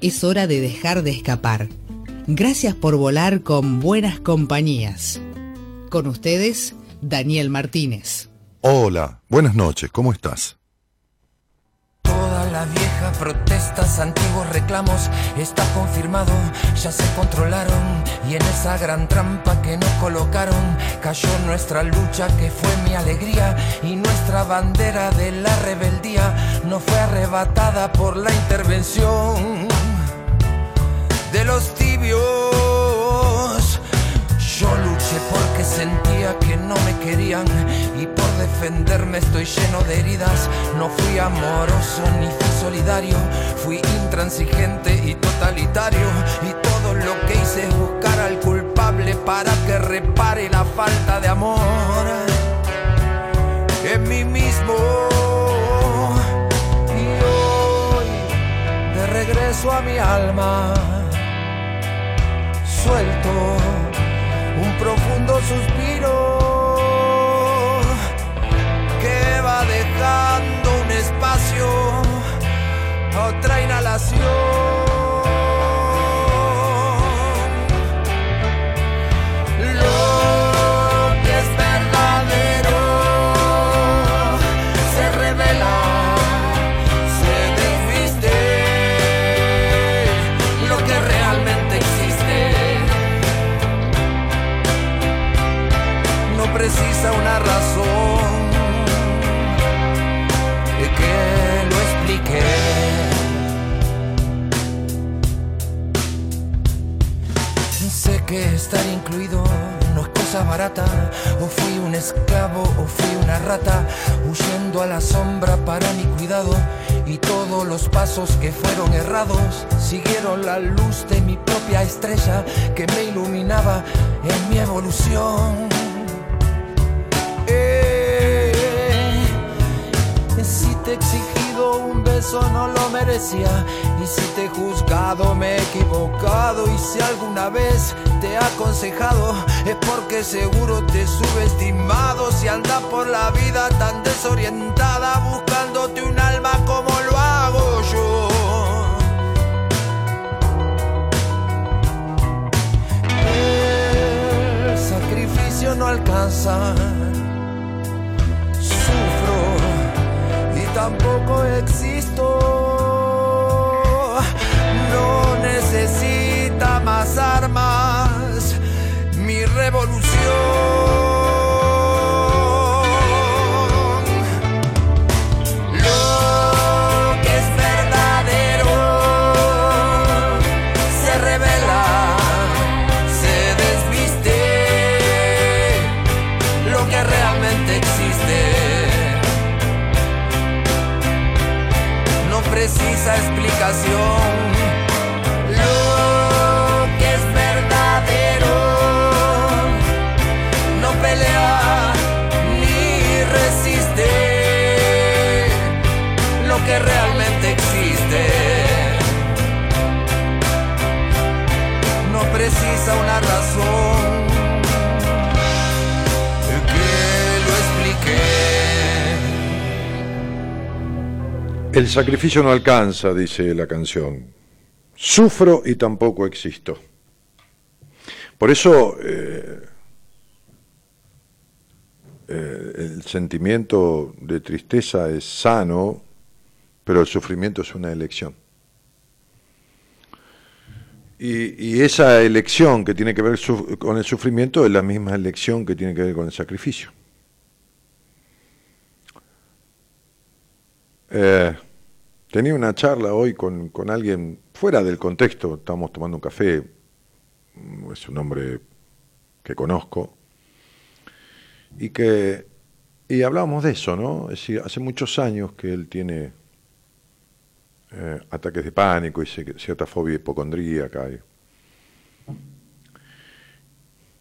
es hora de dejar de escapar. Gracias por volar con buenas compañías. Con ustedes, Daniel Martínez. Hola, buenas noches, ¿cómo estás? Todas las viejas protestas, antiguos reclamos, está confirmado, ya se controlaron y en esa gran trampa que nos colocaron cayó nuestra lucha que fue mi alegría y nuestra bandera de la rebeldía no fue arrebatada por la intervención de los tibios. Yo luché porque sentía que no me querían y por defenderme estoy lleno de heridas. No fui amoroso ni fui solidario, fui intransigente y totalitario. Y todo lo que hice es buscar al culpable para que repare la falta de amor en mí mismo. Y hoy de regreso a mi alma un profundo suspiro que va dejando un espacio a otra inhalación. Barata, o fui un esclavo o fui una rata, huyendo a la sombra para mi cuidado. Y todos los pasos que fueron errados siguieron la luz de mi propia estrella que me iluminaba en mi evolución. he un beso no lo merecía. Y si te he juzgado me he equivocado. Y si alguna vez te he aconsejado es porque seguro te he subestimado. Si andas por la vida tan desorientada buscándote un alma como lo hago yo. El sacrificio no alcanza tampoco existo. No necesita más armas mi revolución. El sacrificio no alcanza, dice la canción. Sufro y tampoco existo. Por eso eh, eh, el sentimiento de tristeza es sano, pero el sufrimiento es una elección. Y, esa elección que tiene que ver con el sufrimiento es la misma elección que tiene que ver con el sacrificio. Eh, Tenía una charla hoy con, alguien fuera del contexto, estábamos tomando un café, mm, es un hombre que conozco, y que y hablábamos de eso, ¿no? Es decir, hace muchos años que él tiene eh, ataques de pánico y cierta fobia hipocondríaca.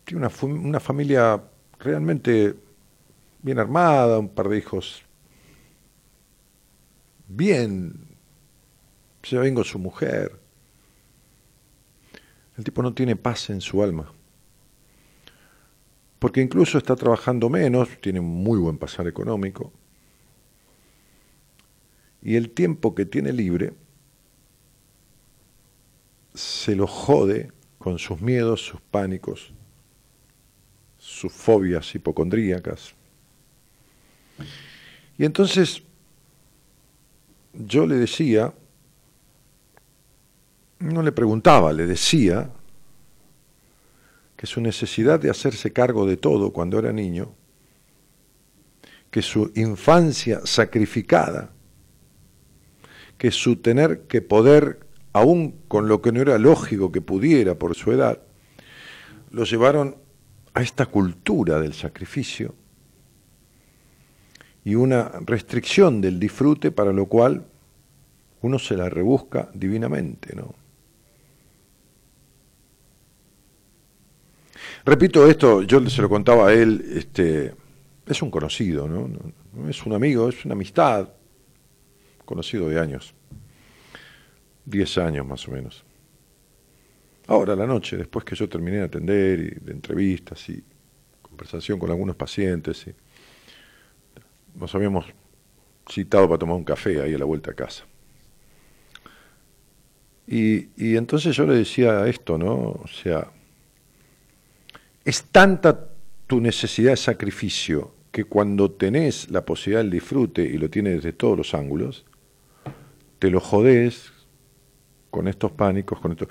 Tiene una, una familia realmente bien armada, un par de hijos bien, se vengo su mujer. El tipo no tiene paz en su alma. Porque incluso está trabajando menos, tiene muy buen pasar económico. Y el tiempo que tiene libre se lo jode con sus miedos, sus pánicos, sus fobias hipocondríacas. Y entonces yo le decía, no le preguntaba, le decía que su necesidad de hacerse cargo de todo cuando era niño, que su infancia sacrificada, que su tener que poder, aún con lo que no era lógico que pudiera por su edad, lo llevaron a esta cultura del sacrificio y una restricción del disfrute para lo cual uno se la rebusca divinamente, ¿no? Repito esto, yo se lo contaba a él, este, es un conocido, ¿no? no es un amigo, es una amistad, conocido de años, diez años más o menos. Ahora, la noche, después que yo terminé de atender y de entrevistas y conversación con algunos pacientes, y nos habíamos citado para tomar un café ahí a la vuelta a casa. Y, y, entonces yo le decía esto, ¿no? O sea, es tanta tu necesidad de sacrificio que cuando tenés la posibilidad del disfrute y lo tienes desde todos los ángulos, te lo jodés con estos pánicos, con esto.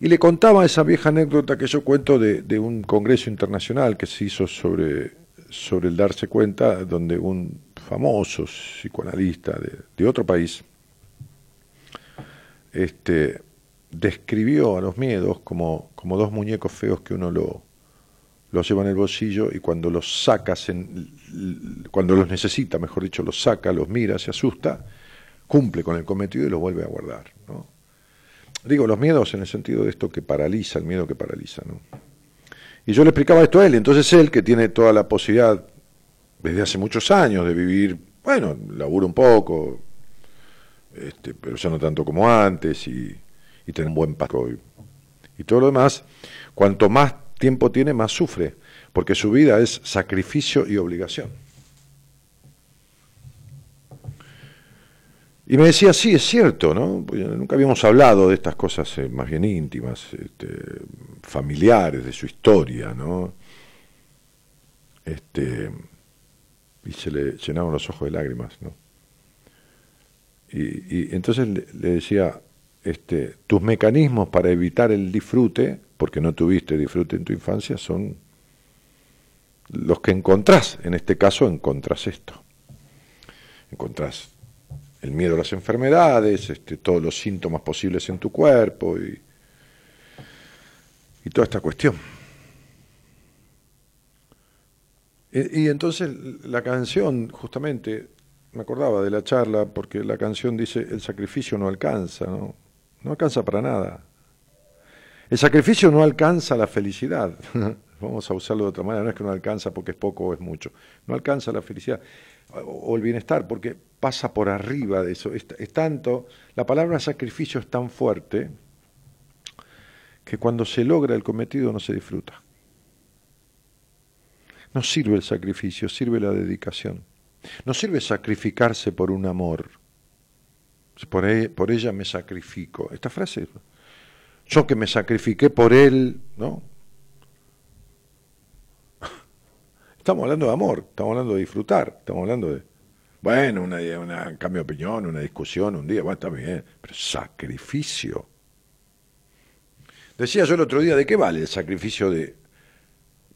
Y le contaba esa vieja anécdota que yo cuento de, de un congreso internacional que se hizo sobre sobre el darse cuenta, donde un famoso psicoanalista de, otro país este, describió a los miedos como, como dos muñecos feos que uno lo, lleva en el bolsillo y cuando los sacas, en, cuando los necesita, mejor dicho, los saca, los mira, se asusta, cumple con el cometido y los vuelve a guardar. Digo, los miedos en el sentido de esto que paraliza, el miedo que paraliza. ¿no? Y yo le explicaba esto a él, entonces él, que tiene toda la posibilidad desde hace muchos años de vivir, bueno, labura un poco, este, pero ya no tanto como antes, y, tener un buen paco y, y todo lo demás, cuanto más tiempo tiene, más sufre, porque su vida es sacrificio y obligación. Y me decía, sí, es cierto, ¿no? Nunca habíamos hablado de estas cosas eh, más bien íntimas, este, familiares, de su historia, ¿no? Este, y se le llenaban los ojos de lágrimas, ¿no? Y, entonces le, decía, este, tus mecanismos para evitar el disfrute, porque no tuviste disfrute en tu infancia, son los que encontrás. En este caso encontrás esto. Encontrás el miedo a las enfermedades, este, todos los síntomas posibles en tu cuerpo y, y toda esta cuestión. Y, entonces la canción, justamente, me acordaba de la charla, porque la canción dice, el sacrificio no alcanza, ¿no? No alcanza para nada. El sacrificio no alcanza la felicidad. Vamos a usarlo de otra manera, no es que no alcanza porque es poco o es mucho. No alcanza la felicidad o el bienestar, porque pasa por arriba de eso. Es, tanto, la palabra sacrificio es tan fuerte que cuando se logra el cometido no se disfruta. No sirve el sacrificio, sirve la dedicación. No sirve sacrificarse por un amor. Por, e, por ella me sacrifico. Esta frase, yo que me sacrifiqué por él, ¿no? Estamos hablando de amor, estamos hablando de disfrutar, estamos hablando de, bueno, una, una cambio de opinión, una discusión, un día, bueno, está bien, pero sacrificio. Decía yo el otro día, ¿de qué vale el sacrificio de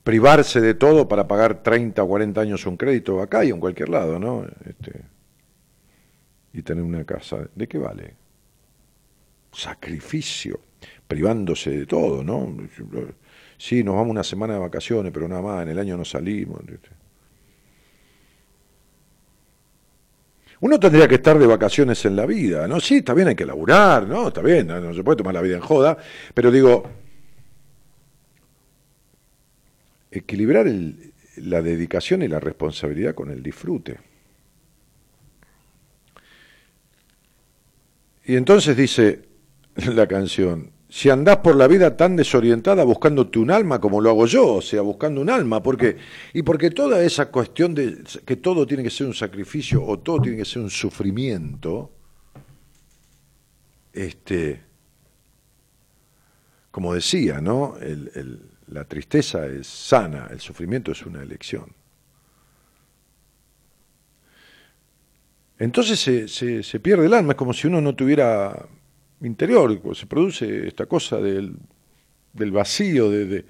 privarse de todo para pagar 30 o 40 años un crédito acá y en cualquier lado, ¿no? Este, y tener una casa, ¿de qué vale? Sacrificio, privándose de todo, ¿no? Sí, nos vamos una semana de vacaciones, pero nada más, en el año no salimos. Uno tendría que estar de vacaciones en la vida, ¿no? Sí, está bien, hay que laburar, ¿no? Está bien, no, se puede tomar la vida en joda, pero digo, equilibrar la dedicación y la responsabilidad con el disfrute. Y entonces dice la canción, si andás por la vida tan desorientada buscándote un alma como lo hago yo, o sea, buscando un alma, porque y porque toda esa cuestión de que todo tiene que ser un sacrificio o todo tiene que ser un sufrimiento, este, como decía, ¿no? la tristeza es sana, el sufrimiento es una elección. Entonces se, se pierde el alma, es como si uno no tuviera interior, se produce esta cosa del, vacío, de,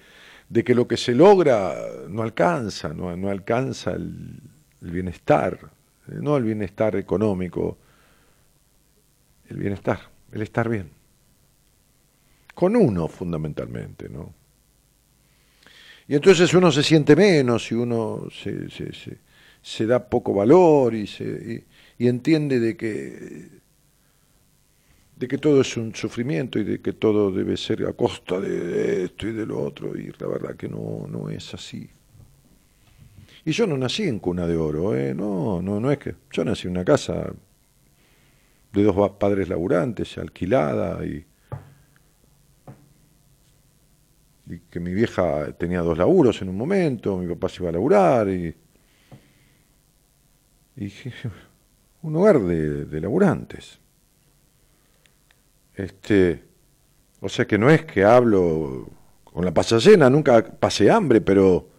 que lo que se logra no alcanza, no, alcanza el, bienestar, no el bienestar económico, el bienestar, el estar bien. Con uno fundamentalmente, ¿no? Y entonces uno se siente menos y uno se, se, da poco valor y, se, y entiende de que de que todo es un sufrimiento y de que todo debe ser a costa de esto y de lo otro, y la verdad que no, no es así. Y yo no nací en cuna de oro, ¿eh? no, no, no es que. Yo nací en una casa de dos padres laburantes, alquilada, y, y que mi vieja tenía dos laburos en un momento, mi papá se iba a laburar, y, y un hogar de, de laburantes. Este, o sea que no es que hablo con la pasa llena, nunca pasé hambre, pero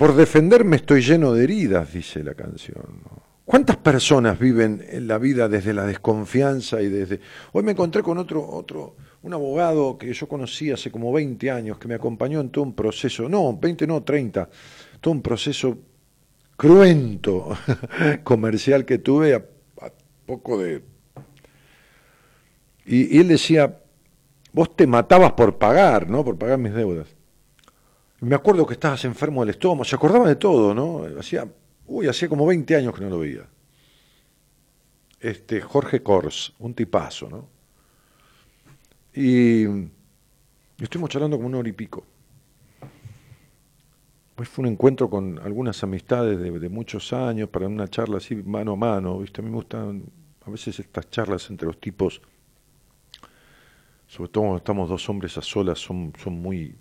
Por defenderme estoy lleno de heridas, dice la canción. ¿Cuántas personas viven en la vida desde la desconfianza y desde... Hoy me encontré con otro, otro, un abogado que yo conocí hace como 20 años, que me acompañó en todo un proceso, no, 20 no, 30, todo un proceso cruento comercial que tuve a, poco de... Y, él decía, vos te matabas por pagar, ¿no? Por pagar mis deudas. me acuerdo que estabas enfermo del estómago, se acordaba de todo, ¿no? Hacía, uy, hacía como 20 años que no lo veía. Este, Jorge Kors, un tipazo, ¿no? Y estuvimos charlando como una hora y pico. Pues fue un encuentro con algunas amistades de, muchos años para una charla así mano a mano. ¿viste? A mí me gustan a veces estas charlas entre los tipos, sobre todo cuando estamos dos hombres a solas, son, son muy,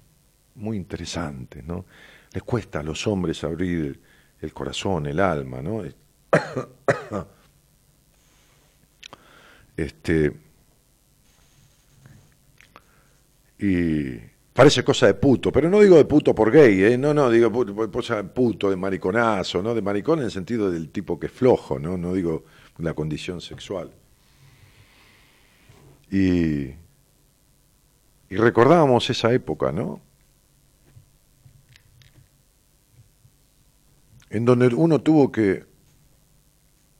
muy interesantes. ¿no? Les cuesta a los hombres abrir el corazón, el alma. ¿no? Este, y parece cosa de puto, pero no digo de puto por gay, ¿eh? no, no, digo puto, puto de mariconazo, ¿no? De maricón en el sentido del tipo que es flojo, ¿no? No digo la condición sexual. Y, y recordábamos esa época, ¿no? En donde uno tuvo que,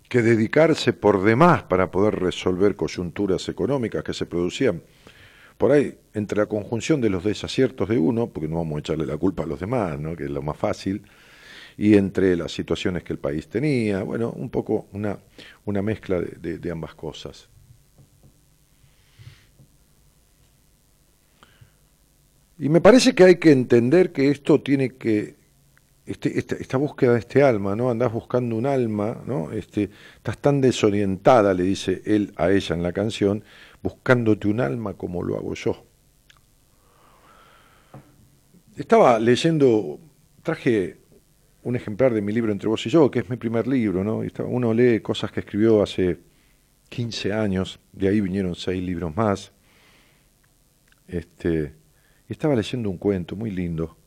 que dedicarse por demás para poder resolver coyunturas económicas que se producían por ahí, entre la conjunción de los desaciertos de uno, porque no vamos a echarle la culpa a los demás, ¿no? que es lo más fácil, y entre las situaciones que el país tenía, bueno, un poco una, una mezcla de, ambas cosas. Y me parece que hay que entender que esto tiene que, este, esta, esta, búsqueda de este alma, ¿no? Andás buscando un alma, ¿no? Este, estás tan desorientada, le dice él a ella en la canción, buscándote un alma como lo hago yo. Estaba leyendo, traje un ejemplar de mi libro Entre vos y yo, que es mi primer libro, ¿no? Uno lee cosas que escribió hace 15 años, de ahí vinieron seis libros más. Este, estaba leyendo un cuento muy lindo.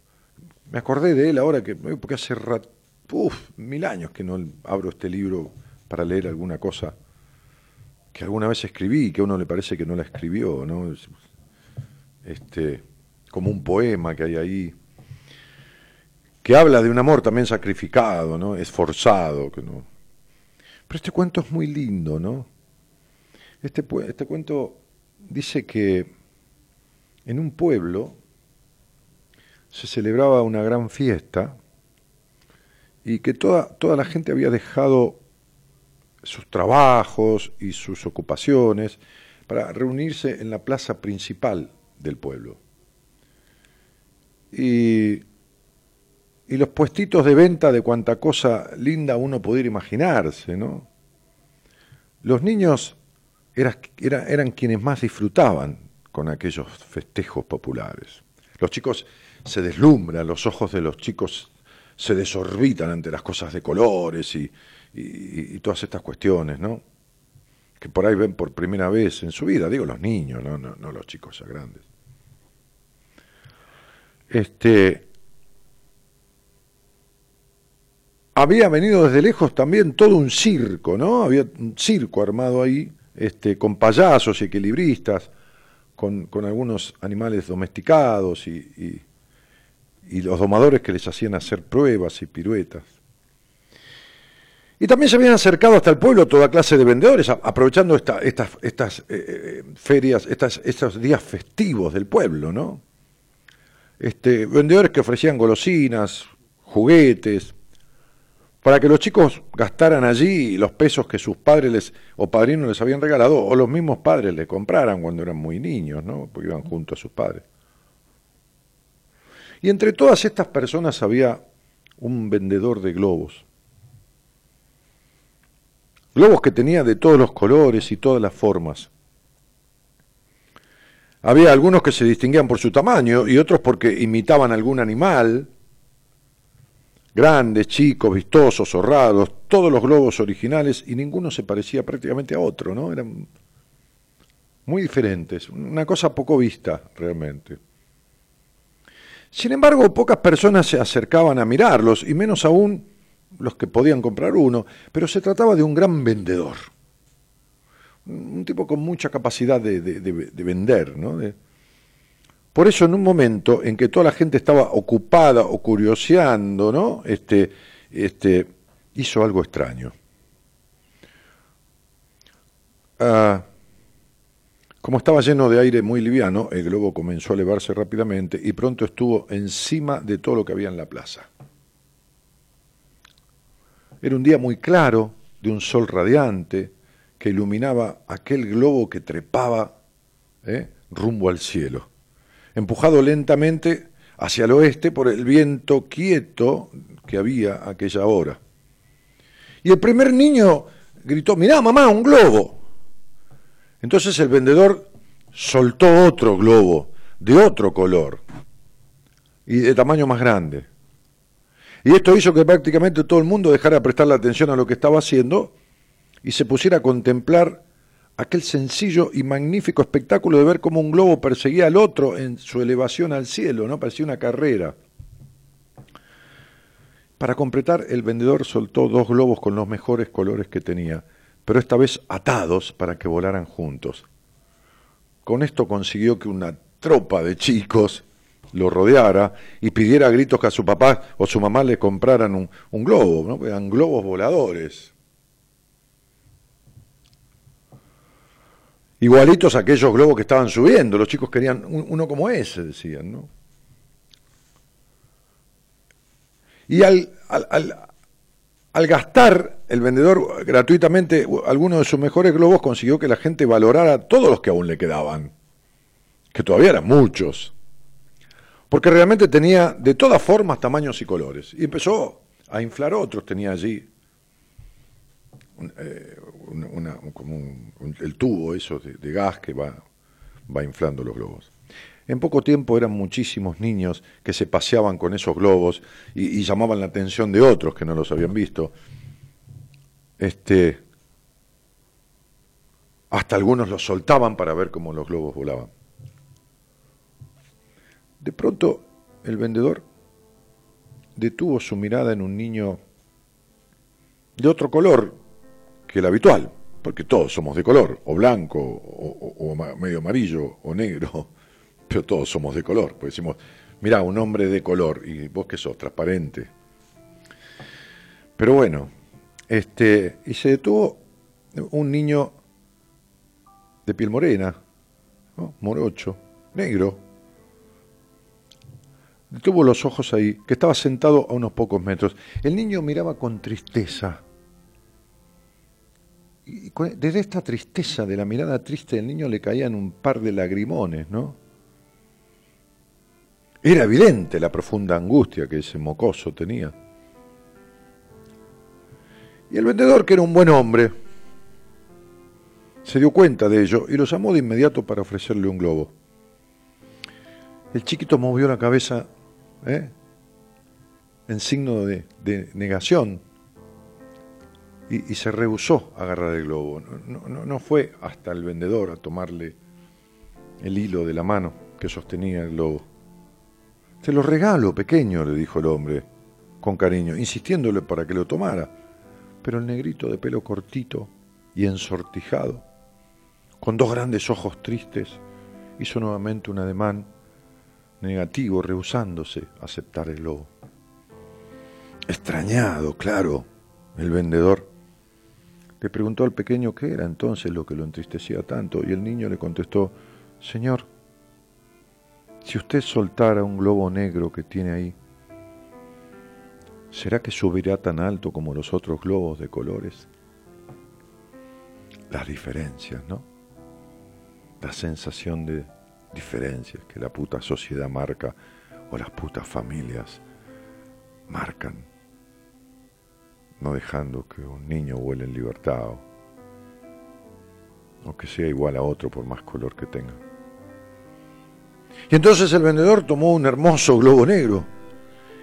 Me acordé de él ahora que, porque hace mil años que no abro este libro para leer alguna cosa que alguna vez escribí y que a uno le parece que no la escribió, ¿no? Este, como un poema que hay ahí, que habla de un amor también sacrificado, ¿no? Esforzado, que no. Pero este cuento es muy lindo, ¿no? Este, este cuento dice que en un pueblo se celebraba una gran fiesta y que toda, toda la gente había dejado sus trabajos y sus ocupaciones para reunirse en la plaza principal del pueblo. Y, y los puestitos de venta de cuanta cosa linda uno pudiera imaginarse, ¿no? Los niños eran quienes más disfrutaban con aquellos festejos populares. Los chicos se deslumbran, los ojos de los chicos se desorbitan ante las cosas de colores y, y, todas estas cuestiones, ¿no? Que por ahí ven por primera vez en su vida, digo los niños, no, no, no los chicos ya grandes. Este, había venido desde lejos también todo un circo, ¿no? Había un circo armado ahí, este, con payasos y equilibristas, con, con algunos animales domesticados y los domadores que les hacían hacer pruebas y piruetas. Y también se habían acercado hasta el pueblo toda clase de vendedores, aprovechando esta, estas, estas eh, eh, ferias, estas, estos días festivos del pueblo, ¿no? Este, vendedores que ofrecían golosinas, juguetes, para que los chicos gastaran allí los pesos que sus padres les, o padrinos les habían regalado, o los mismos padres les compraran cuando eran muy niños, ¿no? Porque iban junto a sus padres. Y entre todas estas personas había un vendedor de globos globos que tenía de todos los colores y todas las formas. Había algunos que se distinguían por su tamaño y otros porque imitaban algún animal, grandes, chicos, vistosos, zorrados, todos los globos originales y ninguno se parecía prácticamente a otro, ¿no? Eran muy diferentes, una cosa poco vista realmente. Sin embargo, pocas personas se acercaban a mirarlos y menos aún los que podían comprar uno, pero se trataba de un gran vendedor, un tipo con mucha capacidad de, vender. ¿no? por eso en un momento en que toda la gente estaba ocupada o curioseando, ¿no? este, este, hizo algo extraño. Ah, como estaba lleno de aire muy liviano, el globo comenzó a elevarse rápidamente y pronto estuvo encima de todo lo que había en la plaza. Era un día muy claro, de un sol radiante, que iluminaba aquel globo que trepaba ¿eh? rumbo al cielo, empujado lentamente hacia el oeste por el viento quieto que había aquella hora. Y el primer niño gritó, mirá mamá, un globo. Entonces el vendedor soltó otro globo de otro color y de tamaño más grande. Y esto hizo que prácticamente todo el mundo dejara de prestarle atención a lo que estaba haciendo y se pusiera a contemplar aquel sencillo y magnífico espectáculo de ver cómo un globo perseguía al otro en su elevación al cielo, ¿no? Parecía una carrera. Para completar, el vendedor soltó dos globos con los mejores colores que tenía, pero esta vez atados para que volaran juntos. Con esto consiguió que una tropa de chicos lo rodeara y pidiera a gritos que a su papá o su mamá le compraran un, globo, ¿no? eran globos voladores. Igualitos a aquellos globos que estaban subiendo, los chicos querían uno como ese, decían, ¿no? Y al, al, al gastar el vendedor gratuitamente algunos de sus mejores globos, consiguió que la gente valorara todos los que aún le quedaban, que todavía eran muchos porque realmente tenía de todas formas, tamaños y colores. Y empezó a inflar otros, tenía allí eh, como el tubo eso de, gas que va inflando los globos. En poco tiempo eran muchísimos niños que se paseaban con esos globos y, llamaban la atención de otros que no los habían visto. Este, hasta algunos los soltaban para ver cómo los globos volaban. De pronto el vendedor detuvo su mirada en un niño de otro color que el habitual, porque todos somos de color, o blanco, o, medio amarillo, o negro, pero todos somos de color, pues decimos, mira, un hombre de color, y vos que sos, transparente. Pero bueno, este, y se detuvo un niño de piel morena, morocho, negro, Detuvo los ojos ahí, que estaba sentado a unos pocos metros. El niño miraba con tristeza. Y desde esta tristeza, de la mirada triste del niño, le caían un par de lagrimones, ¿no? Era evidente la profunda angustia que ese mocoso tenía. Y el vendedor, que era un buen hombre, se dio cuenta de ello y lo llamó de inmediato para ofrecerle un globo. El chiquito movió la cabeza ¿eh? en signo de, negación y, se rehusó a agarrar el globo. No, no fue hasta el vendedor a tomarle el hilo de la mano que sostenía el globo. Te lo regalo, pequeño, le dijo el hombre con cariño, insistiéndole para que lo tomara. Pero el negrito de pelo cortito y ensortijado, con dos grandes ojos tristes, hizo nuevamente un ademán negativo, rehusándose a aceptar el lobo. Extrañado, claro, el vendedor le preguntó al pequeño qué era entonces lo que lo entristecía tanto, y el niño le contestó, Señor, si usted soltara un globo negro que tiene ahí, ¿será que subirá tan alto como los otros globos de colores? Las diferencias, ¿no? La sensación de diferencias que la puta sociedad marca o las putas familias marcan, no dejando que un niño vuele en libertad o, que sea igual a otro por más color que tenga. Y entonces el vendedor tomó un hermoso globo negro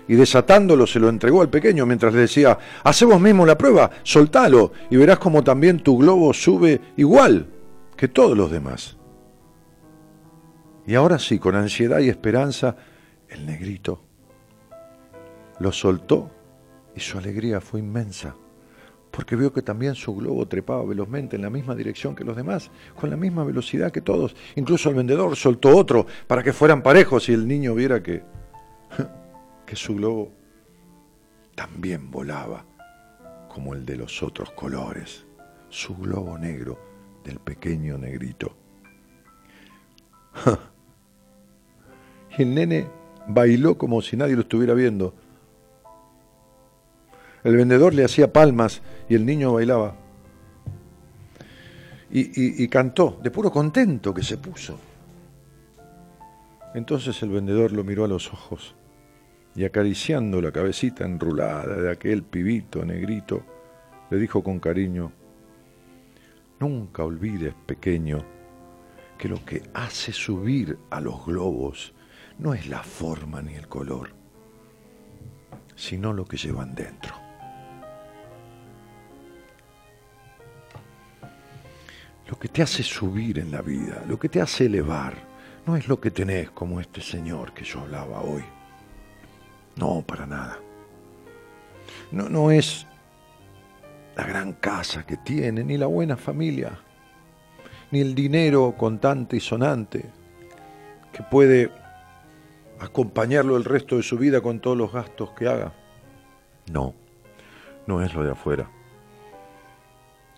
y desatándolo se lo entregó al pequeño mientras le decía, hacemos mismo la prueba, soltalo y verás como también tu globo sube igual que todos los demás. Y ahora sí, con ansiedad y esperanza, el negrito lo soltó y su alegría fue inmensa, porque vio que también su globo trepaba velozmente en la misma dirección que los demás, con la misma velocidad que todos. Incluso el vendedor soltó otro para que fueran parejos y el niño viera que, que su globo también volaba como el de los otros colores, su globo negro del pequeño negrito. Y el nene bailó como si nadie lo estuviera viendo. El vendedor le hacía palmas y el niño bailaba. Y, cantó, de puro contento que se puso. Entonces el vendedor lo miró a los ojos y acariciando la cabecita enrulada de aquel pibito negrito, le dijo con cariño, nunca olvides, pequeño, que lo que hace subir a los globos no es la forma ni el color, sino lo que llevan dentro. Lo que te hace subir en la vida, lo que te hace elevar, no es lo que tenés como este señor que yo hablaba hoy. No, para nada. No, no es la gran casa que tiene, ni la buena familia, ni el dinero contante y sonante que puede acompañarlo el resto de su vida con todos los gastos que haga. No, no es lo de afuera,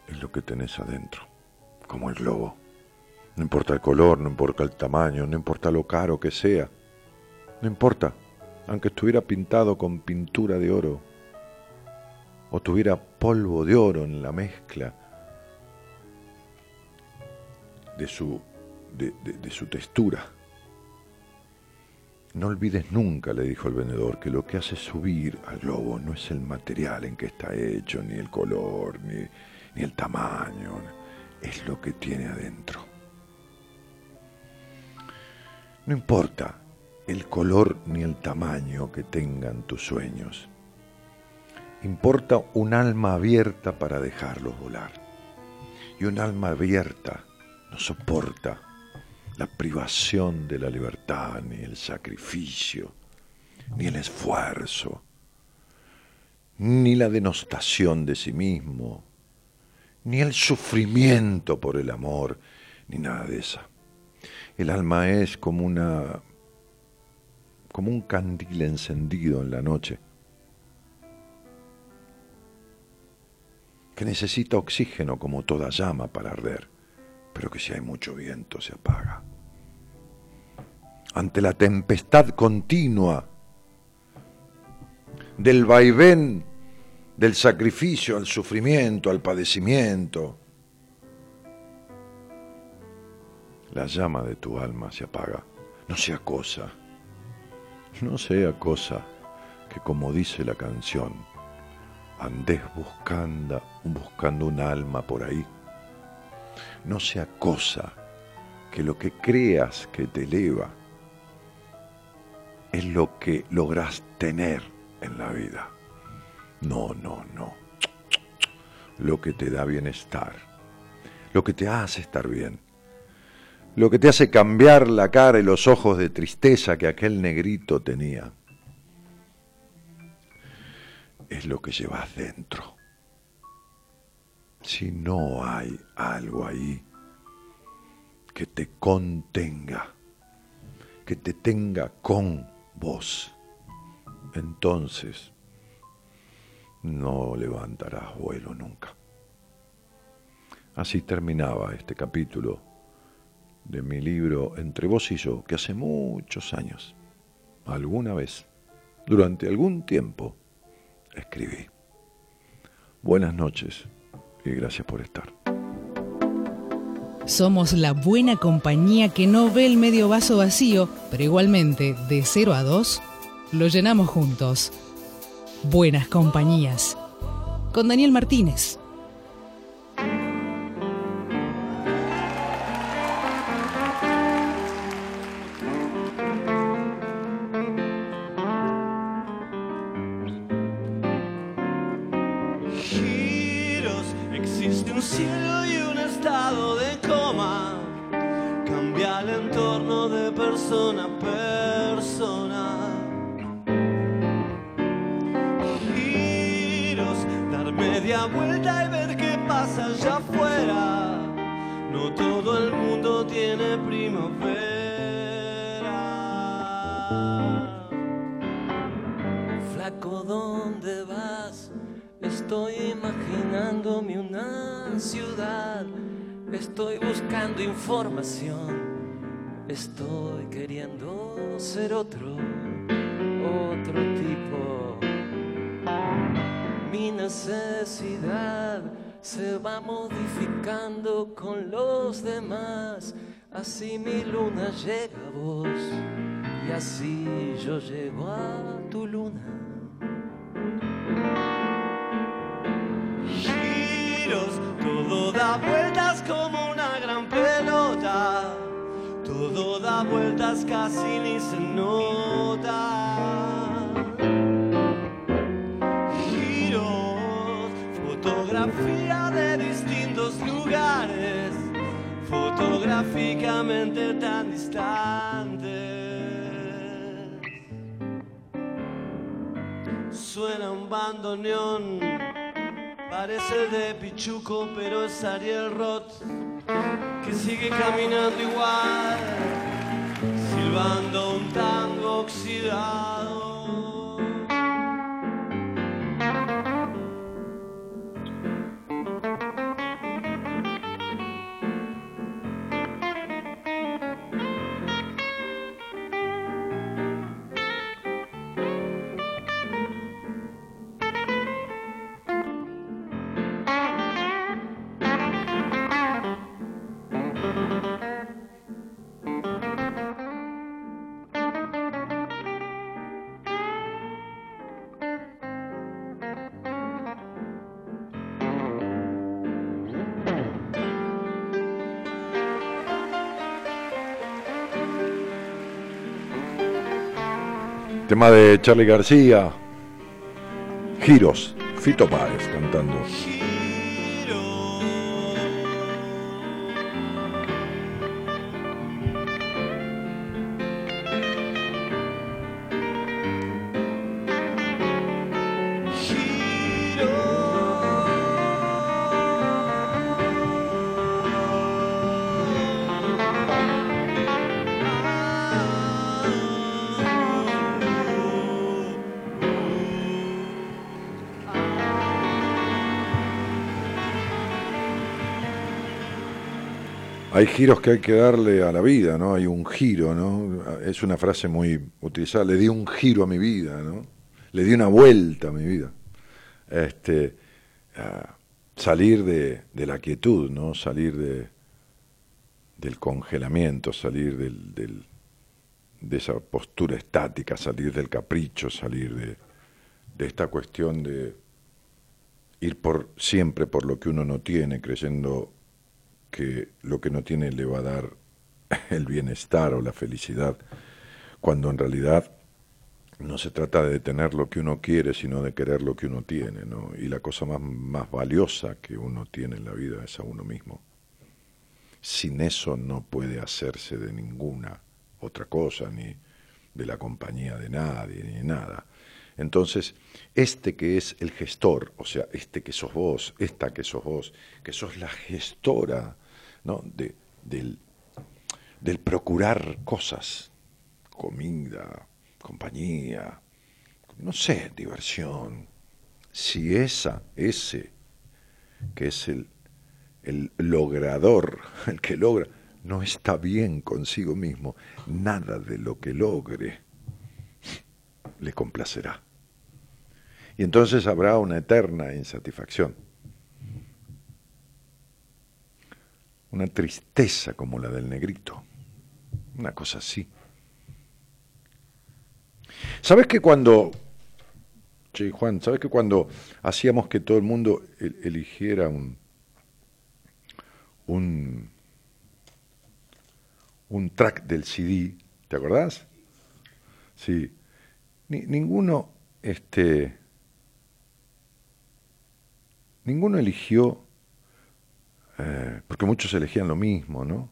es lo que tenés adentro, como el globo. No importa el color, no importa el tamaño, no importa lo caro que sea, no importa, aunque estuviera pintado con pintura de oro o tuviera polvo de oro en la mezcla de su, de, de su textura no olvides nunca, le dijo el vendedor, que lo que hace subir al globo no es el material en que está hecho, ni el color, ni, el tamaño, es lo que tiene adentro. No importa el color ni el tamaño que tengan tus sueños. Importa un alma abierta para dejarlos volar. Y un alma abierta no soporta la privación de la libertad, ni el sacrificio, ni el esfuerzo, ni la denostación de sí mismo, ni el sufrimiento por el amor, ni nada de eso. El alma es como una como un candil encendido en la noche que necesita oxígeno como toda llama para arder, pero que si hay mucho viento se apaga ante la tempestad continua del vaivén del sacrificio al sufrimiento, al padecimiento. La llama de tu alma se apaga. No sea cosa, no sea cosa que como dice la canción, andes buscando, buscando un alma por ahí. No sea cosa que lo que creas que te eleva es lo que logras tener en la vida. No, no, no. Lo que te da bienestar, lo que te hace estar bien, lo que te hace cambiar la cara y los ojos de tristeza que aquel negrito tenía, es lo que llevas dentro. Si no hay algo ahí que te contenga, que te tenga con vos, entonces no levantarás vuelo nunca. Así terminaba este capítulo de mi libro Entre vos y yo, que hace muchos años, alguna vez, durante algún tiempo, escribí. Buenas noches y gracias por estar. Somos la buena compañía que no ve el medio vaso vacío, pero igualmente, de 0 a 2, lo llenamos juntos. Buenas compañías. Con Daniel Martínez. Estoy queriendo ser otro, otro tipo. Mi necesidad se va modificando con los demás. Así mi luna llega a vos y así yo llego a tu luna. Todo da vueltas como una gran pelota todo da vueltas, casi ni se nota. Giros, fotografía de distintos lugares, fotográficamente tan distantes. Suena un bandoneón, parece de Pichuco, pero es Ariel Roth que sigue caminando igual, silbando un tango oxidado. Tema de Charlie García, Giros, Fito Páez cantando. Hay giros que hay que darle a la vida, ¿no? Hay un giro, ¿no? Es una frase muy utilizada, le di un giro a mi vida, ¿no? le di una vuelta a mi vida. Este, salir de, la quietud, ¿no? Salir de, del congelamiento, salir del, de esa postura estática, salir del capricho, salir de, de esta cuestión de ir por siempre por lo que uno no tiene, creyendo que lo que no tiene le va a dar el bienestar o la felicidad, cuando en realidad no se trata de tener lo que uno quiere, sino de querer lo que uno tiene. Y la cosa más, más valiosa que uno tiene en la vida es a uno mismo. Sin eso no puede hacerse de ninguna otra cosa, ni de la compañía de nadie, ni nada. Entonces, este que es el gestor, o sea, este que sos vos, esta que sos vos, que sos la gestora ¿no? de, del, del procurar cosas, comida, compañía, no sé, diversión. Si esa, ese, que es el, el logrador, el que logra, no está bien consigo mismo, nada de lo que logre le complacerá. Y entonces habrá una eterna insatisfacción. Una tristeza como la del negrito. Una cosa así. ¿Sabes que cuando, che, Juan, ¿sabes que cuando hacíamos que todo el mundo eligiera un, un, un track del CD, ¿te acordás? Sí. ninguno, este, ninguno eligió, eh, porque muchos elegían lo mismo, ¿no?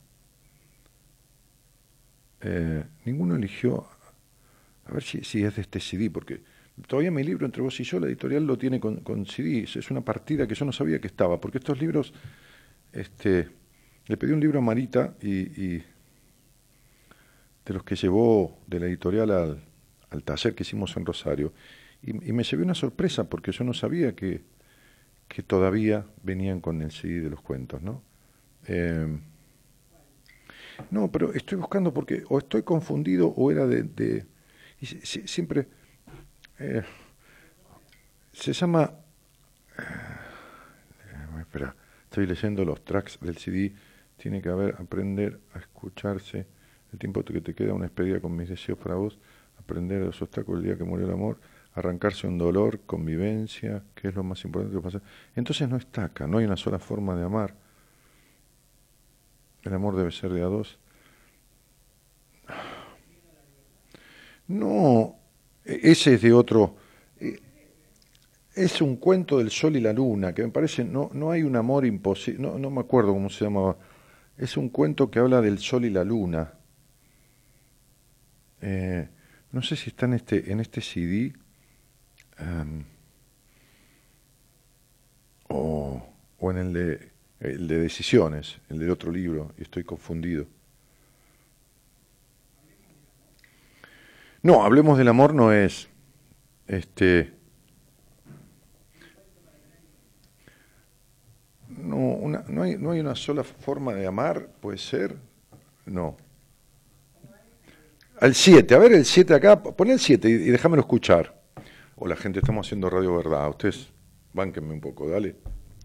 Eh, ninguno eligió a ver si, es de este CD, porque todavía mi libro Entre vos y yo, la editorial lo tiene con, CD, es una partida que yo no sabía que estaba, porque estos libros, este, le pedí un libro a Marita y, de los que llevó de la editorial al, al taller que hicimos en Rosario, y, me llevé una sorpresa porque yo no sabía que, que todavía venían con el CD de los cuentos, ¿no? Eh, no, pero estoy buscando porque o estoy confundido o era de y siempre eh, se llama... Eh, espera, estoy leyendo los tracks del CD. Tiene que haber, aprender a escucharse. El tiempo que te queda una despedida con mis deseos para vos. Aprender los obstáculos el día que murió el amor. Arrancarse un dolor, convivencia, que es lo más importante que pasa. Entonces no está acá, no hay una sola forma de amar. El amor debe ser de a dos. No, e-, ese es de otro. E-, es un cuento del sol y la luna, que me parece, no, no hay un amor imposible, no, no me acuerdo cómo se llamaba. Es un cuento que habla del sol y la luna. Eh, no sé si está en este, en este CD em, o, o en el de, el de decisiones, el del otro libro, y estoy confundido. No, hablemos del amor no es este no, una, no, hay, no hay una sola forma de amar, puede ser, no. Al 7, a ver el 7 acá, pon el 7 y, y déjamelo escuchar. Hola gente, estamos haciendo Radio Verdad, ustedes bánquenme un poco, dale.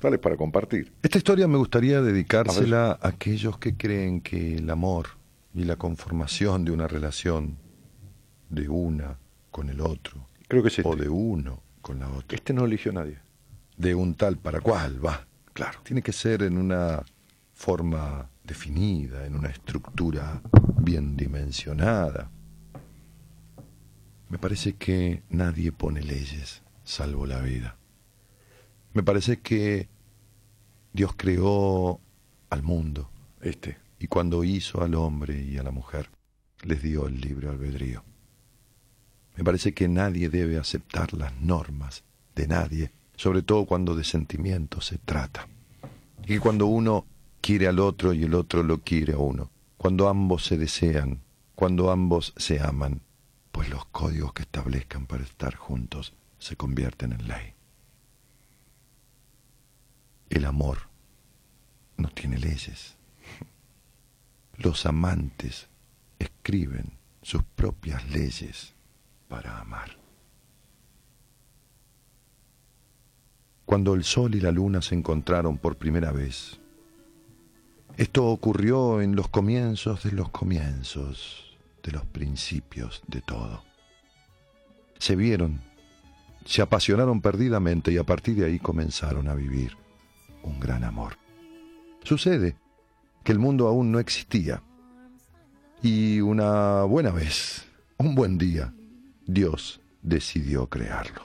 Dale para compartir. Esta historia me gustaría dedicársela a aquellos que creen que el amor y la conformación de una relación de una con el otro. Creo que es este. O de uno con la otra. Este no eligió nadie. De un tal para cual, va. Claro. Tiene que ser en una forma definida, en una estructura bien dimensionada. Me parece que nadie pone leyes salvo la vida. Me parece que Dios creó al mundo. Este. Y cuando hizo al hombre y a la mujer, les dio el libre albedrío. Me parece que nadie debe aceptar las normas de nadie, sobre todo cuando de sentimientos se trata. Y cuando uno quiere al otro y el otro lo quiere a uno, cuando ambos se desean, cuando ambos se aman, pues los códigos que establezcan para estar juntos se convierten en ley. El amor no tiene leyes. Los amantes escriben sus propias leyes para amar. cuando el sol y la luna se encontraron por primera vez. Esto ocurrió en los comienzos de los comienzos, de los principios de todo. Se vieron, se apasionaron perdidamente y a partir de ahí comenzaron a vivir un gran amor. Sucede que el mundo aún no existía y una buena vez, un buen día, Dios decidió crearlo.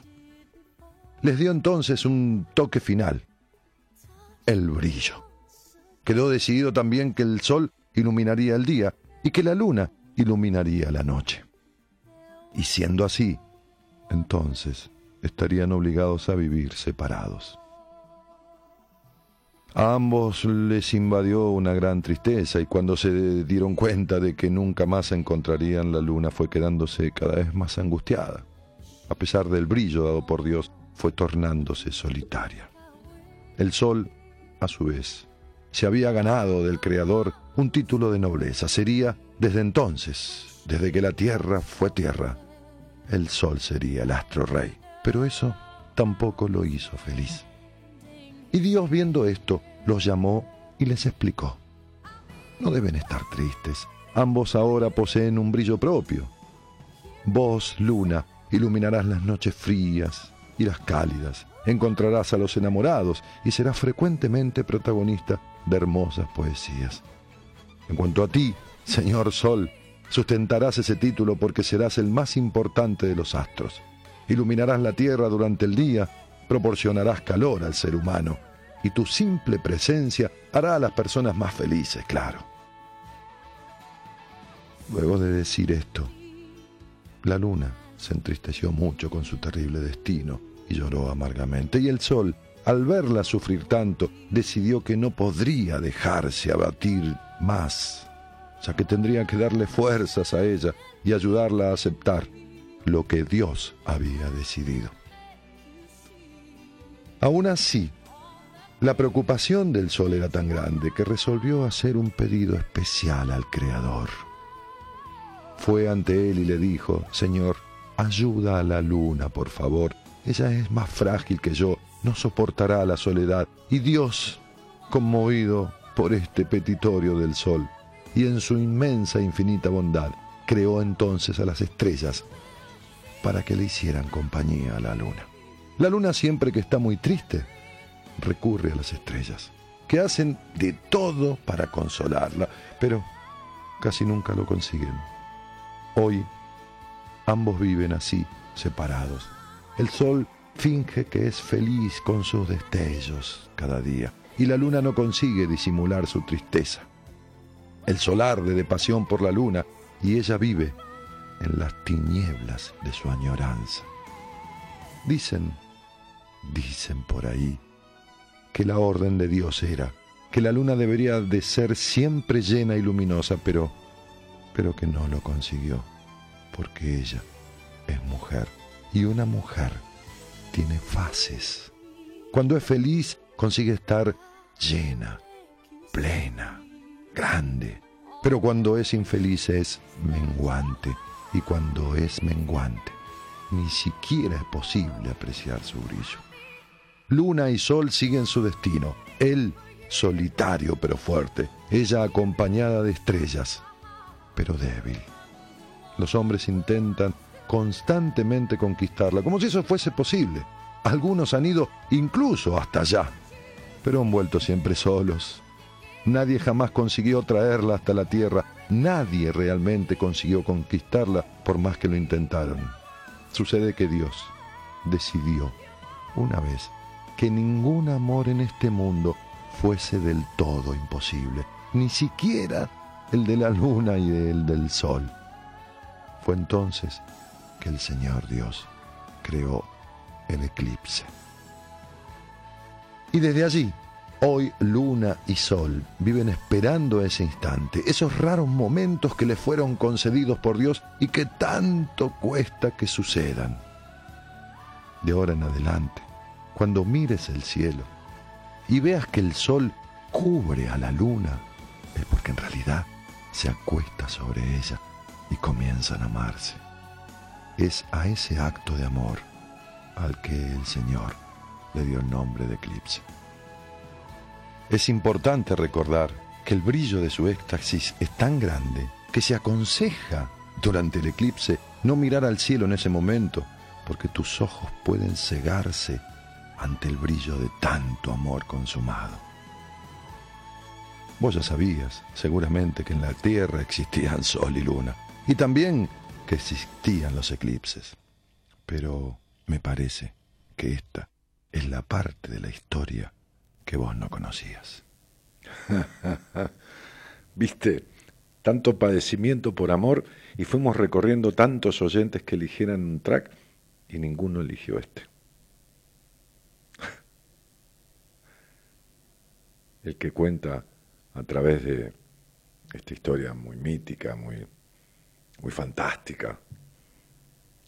Les dio entonces un toque final, el brillo. Quedó decidido también que el sol iluminaría el día y que la luna iluminaría la noche. Y siendo así, entonces estarían obligados a vivir separados. A ambos les invadió una gran tristeza y cuando se dieron cuenta de que nunca más encontrarían la luna fue quedándose cada vez más angustiada. A pesar del brillo dado por Dios, fue tornándose solitaria. El sol, a su vez, se había ganado del Creador un título de nobleza. Sería, desde entonces, desde que la tierra fue tierra, el sol sería el astro rey. Pero eso tampoco lo hizo feliz. Y Dios viendo esto, los llamó y les explicó. No deben estar tristes. Ambos ahora poseen un brillo propio. Vos, luna, iluminarás las noches frías y las cálidas. Encontrarás a los enamorados y serás frecuentemente protagonista de hermosas poesías. En cuanto a ti, señor Sol, sustentarás ese título porque serás el más importante de los astros. Iluminarás la tierra durante el día, proporcionarás calor al ser humano y tu simple presencia hará a las personas más felices, claro. Luego de decir esto, la luna se entristeció mucho con su terrible destino y lloró amargamente, y el sol, al verla sufrir tanto, decidió que no podría dejarse abatir más, ya que tendría que darle fuerzas a ella y ayudarla a aceptar lo que Dios había decidido. Aún así, la preocupación del sol era tan grande que resolvió hacer un pedido especial al Creador. Fue ante él y le dijo, Señor, ayuda a la luna, por favor. Ella es más frágil que yo, no soportará la soledad. Y Dios, conmovido por este petitorio del sol, y en su inmensa e infinita bondad, creó entonces a las estrellas para que le hicieran compañía a la luna. La luna siempre que está muy triste, recurre a las estrellas, que hacen de todo para consolarla, pero casi nunca lo consiguen. Hoy ambos viven así, separados. El sol finge que es feliz con sus destellos cada día, y la luna no consigue disimular su tristeza. El sol arde de pasión por la luna, y ella vive en las tinieblas de su añoranza. Dicen, dicen por ahí, que la orden de Dios era, que la luna debería de ser siempre llena y luminosa, pero, pero que no lo consiguió, porque ella es mujer y una mujer tiene fases. Cuando es feliz consigue estar llena, plena, grande, pero cuando es infeliz es menguante y cuando es menguante ni siquiera es posible apreciar su brillo. Luna y Sol siguen su destino. Él solitario pero fuerte, ella acompañada de estrellas, pero débil. Los hombres intentan constantemente conquistarla, como si eso fuese posible. Algunos han ido incluso hasta allá, pero han vuelto siempre solos. Nadie jamás consiguió traerla hasta la tierra, nadie realmente consiguió conquistarla por más que lo intentaron. Sucede que Dios decidió una vez que ningún amor en este mundo fuese del todo imposible, ni siquiera el de la luna y el del sol. Fue entonces que el Señor Dios creó el eclipse. Y desde allí, hoy luna y sol viven esperando ese instante, esos raros momentos que les fueron concedidos por Dios y que tanto cuesta que sucedan. De ahora en adelante, cuando mires el cielo y veas que el sol cubre a la luna, es porque en realidad se acuesta sobre ella y comienzan a amarse. Es a ese acto de amor al que el Señor le dio el nombre de eclipse. Es importante recordar que el brillo de su éxtasis es tan grande que se aconseja durante el eclipse no mirar al cielo en ese momento, porque tus ojos pueden cegarse ante el brillo de tanto amor consumado. Vos ya sabías, seguramente, que en la Tierra existían sol y luna, y también que existían los eclipses. Pero me parece que esta es la parte de la historia que vos no conocías. Viste, tanto padecimiento por amor y fuimos recorriendo tantos oyentes que eligieran un track y ninguno eligió este. El que cuenta a través de esta historia muy mítica, muy, muy fantástica,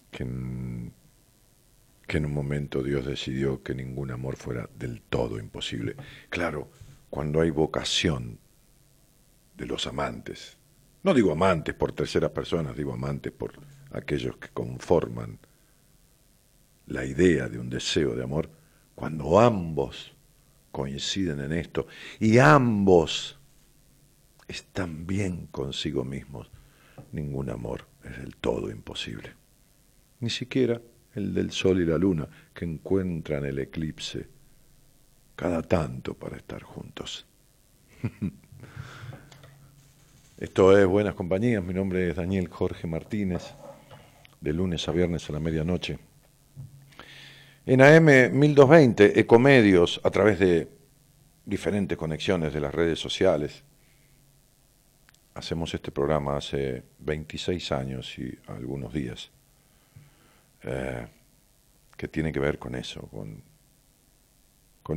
que que en un momento Dios decidió que ningún amor fuera del todo imposible. Claro, cuando hay vocación de los amantes, no digo amantes por terceras personas, digo amantes por aquellos que conforman la idea de un deseo de amor, cuando ambos coinciden en esto y ambos están bien consigo mismos, ningún amor es del todo imposible. Ni siquiera el del sol y la luna que encuentran el eclipse cada tanto para estar juntos. Esto es Buenas Compañías, mi nombre es Daniel Jorge Martínez, de lunes a viernes a la medianoche. En AM 1220, Ecomedios, a través de diferentes conexiones de las redes sociales, hacemos este programa hace 26 años y algunos días, eh, que tiene que ver con eso, con,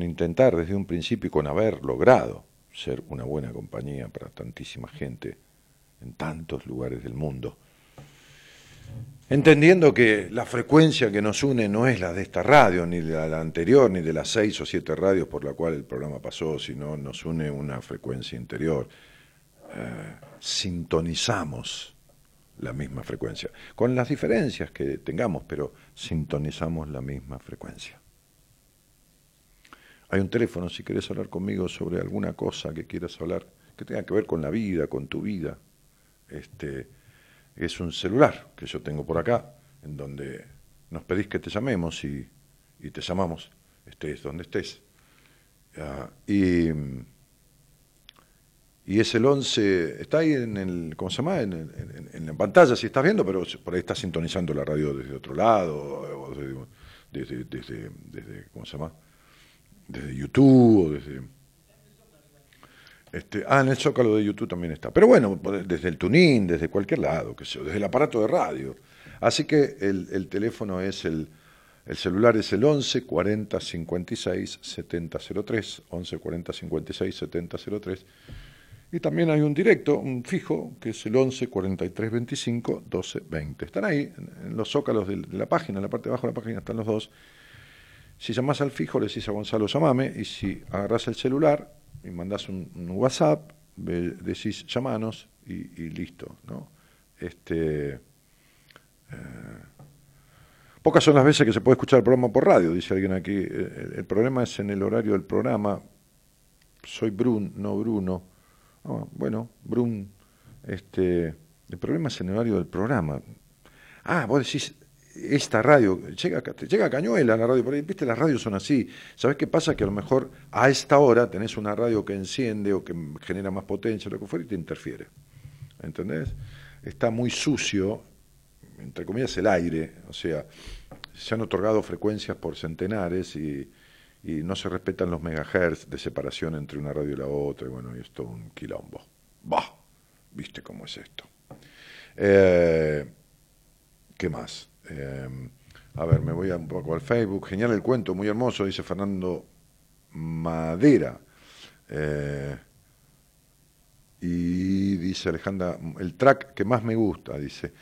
intentar desde un principio y con haber logrado ser una buena compañía para tantísima gente en tantos lugares del mundo entendiendo que la frecuencia que nos une no es la de esta radio, ni de la anterior, ni de las seis o siete radios por la cual el programa pasó, sino nos une una frecuencia interior. Eh, sintonizamos la misma frecuencia, con las diferencias que tengamos, pero sintonizamos la misma frecuencia. Hay un teléfono si quieres hablar conmigo sobre alguna cosa que quieras hablar, que tenga que ver con la vida, con tu vida. Este, es un celular que yo tengo por acá, en donde nos pedís que te llamemos y, te llamamos, estés donde estés. y, y es el 11, está ahí en el, ¿cómo se llama? En, la pantalla si estás viendo, pero por ahí estás sintonizando la radio desde otro lado, o desde, ¿cómo se llama? Desde YouTube o desde este, ah, en el Zócalo de YouTube también está. Pero bueno, desde el tuning, desde cualquier lado, que desde el aparato de radio. Así que el, teléfono es el, el celular es el 11 40 56 70 03, 11 40 56 70 03. Y también hay un directo, un fijo, que es el 11 43 25 12 20. Están ahí, en los zócalos de, la página, en la parte de abajo de la página están los dos. Si llamás al fijo, le decís a Gonzalo, llamame, y si agarrás el celular, y mandás un, WhatsApp, decís llamanos y, listo, ¿no? Este, eh, pocas son las veces que se puede escuchar el programa por radio, dice alguien aquí. El, problema es en el horario del programa. Soy Brun, no Bruno. Ah, bueno, Brun, este, el problema es el horario del programa. Ah, vos decís, esta radio, llega, llega a Cañuela la radio, por ahí, viste, las radios son así. ¿Sabes qué pasa? Que a lo mejor a esta hora tenés una radio que enciende o que genera más potencia, lo que fuera, y te interfiere. ¿Entendés? Está muy sucio, entre comillas, el aire, o sea, se han otorgado frecuencias por centenares y, no se respetan los megahertz de separación entre una radio y la otra, y bueno, y es un quilombo. Bah, ¿viste cómo es esto? Eh, ¿Qué más? Em, a ver, me voy un poco al Facebook. Genial el cuento, muy hermoso, dice Fernando Madera. Eh, y dice Alejandra, el track que más me gusta, dice,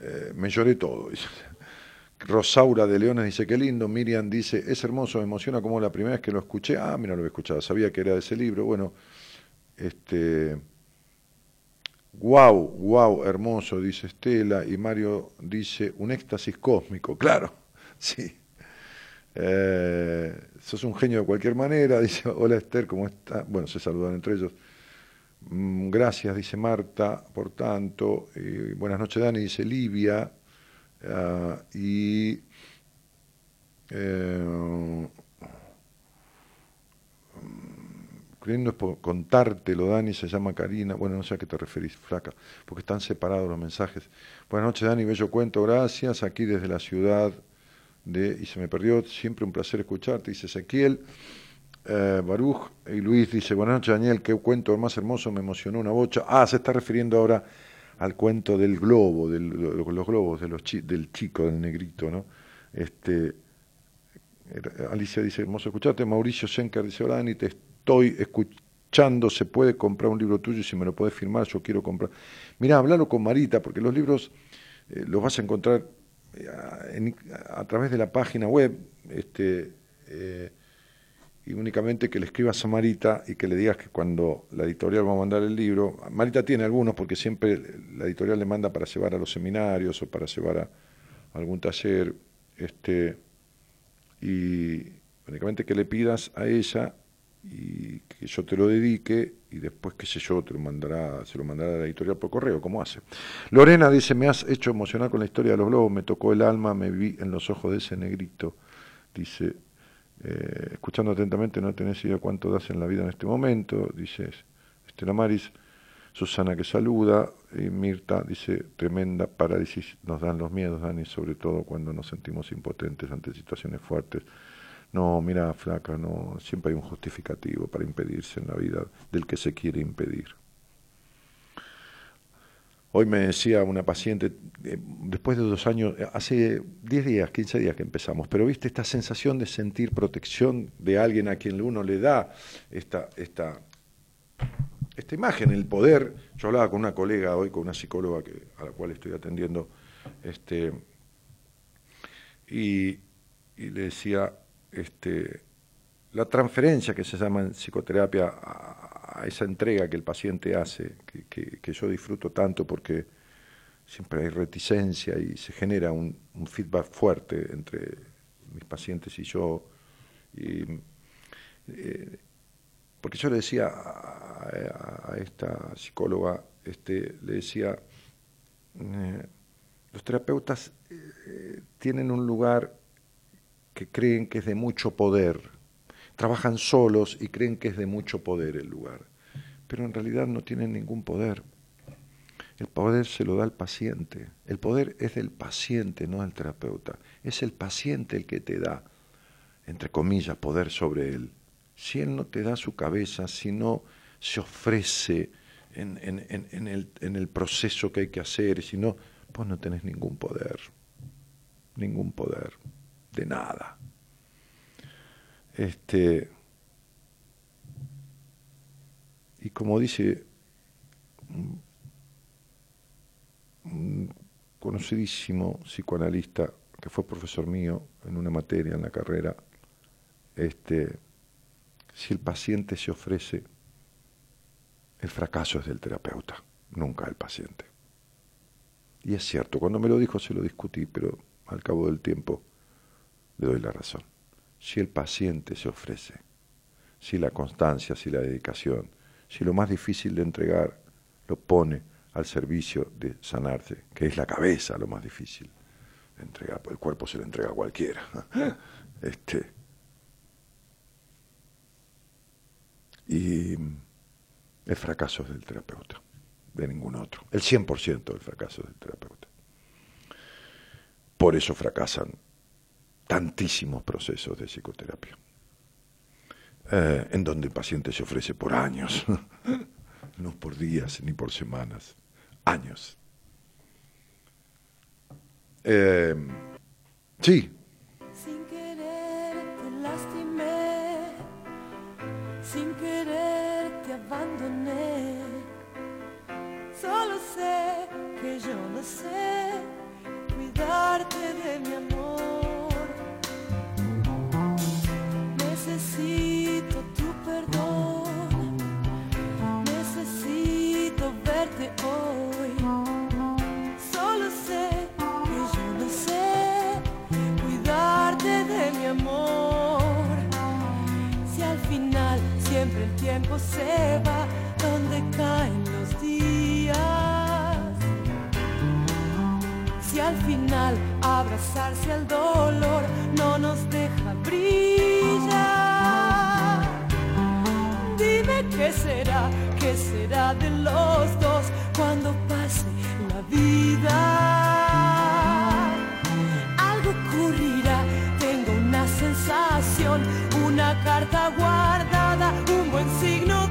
eh, me lloré todo. Rosaura de Leones dice, qué lindo. Miriam dice, es hermoso, me emociona como la primera vez que lo escuché. Ah, mira, lo había escuchado, sabía que era de ese libro. Bueno, este Wow, wow, hermoso, dice Estela, y Mario dice, un éxtasis cósmico, claro, sí. Eh, sos un genio de cualquier manera, dice, hola Esther, ¿cómo está? Bueno, se saludan entre ellos. Mm, gracias, dice Marta, por tanto. buenas noches, Dani, dice Livia. Ah, y eh, por contártelo, Dani, se llama Karina, bueno, no sé a qué te referís, flaca, porque están separados los mensajes. Buenas noches, Dani, bello cuento, gracias, aquí desde la ciudad de, y se me perdió, siempre un placer escucharte, dice Ezequiel. Eh, Baruch y Luis dice, buenas noches Daniel, qué cuento más hermoso, me emocionó una bocha. Ah, se está refiriendo ahora al cuento del globo, del, los globos de los del chico, del negrito, ¿no? Este, Alicia dice, hermoso escucharte. Mauricio Schenker dice, hola Dani, te estoy escuchando, se puede comprar un libro tuyo, si me lo puedes firmar, yo quiero comprar. Mira, hablalo con Marita, porque los libros eh, los vas a encontrar eh, a través de la página web, este, eh, y únicamente que le escribas a Marita y que le digas que cuando la editorial va a mandar el libro, Marita tiene algunos porque siempre la editorial le manda para llevar a los seminarios o para llevar a algún taller, este, y únicamente que le pidas a ella y que yo te lo dedique y después, qué sé yo, te lo mandará, se lo mandará a la editorial por correo, como hace. Lorena dice, me has hecho emocionar con la historia de los globos, me tocó el alma, me vi en los ojos de ese negrito. Dice, eh, escuchando atentamente, no tenés idea cuánto das en la vida en este momento, dice Estela Maris. Susana que saluda, y Mirta dice, tremenda parálisis nos dan los miedos, Dani, sobre todo cuando nos sentimos impotentes ante situaciones fuertes. No, mira, flaca, no, siempre hay un justificativo para impedirse en la vida del que se quiere impedir. Hoy me decía una paciente, eh, después de dos años, eh, hace 10 días, 15 días que empezamos, pero viste esta sensación de sentir protección de alguien a quien uno le da esta, esta, esta imagen, el poder. Yo hablaba con una colega hoy, con una psicóloga a la cual estoy atendiendo, este, y, y le decía, este, la transferencia que se llama en psicoterapia a, esa entrega que el paciente hace, que, yo disfruto tanto porque siempre hay reticencia y se genera un, feedback fuerte entre mis pacientes y yo. Eh, porque yo le decía a, esta psicóloga, este, le decía, eh, los terapeutas eh, tienen un lugar que creen que es de mucho poder. Trabajan solos y creen que es de mucho poder el lugar. Pero en realidad no tienen ningún poder. El poder se lo da el paciente. El poder es del paciente, no del terapeuta. Es el paciente el que te da, entre comillas, poder sobre él. Si él no te da su cabeza, si no se ofrece en, el, proceso que hay que hacer, si no, pues no tenés ningún poder. Ningún poder de nada. Este, y como dice un conocidísimo psicoanalista que fue profesor mío en una materia en la carrera, este, si el paciente se ofrece, el fracaso es del terapeuta, nunca del paciente. Y es cierto, cuando me lo dijo se lo discutí, pero al cabo del tiempo le doy la razón. Si el paciente se ofrece, si la constancia, si la dedicación, si lo más difícil de entregar lo pone al servicio de sanarse, que es la cabeza lo más difícil de entregar, el cuerpo se le entrega a cualquiera. Este, y el fracaso es del terapeuta, de ningún otro. El 100% del fracaso es del terapeuta. Por eso fracasan tantísimos procesos de psicoterapia, eh, en donde el paciente se ofrece por años, no por días ni por semanas, años. Eh, sí. Sin querer te lastimé, sin querer te abandoné, solo sé que yo no sé cuidarte de mi amor. Necesito tu perdón, necesito verte hoy. Solo sé que yo no sé cuidarte de mi amor. Si al final siempre el tiempo se va, donde caen los días. Si al final abrazarse al dolor no nos deja abrir. Qué será, qué será de los dos cuando pase la vida. Algo ocurrirá, tengo una sensación, una carta guardada, un buen signo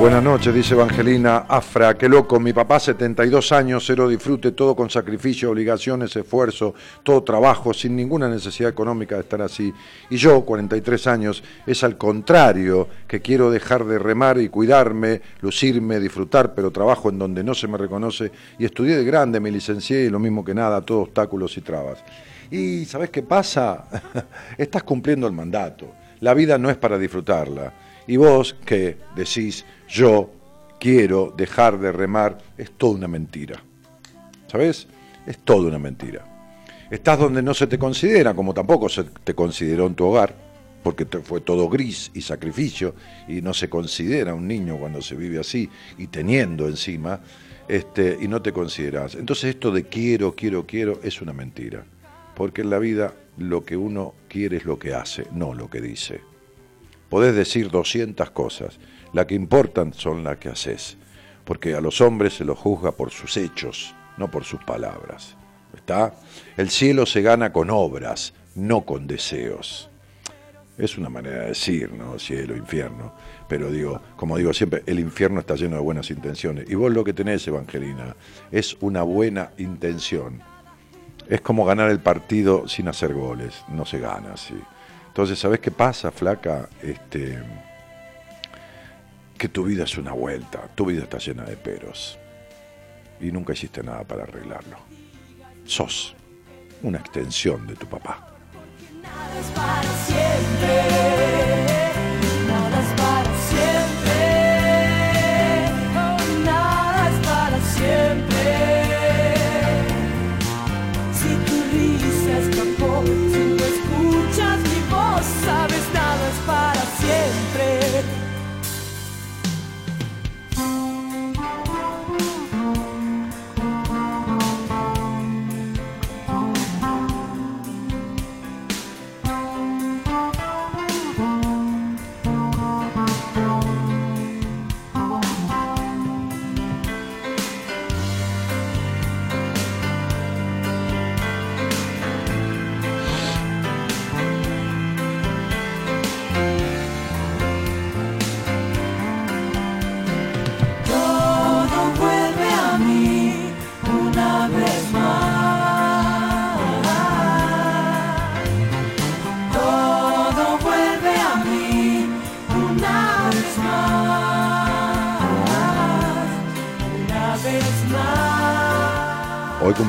Buenas noches, dice Evangelina Afra. Qué loco, mi papá 72 años, cero disfrute, todo con sacrificio, obligaciones, esfuerzo, todo trabajo, sin ninguna necesidad económica de estar así. Y yo, 43 años, es al contrario, que quiero dejar de remar y cuidarme, lucirme, disfrutar, pero trabajo en donde no se me reconoce y estudié de grande, me licencié y lo mismo que nada, todo obstáculos y trabas. Y ¿sabes qué pasa? Estás cumpliendo el mandato. La vida no es para disfrutarla. Y vos que decís, yo quiero dejar de remar, es toda una mentira. ¿Sabes? Es toda una mentira. Estás donde no se te considera, como tampoco se te consideró en tu hogar, porque fue todo gris y sacrificio, y no se considera un niño cuando se vive así, y teniendo encima, este, y no te consideras. Entonces esto de quiero, quiero, quiero, es una mentira. Porque en la vida lo que uno quiere es lo que hace, no lo que dice. Podés decir 200 cosas, las que importan son las que haces, porque a los hombres se los juzga por sus hechos, no por sus palabras. ¿Está? El cielo se gana con obras, no con deseos. Es una manera de decir, ¿no? Cielo, infierno. Pero digo, como digo siempre, el infierno está lleno de buenas intenciones. Y vos lo que tenés, Evangelina, es una buena intención. Es como ganar el partido sin hacer goles. No se gana así. Entonces, ¿sabés qué pasa, flaca? Este, que tu vida es una vuelta. Tu vida está llena de peros. Y nunca hiciste nada para arreglarlo. Sos una extensión de tu papá.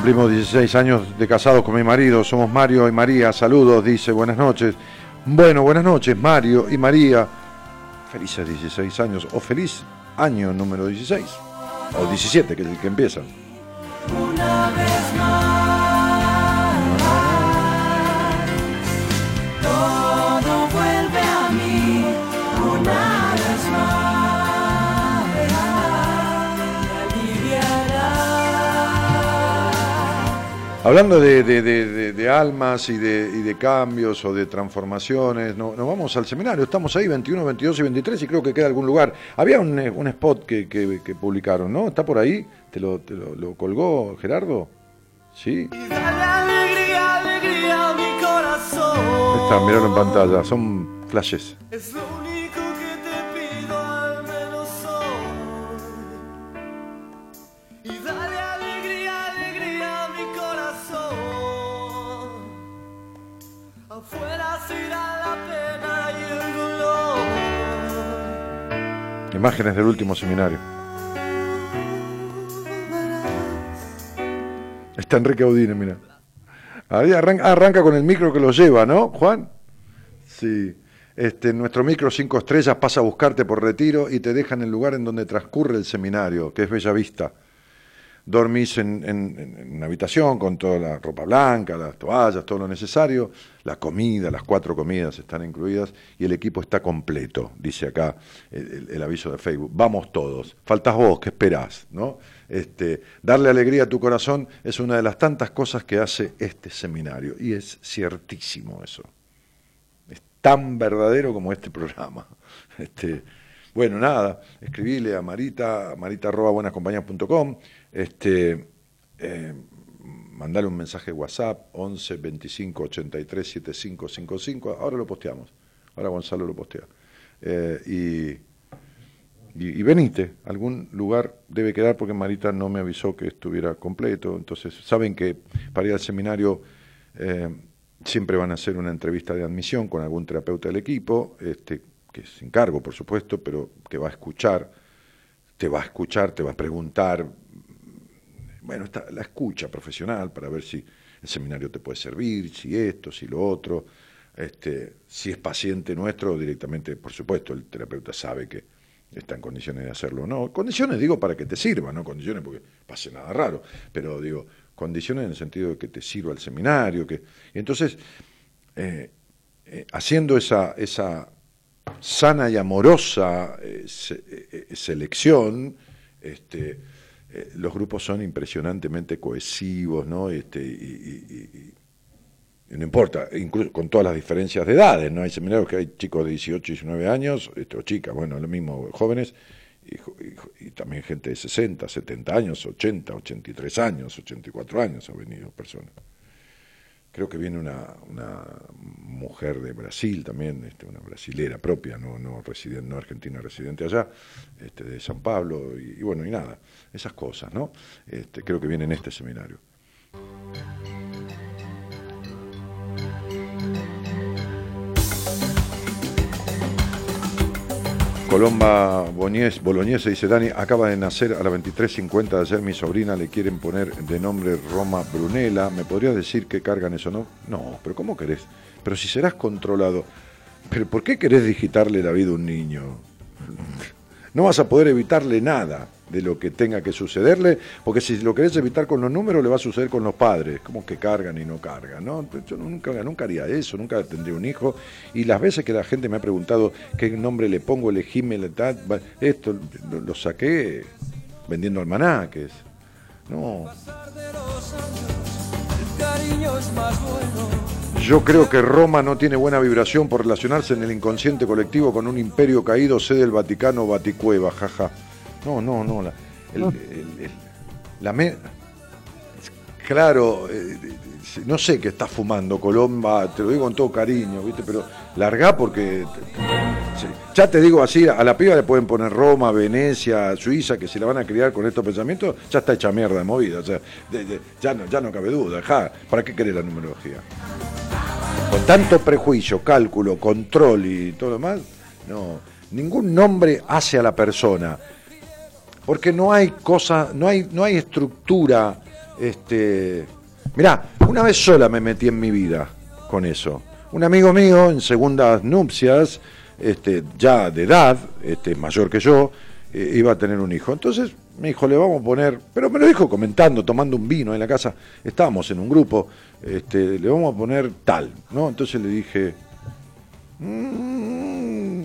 Cumplimos 16 años de casados con mi marido. Somos Mario y María. Saludos, dice. Buenas noches. Bueno, buenas noches, Mario y María. Felices 16 años. O feliz año número 16. O 17, que es el que empieza. Hablando de, de- de- de- almas y de, y de cambios o de transformaciones, no- nos vamos al seminario. Estamos ahí 21, 22 y 23 y creo que queda algún lugar. Había un, eh, un spot que, que- publicaron, ¿no? ¿Está por ahí? ¿Te lo, te lo- colgó Gerardo? ¿Sí? Alegría, alegría mi corazón. Está, miralo en pantalla. Son flashes. Imágenes del último seminario. Está Enrique Audine, mira. Ahí arranca, arranca con el micro que lo lleva, ¿no, Juan? Sí. Este, nuestro micro cinco estrellas pasa a buscarte por retiro y te deja en el lugar en donde transcurre el seminario, que es Bella Vista. Dormís en, en, una habitación con toda la ropa blanca, las toallas, todo lo necesario, la comida, las cuatro comidas están incluidas y el equipo está completo, dice acá el, aviso de Facebook. Vamos todos, faltas vos, ¿qué esperás? ¿no? Este, darle alegría a tu corazón es una de las tantas cosas que hace este seminario y es ciertísimo eso. Es tan verdadero como este programa. Este, bueno, nada, escribile a Marita, marita.buenascompañías.com, este, eh, mandale un mensaje WhatsApp 11 25 83 75 55, ahora lo posteamos, ahora Gonzalo lo postea. Eh, y, y, algún lugar debe quedar porque Marita no me avisó que estuviera completo, entonces saben que para ir al seminario eh, siempre van a hacer una entrevista de admisión con algún terapeuta del equipo, este, que es encargo, por supuesto, pero que va a escuchar, te va a escuchar, te va a preguntar, bueno, está la escucha profesional para ver si el seminario te puede servir, si esto, si lo otro, este, si es paciente nuestro, directamente, por supuesto, el terapeuta sabe que está en condiciones de hacerlo o no. Condiciones, digo, para que te sirva, no condiciones porque pase nada raro, pero digo, condiciones en el sentido de que te sirva el seminario. Que... Y entonces, eh, eh, haciendo esa, esa sana y amorosa eh, selección, este, los grupos son impresionantemente cohesivos, ¿no? Este, y, no importa, incluso con todas las diferencias de edades, ¿no? Hay seminarios que hay chicos de 18, 19 años, este, o chicas, bueno, lo mismo, jóvenes, y, también gente de 60, 70 años, 80, 83 años, 84 años han venido personas creo que viene una, mujer de Brasil también, este, una brasilera propia, no argentina residente allá, este, de San Pablo, y, bueno, y nada, esas cosas, ¿no? Este, creo que viene en este seminario. Colomba Boloñese dice, Dani, acaba de nacer a las 23.50 de ayer mi sobrina, le quieren poner de nombre Roma Brunella. ¿Me podrías decir qué cargan eso, no? No, pero ¿cómo querés? Pero si serás controlado. ¿Pero por qué querés digitarle la vida a un niño? No vas a poder evitarle nada de lo que tenga que sucederle, porque si lo querés evitar con los números, le va a suceder con los padres, como que cargan y no cargan, ¿no? Yo nunca, nunca haría eso, nunca tendría un hijo, y las veces que la gente me ha preguntado qué nombre le pongo, elegíme esto lo, saqué vendiendo almanaques, no. Yo creo que Roma no tiene buena vibración por relacionarse en el inconsciente colectivo con un imperio caído, sede del Vaticano, Vaticueva, jaja. No, no, no. La, la claro, eh, no sé qué está fumando Colomba, te lo digo con todo cariño, ¿viste? Pero larga porque. ya te digo así, a la piba le pueden poner Roma, Venecia, Suiza, que si la van a criar con estos pensamientos, ya está hecha mierda de movida. O sea, ya, no, ya no cabe duda. ¿Para qué querés la numerología? Con tanto prejuicio, cálculo, control y todo lo demás, no. Ningún nombre hace a la persona porque no hay cosa, no hay, no hay estructura. Este... Mirá, una vez sola me metí en mi vida con eso. Un amigo mío en segundas nupcias, este, ya de edad, este, mayor que yo, eh, iba a tener un hijo. Entonces me dijo, le vamos a poner, pero me lo dijo comentando, tomando un vino en la casa, estábamos en un grupo, este, le vamos a poner tal, ¿no? Entonces le dije, mm,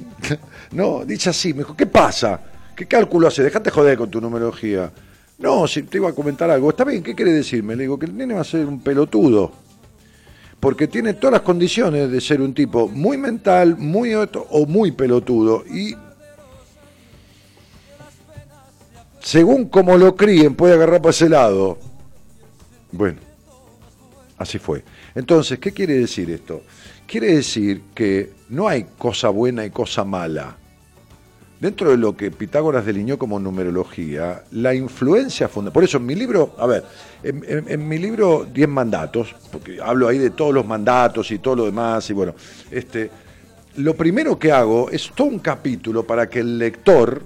no, dice así, me dijo, ¿qué pasa? ¿Qué cálculo hace? Dejate joder con tu numerología. No, si te iba a comentar algo. Está bien, ¿qué quiere decirme? Le digo que el nene va a ser un pelotudo. Porque tiene todas las condiciones de ser un tipo muy mental, muy o muy pelotudo. Y según como lo críen, puede agarrar para ese lado. Bueno, así fue. Entonces, ¿qué quiere decir esto? Quiere decir que no hay cosa buena y cosa mala dentro de lo que Pitágoras delineó como numerología, la influencia fundamental. Por eso en mi libro, a ver, en, mi libro Diez mandatos, porque hablo ahí de todos los mandatos y todo lo demás, y bueno, este, lo primero que hago es todo un capítulo para que el lector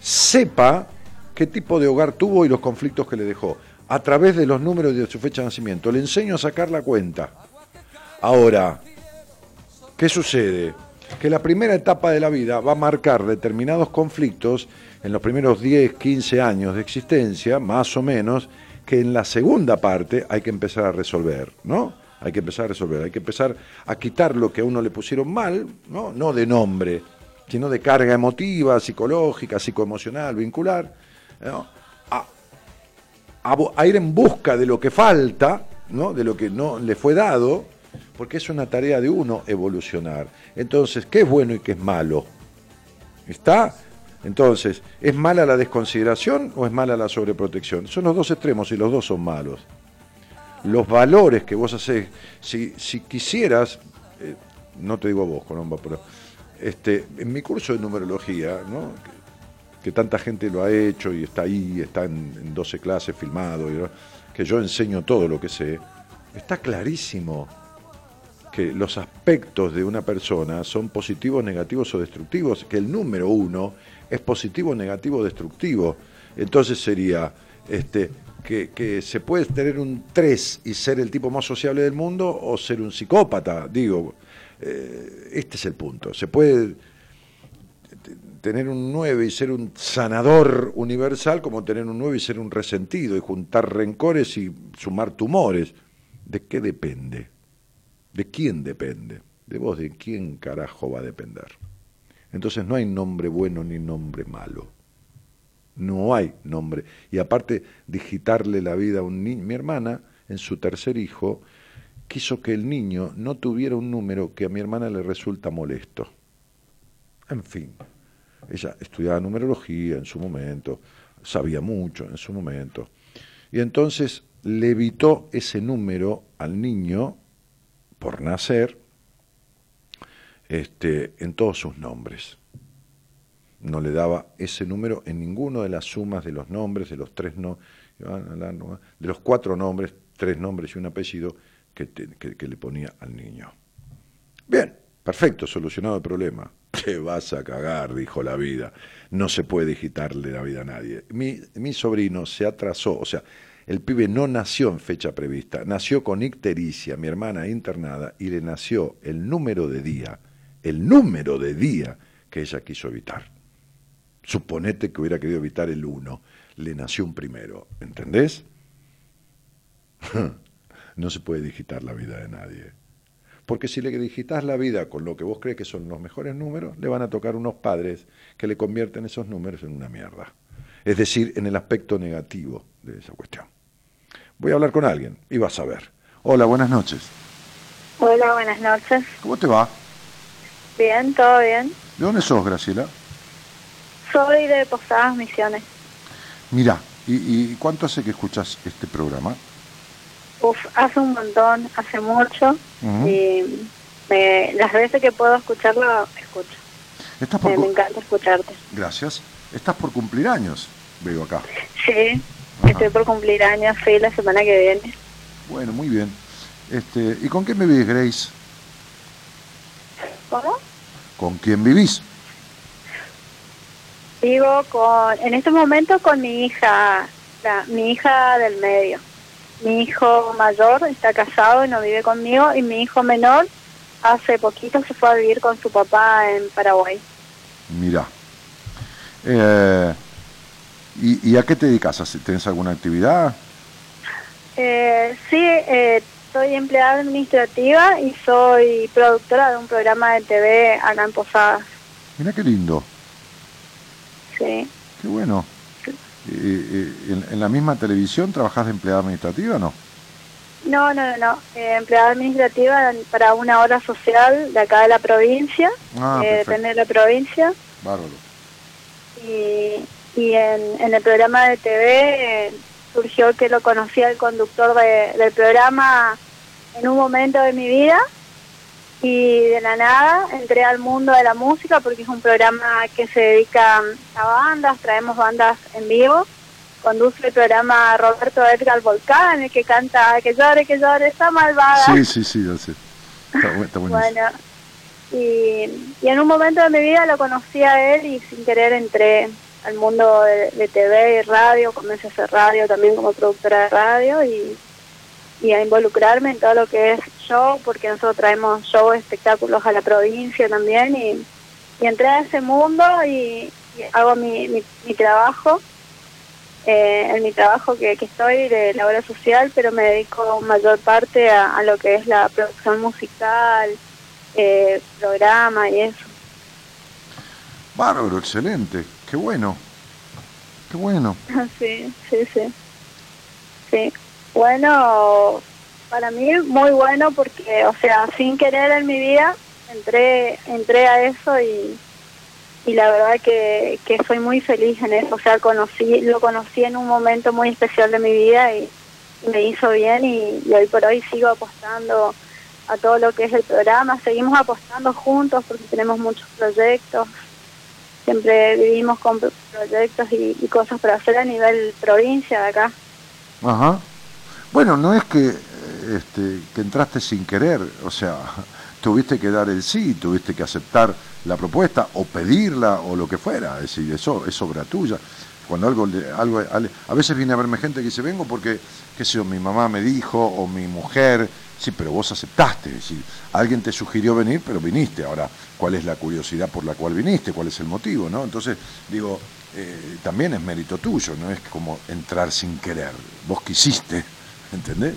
sepa qué tipo de hogar tuvo y los conflictos que le dejó, a través de los números de su fecha de nacimiento. Le enseño a sacar la cuenta. Ahora, ¿qué sucede? Que la primera etapa de la vida va a marcar determinados conflictos en los primeros 10, 15 años de existencia, más o menos, que en la segunda parte hay que empezar a resolver, ¿no? Hay que empezar a resolver, hay que empezar a quitar lo que a uno le pusieron mal, ¿no? No de nombre, sino de carga emotiva, psicológica, psicoemocional, vincular, a, a ir en busca de lo que falta, ¿no? De lo que no le fue dado, porque es una tarea de uno evolucionar. Entonces, ¿qué es bueno y qué es malo? ¿Está? Entonces, ¿es mala la desconsideración o es mala la sobreprotección? Son los dos extremos y los dos son malos. Los valores que vos hacés, si, si quisieras, eh, no te digo a vos, Colomba, pero este, en mi curso de numerología, ¿no? que, tanta gente lo ha hecho y está ahí, está en, en 12 clases filmado, que yo enseño todo lo que sé, está clarísimo que los aspectos de una persona son positivos, negativos o destructivos, que el número uno es positivo, negativo, destructivo. Entonces sería este, que, se puede tener un 3 y ser el tipo más sociable del mundo o ser un psicópata, digo. Eh, este es el punto. Se puede tener un 9 y ser un sanador universal como tener un 9 y ser un resentido y juntar rencores y sumar tumores. ¿De qué depende? ¿De quién depende? De vos, ¿de quién carajo va a depender? Entonces no hay nombre bueno ni nombre malo. No hay nombre. Y aparte, digitarle la vida a un niño. Mi hermana, en su tercer hijo, quiso que el niño no tuviera un número que a mi hermana le resulta molesto. En fin, ella estudiaba numerología en su momento, sabía mucho en su momento. Y entonces le evitó ese número al niño por nacer este, en todos sus nombres. No le daba ese número en ninguno de las sumas de los nombres, de los tres no, de los cuatro nombres, tres nombres y un apellido que, que, le ponía al niño. Bien, perfecto, solucionado el problema. Te vas a cagar, dijo la vida. No se puede digitarle la vida a nadie. Mi, mi sobrino se atrasó, o sea, el pibe no nació en fecha prevista, nació con ictericia, mi hermana internada, y le nació el número de día, el número de día que ella quiso evitar. Suponete que hubiera querido evitar el uno, le nació un primero, ¿entendés? no se puede digitar la vida de nadie. Porque si le digitas la vida con lo que vos crees que son los mejores números, le van a tocar unos padres que le convierten esos números en una mierda. Es decir, en el aspecto negativo de esa cuestión. Voy a hablar con alguien y vas a ver. Hola, buenas noches. Hola, buenas noches. ¿Cómo te va? Bien, todo bien. ¿De dónde sos, Graciela? Soy de Posadas Misiones. Mira, ¿y, ¿y, cuánto hace que escuchas este programa? Uf, hace un montón, hace mucho. Uh -huh. Y me, las veces que puedo escucharlo, escucho. ¿Estás por me, me encanta escucharte. Gracias. ¿Estás por cumplir años? Veo acá. Sí, Ajá. estoy por cumplir años, sí, la semana que viene. Bueno, muy bien. Este, ¿Y con quién vivís, Grace? ¿Cómo? ¿Con quién vivís? Vivo con, en este momento con mi hija, la, mi hija del medio. Mi hijo mayor está casado y no vive conmigo y mi hijo menor hace poquito se fue a vivir con su papá en Paraguay. Mira. Eh, ¿y, ¿y, a qué te dedicas? ¿Tienes alguna actividad? Eh, sí, eh, soy empleada administrativa y soy productora de un programa de TV acá en Posadas. Mira qué lindo. Sí. Qué bueno. ¿En, ¿En, la misma televisión trabajas de empleada administrativa o no? No, no, no, no. Eh, empleada administrativa para una hora social de acá de la provincia, ah, eh, depende de la provincia. Bárbaro. Y, y en, en, el programa de TV eh, surgió que lo conocía el conductor de, del programa en un momento de mi vida y de la nada entré al mundo de la música porque es un programa que se dedica a bandas, traemos bandas en vivo. Conduce el programa Roberto Edgar Volcán, el que canta Que llore, que llore, está malvada. Sí, sí, sí, ya sé. Está, está bueno, y, y, en un momento de mi vida lo conocí a él y sin querer entré al mundo de, TV y radio, comencé a hacer radio también como productora de radio y, y a involucrarme en todo lo que es show, porque nosotros traemos shows, espectáculos a la provincia también, y, y entré a ese mundo y, y hago mi, mi, mi trabajo, eh, en mi trabajo que, que estoy de la obra social, pero me dedico mayor parte a, a lo que es la producción musical, eh, programa y eso. Bárbaro, excelente. Qué bueno. Qué bueno. Sí, sí, sí. Sí. Bueno, para mí muy bueno porque, o sea, sin querer en mi vida entré entré a eso y, y la verdad que, que soy muy feliz en eso. O sea, conocí lo conocí en un momento muy especial de mi vida y, me hizo bien y hoy por hoy sigo apostando a todo lo que es el programa. Seguimos apostando juntos porque tenemos muchos proyectos siempre vivimos con pro- proyectos y, cosas para hacer a nivel provincia de acá. Ajá. Bueno, no es que, este, que entraste sin querer, o sea, tuviste que dar el sí, tuviste que aceptar la propuesta o pedirla o lo que fuera, es decir, eso es obra tuya. Cuando algo, algo, a veces viene a verme gente que dice, vengo porque, qué sé yo, mi mamá me dijo o mi mujer, sí, pero vos aceptaste, es decir, alguien te sugirió venir, pero viniste. Ahora, ¿cuál es la curiosidad por la cual viniste? ¿Cuál es el motivo? ¿no? Entonces, digo, eh, también es mérito tuyo, no es como entrar sin querer. Vos quisiste, ¿entendés?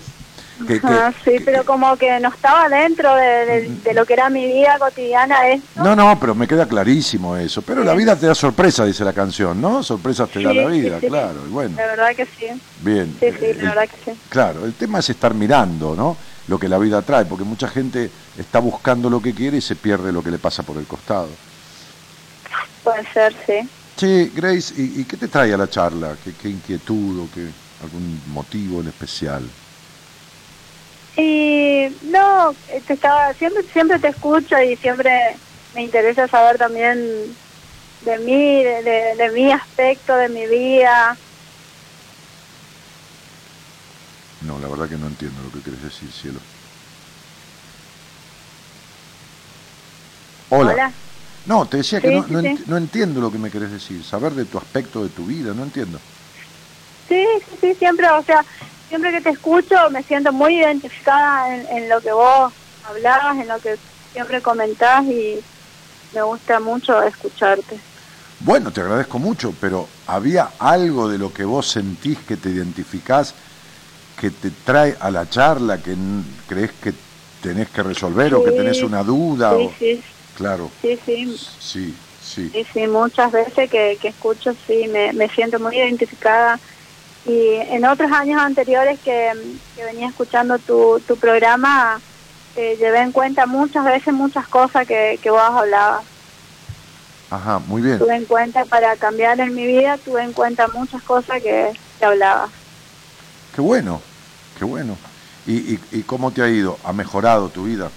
Que- que- Ajá, sí, que- pero como que no estaba dentro de, de- de lo que era mi vida cotidiana esto. No, no, pero me queda clarísimo eso. Pero la vida te da sorpresa, dice la canción, ¿no? Sorpresas te da la vida, sí. claro. Y bueno, La verdad que sí. bien. Sí, sí, la verdad que sí. Claro, el tema es estar mirando, ¿no? Lo que la vida trae, porque mucha gente está buscando lo que quiere y se pierde lo que le pasa por el costado. Puede ser, sí. Sí, Grace, ¿y, y qué te trae a la charla? ¿Qué, qué inquietud o qué, algún motivo en especial? Y no, te estaba, siempre, siempre te escucho y siempre me interesa saber también de mí, de, de, de mi aspecto, de mi vida. No, la verdad que no entiendo lo que quieres decir, cielo. Hola. Hola. No, te decía que no, sí, no, sí. no entiendo lo que me querés decir. Saber de tu aspecto de tu vida, no entiendo. Sí, sí, sí, siempre, o sea, siempre que te escucho me siento muy identificada en, en lo que vos hablabas, en lo que siempre comentás y me gusta mucho escucharte. Bueno, te agradezco mucho, pero ¿había algo de lo que vos sentís que te identificás que te trae a la charla, que crees que tenés que resolver o que tenés una duda? Sí, o... sí, Claro, sí, sí, sí, sí. sí, sí, muchas veces que, que escucho, sí, me, me siento muy identificada. Y en otros años anteriores que, que venía escuchando tu, tu programa, eh, llevé en cuenta muchas veces muchas cosas que, que vos hablabas. Ajá, muy bien. tuve en cuenta para cambiar en mi vida, tuve en cuenta muchas cosas que, que hablaba. Qué bueno, qué bueno. ¿Y, y, y cómo te ha ido? ¿Ha mejorado tu vida?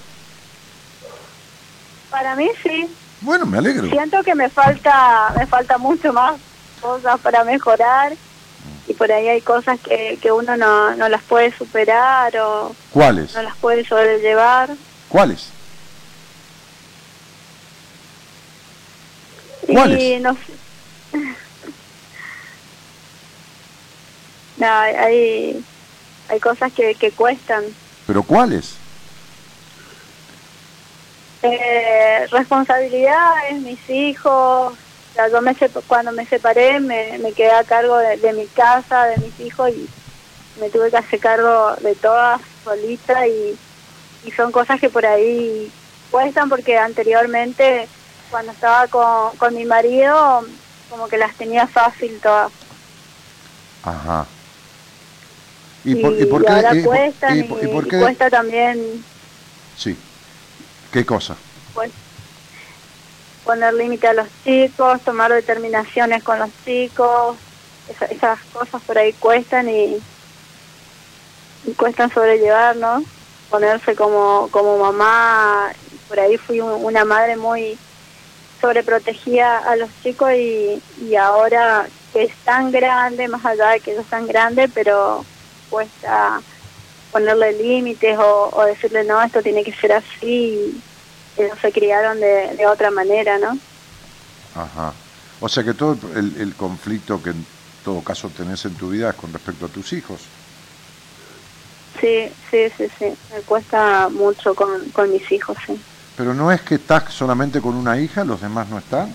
Para mí sí, Bueno, me alegro. siento que me falta, me falta mucho más cosas para mejorar y por ahí hay cosas que, que uno no, no las puede superar o ¿Cuáles? no las puede sobrellevar. ¿Cuáles? Y ¿Cuáles? no. No, hay, hay, cosas que, que cuestan. ¿Pero cuáles? Eh, responsabilidades, mis hijos. O sea, yo me sep- cuando me separé me, me quedé a cargo de, de mi casa, de mis hijos y me tuve que hacer cargo de todas solita y, y son cosas que por ahí cuestan porque anteriormente cuando estaba con, con mi marido como que las tenía fácil todas. Ajá. Y, por, y por qué? ahora y cuestan y por- qué? cuesta también Sí. ¿Qué cosa? pues poner límite a los chicos, tomar determinaciones con los chicos, esa- esas cosas por ahí cuestan y, y cuestan sobrellevar, ¿no? Ponerse como, como mamá, por ahí fui un- una madre muy sobreprotegida a los chicos y, y ahora que es tan grande, más allá de que ellos tan grande, pero cuesta ponerle límites o, o decirle no, esto tiene que ser así. Ellos se criaron de, de otra manera, ¿no? Ajá. O sea que todo el, el conflicto que en todo caso tenés en tu vida es con respecto a tus hijos. Sí, sí, sí, sí. Me cuesta mucho con, con mis hijos, sí. Pero no es que estás solamente con una hija, los demás no están.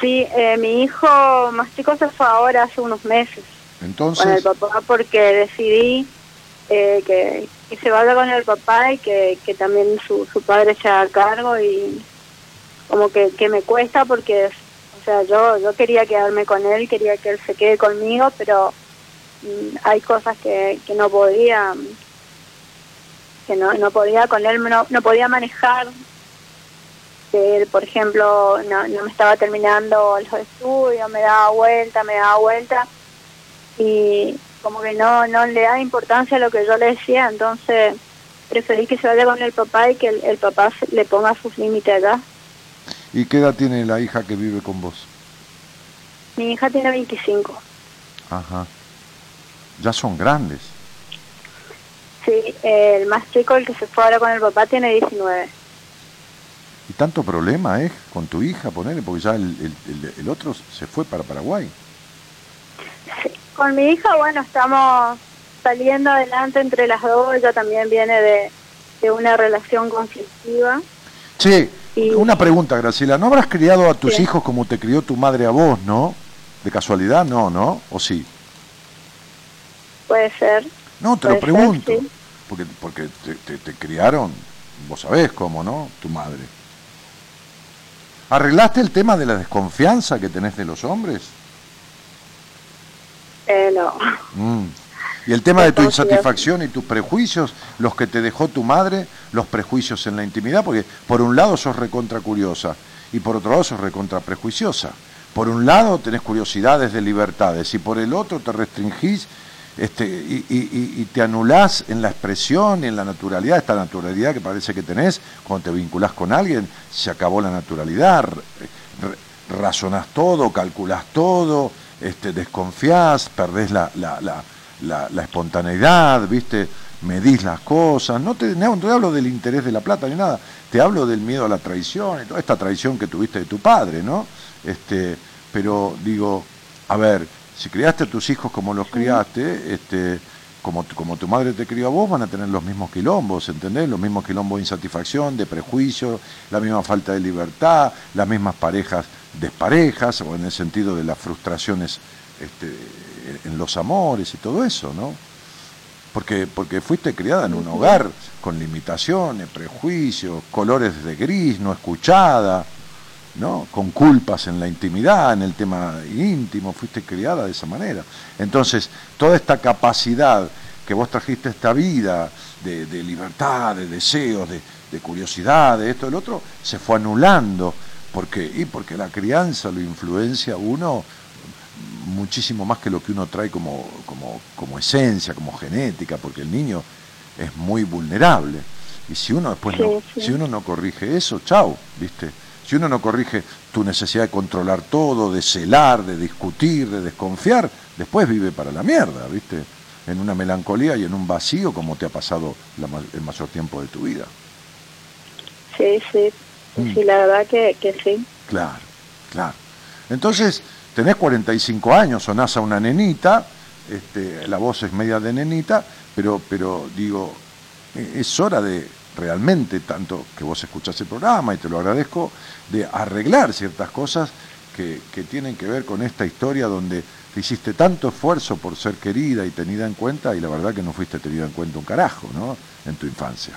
Sí, eh, mi hijo más chico se fue ahora hace unos meses Entonces, con el papá porque decidí eh, que, que se vaya con el papá y que, que también su, su padre se haga cargo y como que, que me cuesta porque, o sea, yo, yo quería quedarme con él, quería que él se quede conmigo, pero mm, hay cosas que, que no podía, que no, no podía con él, no, no podía manejar. Él, por ejemplo, no, no me estaba terminando los estudios, me daba vuelta, me daba vuelta y como que no, no le da importancia a lo que yo le decía, entonces preferí que se vaya con el papá y que el, el papá le ponga sus límites allá. ¿y qué edad tiene la hija que vive con vos? Mi hija tiene 25. Ajá. Ya son grandes. Sí, el más chico, el que se fue ahora con el papá, tiene 19. ¿Y tanto problema es con tu hija, ponele? Porque ya el, el- el- el otro se fue para Paraguay. Sí. Con mi hija, bueno, estamos saliendo adelante entre las dos. Ella también viene de, de una relación conflictiva. Y- una pregunta, Graciela. ¿No habrás criado a tus Sí. hijos como te crió tu madre a vos, no? ¿De casualidad? No, ¿no? ¿O sí? Puede ser. No, te lo ser, pregunto. sí. Porque, porque te, te- te criaron, vos sabés cómo, ¿no? Tu madre. ¿Arreglaste el tema de la desconfianza que tenés de los hombres? Eh, no. Mm. Y el tema de tu insatisfacción y tus prejuicios, los que te dejó tu madre, los prejuicios en la intimidad, porque por un lado sos recontra curiosa y por otro lado sos recontra prejuiciosa. Por un lado tenés curiosidades de libertades y por el otro te restringís este, y, y- y- te anulás en la expresión y en la naturalidad, esta naturalidad que parece que tenés cuando te vinculás con alguien, se acabó la naturalidad, razonás todo, calculás todo, este, desconfiás, perdés la, la, la, la- la espontaneidad, ¿viste? Medís las cosas, no te, no te hablo del interés de la plata ni nada, te hablo del miedo a la traición y toda esta traición que tuviste de tu padre, ¿no? Este, pero digo, a ver, si criaste a tus hijos como los criaste, este, como, tu- como tu madre te crió a vos, van a tener los mismos quilombos, ¿entendés? Los mismos quilombos de insatisfacción, de prejuicio, la misma falta de libertad, las mismas parejas desparejas, o en el sentido de las frustraciones este, en los amores y todo eso, ¿no? Porque, porque fuiste criada en un hogar con limitaciones, prejuicios, colores de gris, no escuchada, ¿no? con culpas en la intimidad, en el tema íntimo, fuiste criada de esa manera. Entonces, toda esta capacidad que vos trajiste esta vida de, de libertad, de deseos, de, de curiosidad, de esto, del otro, se fue anulando. Porque Y porque la crianza lo influencia a uno muchísimo más que lo que uno trae como, como, como esencia, como genética, porque el niño es muy vulnerable. Y si uno después no, Sí, si uno no corrige eso, chao, ¿viste? Si uno no corrige tu necesidad de controlar todo, de celar, de discutir, de desconfiar, después vive para la mierda, ¿viste? En una melancolía y en un vacío como te ha pasado la el mayor tiempo de tu vida. Sí, sí. Mm. Sí, la verdad que, que sí. Claro, claro. Entonces, tenés 45 años, sonás a una nenita, este, la voz es media de nenita, pero, pero digo, eh, es hora de realmente, tanto que vos escuchás el programa y te lo agradezco, de arreglar ciertas cosas que, que tienen que ver con esta historia donde te hiciste tanto esfuerzo por ser querida y tenida en cuenta y la verdad que no fuiste tenida en cuenta un carajo, ¿no? En tu infancia.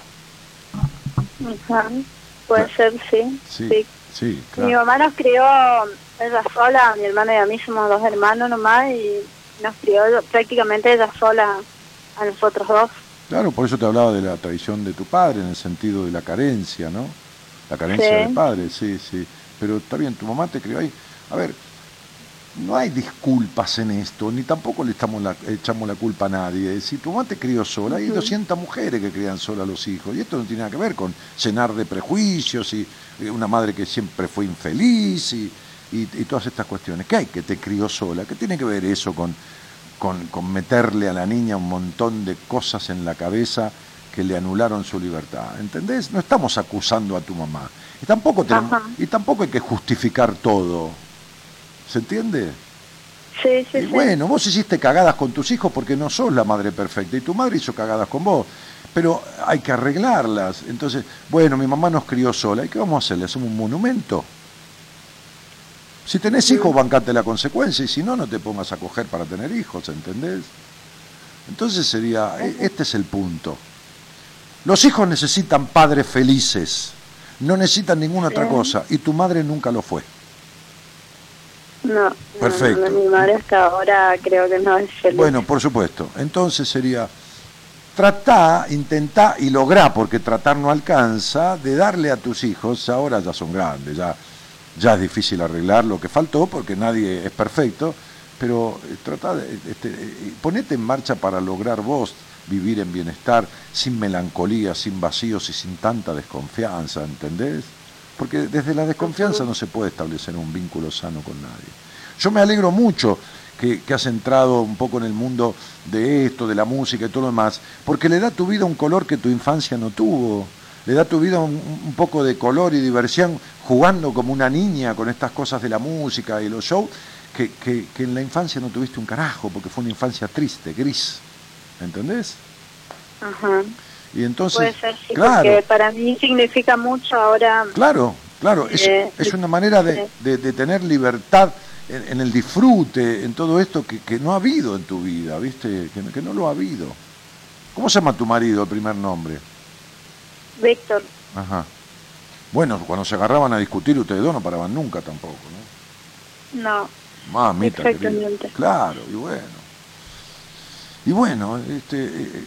Puede ser, sí. Sí, sí. sí, Mi claro. mamá nos crió ella sola, mi hermano y a mí somos dos hermanos nomás y nos crió prácticamente ella sola a nosotros dos. Claro, por eso te hablaba de la tradición de tu padre, en el sentido de la carencia, ¿no? La carencia Sí. del padre, sí, sí. Pero está bien, tu mamá te crió ahí. A ver, no hay disculpas en esto, ni tampoco le estamos la- echamos la culpa a nadie. Si tu mamá te crió sola, hay 200 mujeres que crían sola a los hijos. Y esto no tiene nada que ver con llenar de prejuicios y eh, una madre que siempre fue infeliz y, y- y todas estas cuestiones. ¿Qué hay que te crió sola? ¿Qué tiene que ver eso con, con, con meterle a la niña un montón de cosas en la cabeza que le anularon su libertad? ¿Entendés? No estamos acusando a tu mamá. Y tampoco, tenemos- y tampoco hay que justificar todo. ¿Se entiende? Sí, sí, y sí. bueno, vos hiciste cagadas con tus hijos porque no sos la madre perfecta y tu madre hizo cagadas con vos. Pero hay que arreglarlas. Entonces, bueno, mi mamá nos crió sola. ¿Y qué vamos a hacer? ¿Le hacemos un monumento? Si tenés hijos, bancate la consecuencia y si no, no te pongas a coger para tener hijos, ¿entendés? Entonces sería, e- este es el punto. Los hijos necesitan padres felices, no necesitan ninguna otra cosa y tu madre nunca lo fue. No, no, Perfecto. no, mi madre hasta ahora creo que no es feliz. Bueno, por supuesto. Entonces sería tratá, intentá y lográ, porque tratar no alcanza, de darle a tus hijos, ahora ya son grandes, ya, ya es difícil arreglar lo que faltó, porque nadie es perfecto, pero eh, tratá de, este, eh, ponete en marcha para lograr vos vivir en bienestar, sin melancolía, sin vacíos y sin tanta desconfianza, ¿entendés? Porque desde la desconfianza no se puede establecer un vínculo sano con nadie. Yo me alegro mucho que, has entrado un poco en el mundo de esto, de la música y todo lo demás, porque le da a tu vida un color que tu infancia no tuvo. Le da a tu vida un, poco de color y diversión jugando como una niña con estas cosas de la música y los shows, que en la infancia no tuviste un carajo, porque fue una infancia triste, gris. ¿Entendés? Ajá. Y entonces, Puede ser, sí, claro, porque para mí significa mucho ahora. Claro, claro, es, Eh, es una manera de, de- de tener libertad en, en el disfrute, en todo esto que, que no ha habido en tu vida, ¿viste? Que, no- que no lo ha habido. ¿Cómo se llama tu marido, el primer nombre? Víctor, Ajá. Bueno, cuando se agarraban a discutir ustedes dos no paraban nunca tampoco, ¿no? no. Mamita, querida. Exactamente. Claro, y bueno. Y bueno, este, eh,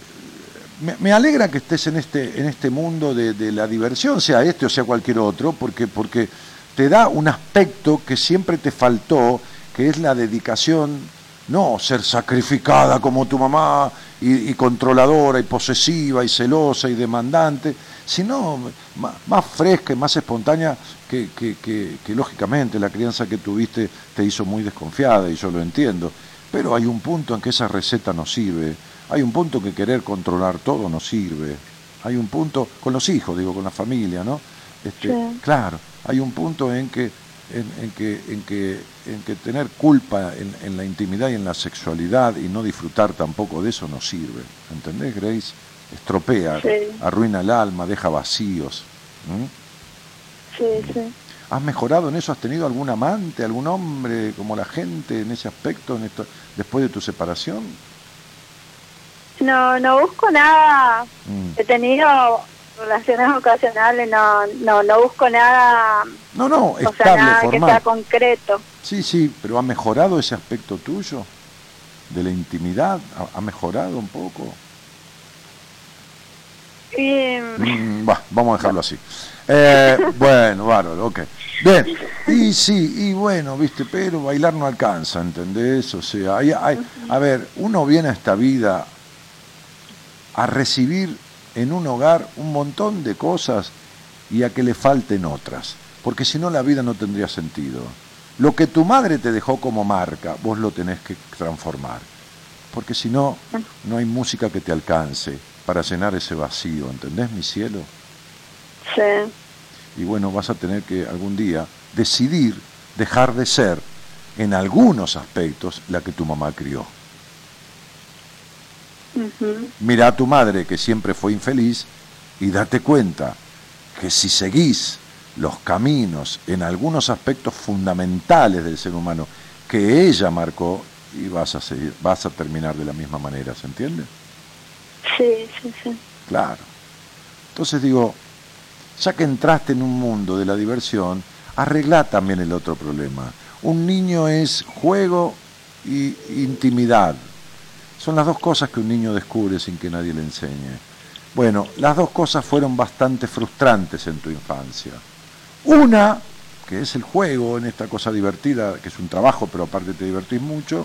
me, alegra que estés en este, en este mundo de, la diversión, sea este o sea cualquier otro, porque, porque te da un aspecto que siempre te faltó, que es la dedicación, no ser sacrificada como tu mamá y, y controladora y posesiva y celosa y demandante, sino ma- más, fresca y más espontánea que- que, lógicamente la crianza que tuviste te hizo muy desconfiada y yo lo entiendo, pero hay un punto en que esa receta no sirve, hay un punto que querer controlar todo no sirve, hay un punto con los hijos, digo, con la familia, ¿no? Este, Sí. Claro, hay un punto en que en, en que, en, que, en que tener culpa en, en la intimidad y en la sexualidad y no disfrutar tampoco de eso no sirve. ¿Entendés, Grace? Estropea, Sí. arruina el alma, deja vacíos. ¿m? Sí, sí. ¿Has mejorado en eso? ¿Has tenido algún amante, algún hombre como la gente en ese aspecto en esto, después de tu separación? No, no busco nada. Mm. He tenido relaciones ocasionales, no, no, no busco nada, No, no, o sea, estable, nada que sea formal. concreto. Sí, sí, pero ¿ha mejorado ese aspecto tuyo? ¿De la intimidad? ¿Ha, ha mejorado un poco? Y, Mm, bah, vamos a dejarlo así. Eh, bueno, bárbaro, ok. Bien, y sí, y bueno, viste, pero bailar no alcanza, ¿entendés? O sea, hay, hay- a ver, uno viene a esta vida a recibir en un hogar un montón de cosas y a que le falten otras, porque si no la vida no tendría sentido. Lo que tu madre te dejó como marca, vos lo tenés que transformar, porque si no, no hay música que te alcance para llenar ese vacío, ¿entendés, mi cielo? sí, Y bueno, vas a tener que algún día decidir dejar de ser, en algunos aspectos, la que tu mamá crió. Mira a tu madre que siempre fue infeliz y date cuenta que si seguís los caminos en algunos aspectos fundamentales del ser humano que ella marcó y vas a seguir, vas a terminar de la misma manera, ¿se entiende? sí, sí, sí. Claro. Entonces digo, ya que entraste en un mundo de la diversión, arregla también el otro problema. Un niño es juego y intimidad. Son las dos cosas que un niño descubre sin que nadie le enseñe. Bueno, las dos cosas fueron bastante frustrantes en tu infancia. Una, que es el juego en esta cosa divertida, que es un trabajo, pero aparte te divertís mucho,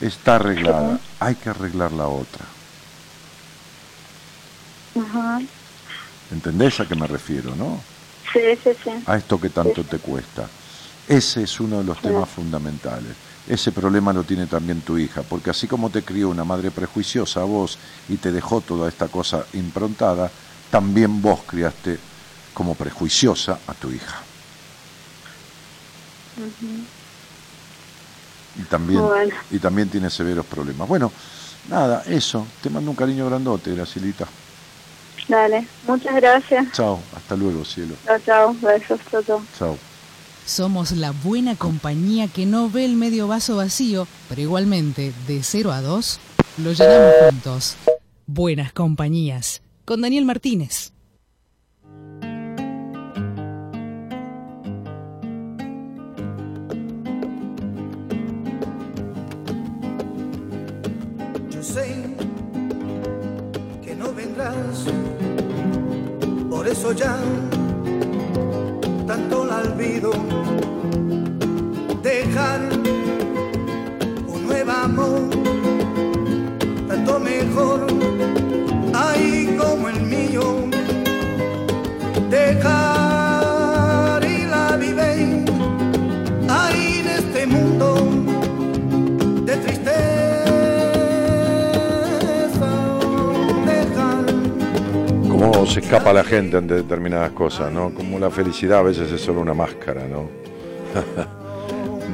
está arreglada. Hay que arreglar la otra. Ajá. ¿Entendés a qué me refiero, no? Sí, sí, sí. A esto que tanto te cuesta. Ese es uno de los temas fundamentales. Ese problema lo tiene también tu hija, porque así como te crió una madre prejuiciosa a vos y te dejó toda esta cosa improntada, también vos criaste como prejuiciosa a tu hija. Y también, Bueno. y también tiene severos problemas. Bueno, nada, eso. Te mando un cariño grandote, Gracilita. Dale, muchas gracias. Chao, hasta luego, cielo. Chao, chao, besos, chao, chao. Somos la buena compañía que no ve el medio vaso vacío, pero igualmente, de 0 a 2, lo llenamos juntos. Buenas compañías. Con Daniel Martínez. Yo sé que no vendrás, por eso ya tanto la olvido. Dejar un nuevo amor, tanto mejor, ahí como el mío. Dejar Cómo se escapa la gente ante determinadas cosas, ¿no? Como la felicidad a veces es solo una máscara, ¿no?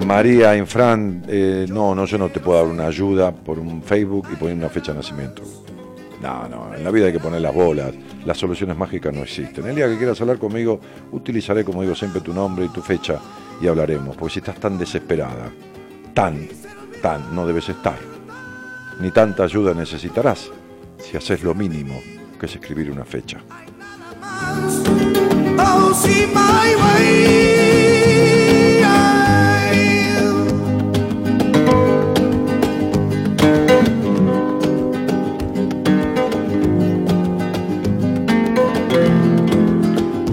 María Infran, eh, no, no, yo no te puedo dar una ayuda por un Facebook y poner una fecha de nacimiento. No, no, en la vida hay que poner las bolas, las soluciones mágicas no existen. El día que quieras hablar conmigo, utilizaré, como digo siempre, tu nombre y tu fecha y hablaremos, porque si estás tan desesperada, tan, tan, no debes estar, ni tanta ayuda necesitarás si haces lo mínimo, que es escribir una fecha.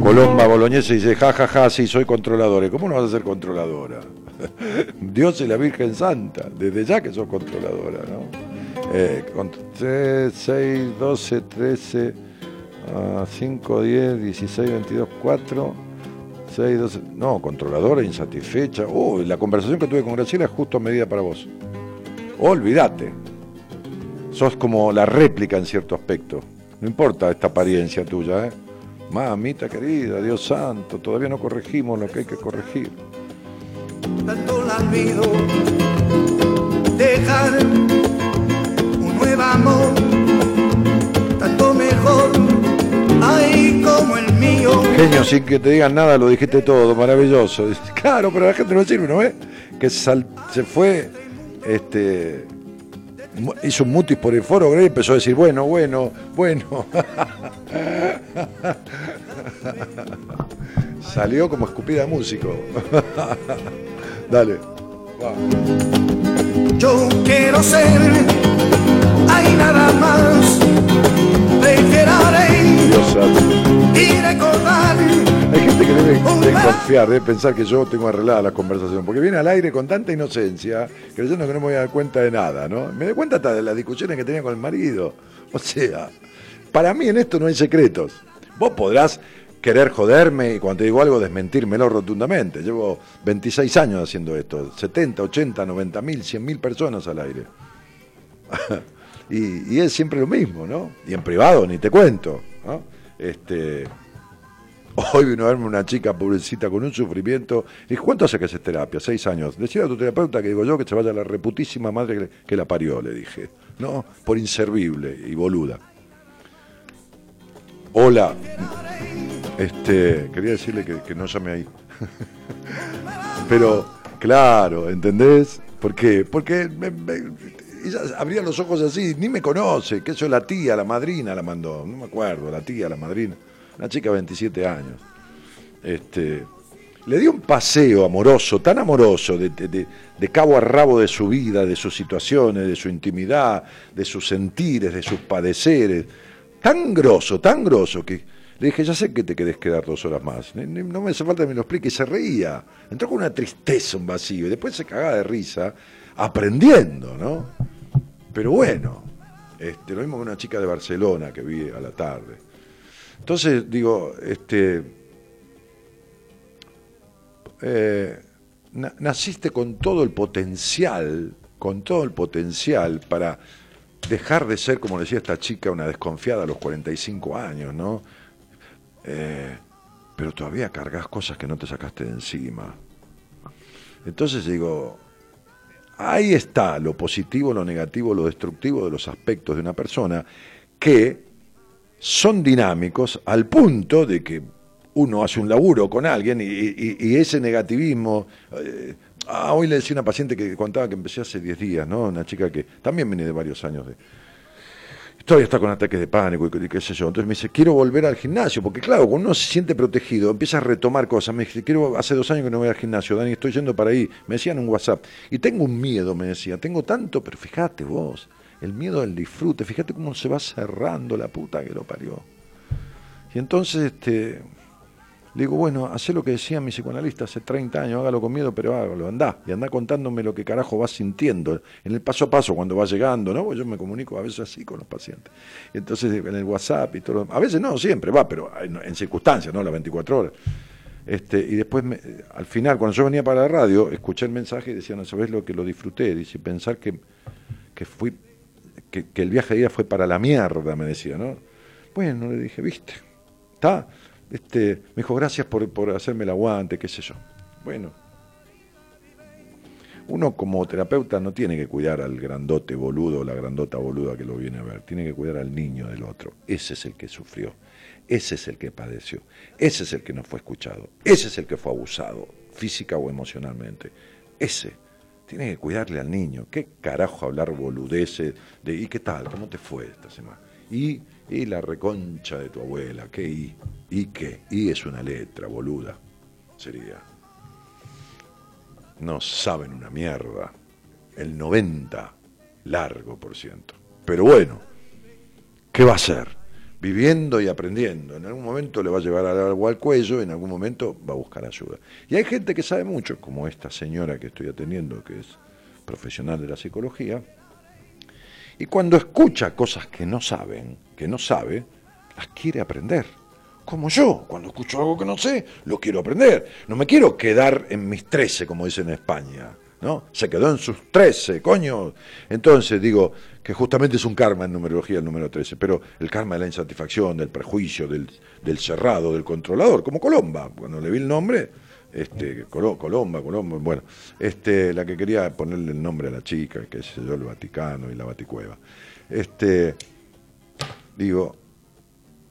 Colomba Boloñese dice, ja, ja, ja, sí, soy controladora. ¿Y ¿Cómo no vas a ser controladora? Dios y la Virgen Santa, desde ya que sos controladora, ¿no? Eh, con 3, 6, 12, 13, ah, 5, 10, 16, 22, 4, 6, 12... No, controladora, insatisfecha. Uy, la conversación que tuve con Graciela es justo a medida para vos. Olvídate. Sos como la réplica en cierto aspecto. No importa esta apariencia tuya, ¿eh? Mamita querida, Dios santo, todavía no corregimos lo que hay que corregir. tanto la olvido. Dejar amor, tanto mejor, ahí como el mío. Genio, sin que te digan nada, lo dijiste todo, maravilloso. Claro, pero la gente no sirve, ¿no ves? Que sal- se fue, este, hizo un mutis por el foro Grey y empezó a decir, bueno, bueno, bueno. Salió como escupida músico. Dale. va. Yo quiero ser, hay nada más. Y recordar. Hay gente que debe desconfiar, debe pensar que yo tengo arreglada la conversación, porque viene al aire con tanta inocencia, creyendo que no me voy a dar cuenta de nada, ¿no? Me doy cuenta hasta de las discusiones que tenía con el marido. O sea, para mí en esto no hay secretos. Vos podrás querer joderme y cuando te digo algo desmentírmelo rotundamente. Llevo 26 años haciendo esto, 70, 80, 90 mil, 100 mil personas al aire. y, es siempre lo mismo, ¿no? Y en privado ni te cuento. Este, Hoy vino a verme una chica pobrecita con un sufrimiento. Y ¿cuánto hace que haces terapia? Seis años. Decía a tu terapeuta que digo yo que se vaya la reputísima madre que, la parió, le dije. No, por inservible y boluda. Hola. Este, quería decirle que, no llame ahí. Pero, claro, ¿entendés? ¿Por qué? Porque me- ella abría los ojos así, ni me conoce, que eso la tía, la madrina la mandó, no me acuerdo, la tía, la madrina, una chica de 27 años. Este, le dio un paseo amoroso, tan amoroso, de, cabo a rabo de su vida, de sus situaciones, de su intimidad, de sus sentires, de sus padeceres, tan grosso, tan grosso, que le dije, ya sé que te querés quedar dos horas más, no me hace falta que me lo explique, y se reía, entró con una tristeza, un vacío, y después se cagaba de risa, aprendiendo, ¿no? Pero bueno, este, lo mismo que una chica de Barcelona que vi a la tarde. Entonces, digo, este, eh, na- naciste con todo el potencial, con todo el potencial para dejar de ser, como decía esta chica, una desconfiada a los 45 años, ¿no? Eh, pero todavía cargas cosas que no te sacaste de encima. Entonces digo, ahí está lo positivo, lo negativo, lo destructivo de los aspectos de una persona que son dinámicos al punto de que uno hace un laburo con alguien y, ese negativismo... Eh, ah, hoy le decía a una paciente que contaba que empecé hace 10 días, ¿no? Una chica que también viene de varios años de, todavía está con ataques de pánico y qué sé yo. Entonces me dice, quiero volver al gimnasio, porque claro, cuando uno se siente protegido, empieza a retomar cosas. Me dice, quiero, hace dos años que no voy al gimnasio, Dani, estoy yendo para ahí. Me decían un WhatsApp. Y tengo un miedo, me decía, tengo tanto, pero fíjate vos, el miedo del disfrute, fíjate cómo se va cerrando la puta que lo parió. Y entonces, este, le digo, bueno, hacé lo que decía mi psicoanalista hace 30 años, hágalo con miedo, pero hágalo, andá. Y andá contándome lo que carajo vas sintiendo en el paso a paso, cuando va llegando, ¿no? Yo me comunico a veces así con los pacientes. Entonces, en el WhatsApp y todo. A veces no, siempre va, pero en, circunstancias, ¿no? Las 24 horas. Este, y después, al final, cuando yo venía para la radio, escuché el mensaje y decía, no sabes lo que lo disfruté. Dice, pensar que, que fui, que, que el viaje de ida fue para la mierda, me decía, ¿no? Bueno, le dije, viste, está este, me dijo, gracias por, por hacerme el aguante, qué sé yo. Bueno, uno como terapeuta no tiene que cuidar al grandote boludo o la grandota boluda que lo viene a ver, tiene que cuidar al niño del otro. Ese es el que sufrió, ese es el que padeció, ese es el que no fue escuchado, ese es el que fue abusado, física o emocionalmente. Ese. Tiene que cuidarle al niño. ¿Qué carajo hablar boludeces de ¿y qué tal? ¿Cómo te fue esta semana? Y y la reconcha de tu abuela, ¿qué I? ¿Y qué? I es una letra, boluda. Sería. No saben una mierda. El 90 largo por ciento. Pero bueno, ¿qué va a ser? Viviendo y aprendiendo. En algún momento le va a llevar algo al cuello, en algún momento va a buscar ayuda. Y hay gente que sabe mucho, como esta señora que estoy atendiendo, que es profesional de la psicología, y cuando escucha cosas que no saben, que no sabe, las quiere aprender. Como yo, cuando escucho algo que no sé, lo quiero aprender. No me quiero quedar en mis trece, como dicen en España. ¿no? Se quedó en sus trece, coño. Entonces digo que justamente es un karma en numerología el número trece, pero el karma de la insatisfacción, del prejuicio, del, cerrado, del controlador, como Colomba. Cuando le vi el nombre, este, Colomba, Colomba, bueno, este, la que quería ponerle el nombre a la chica, que es yo, el Vaticano y la Baticueva. Este, digo,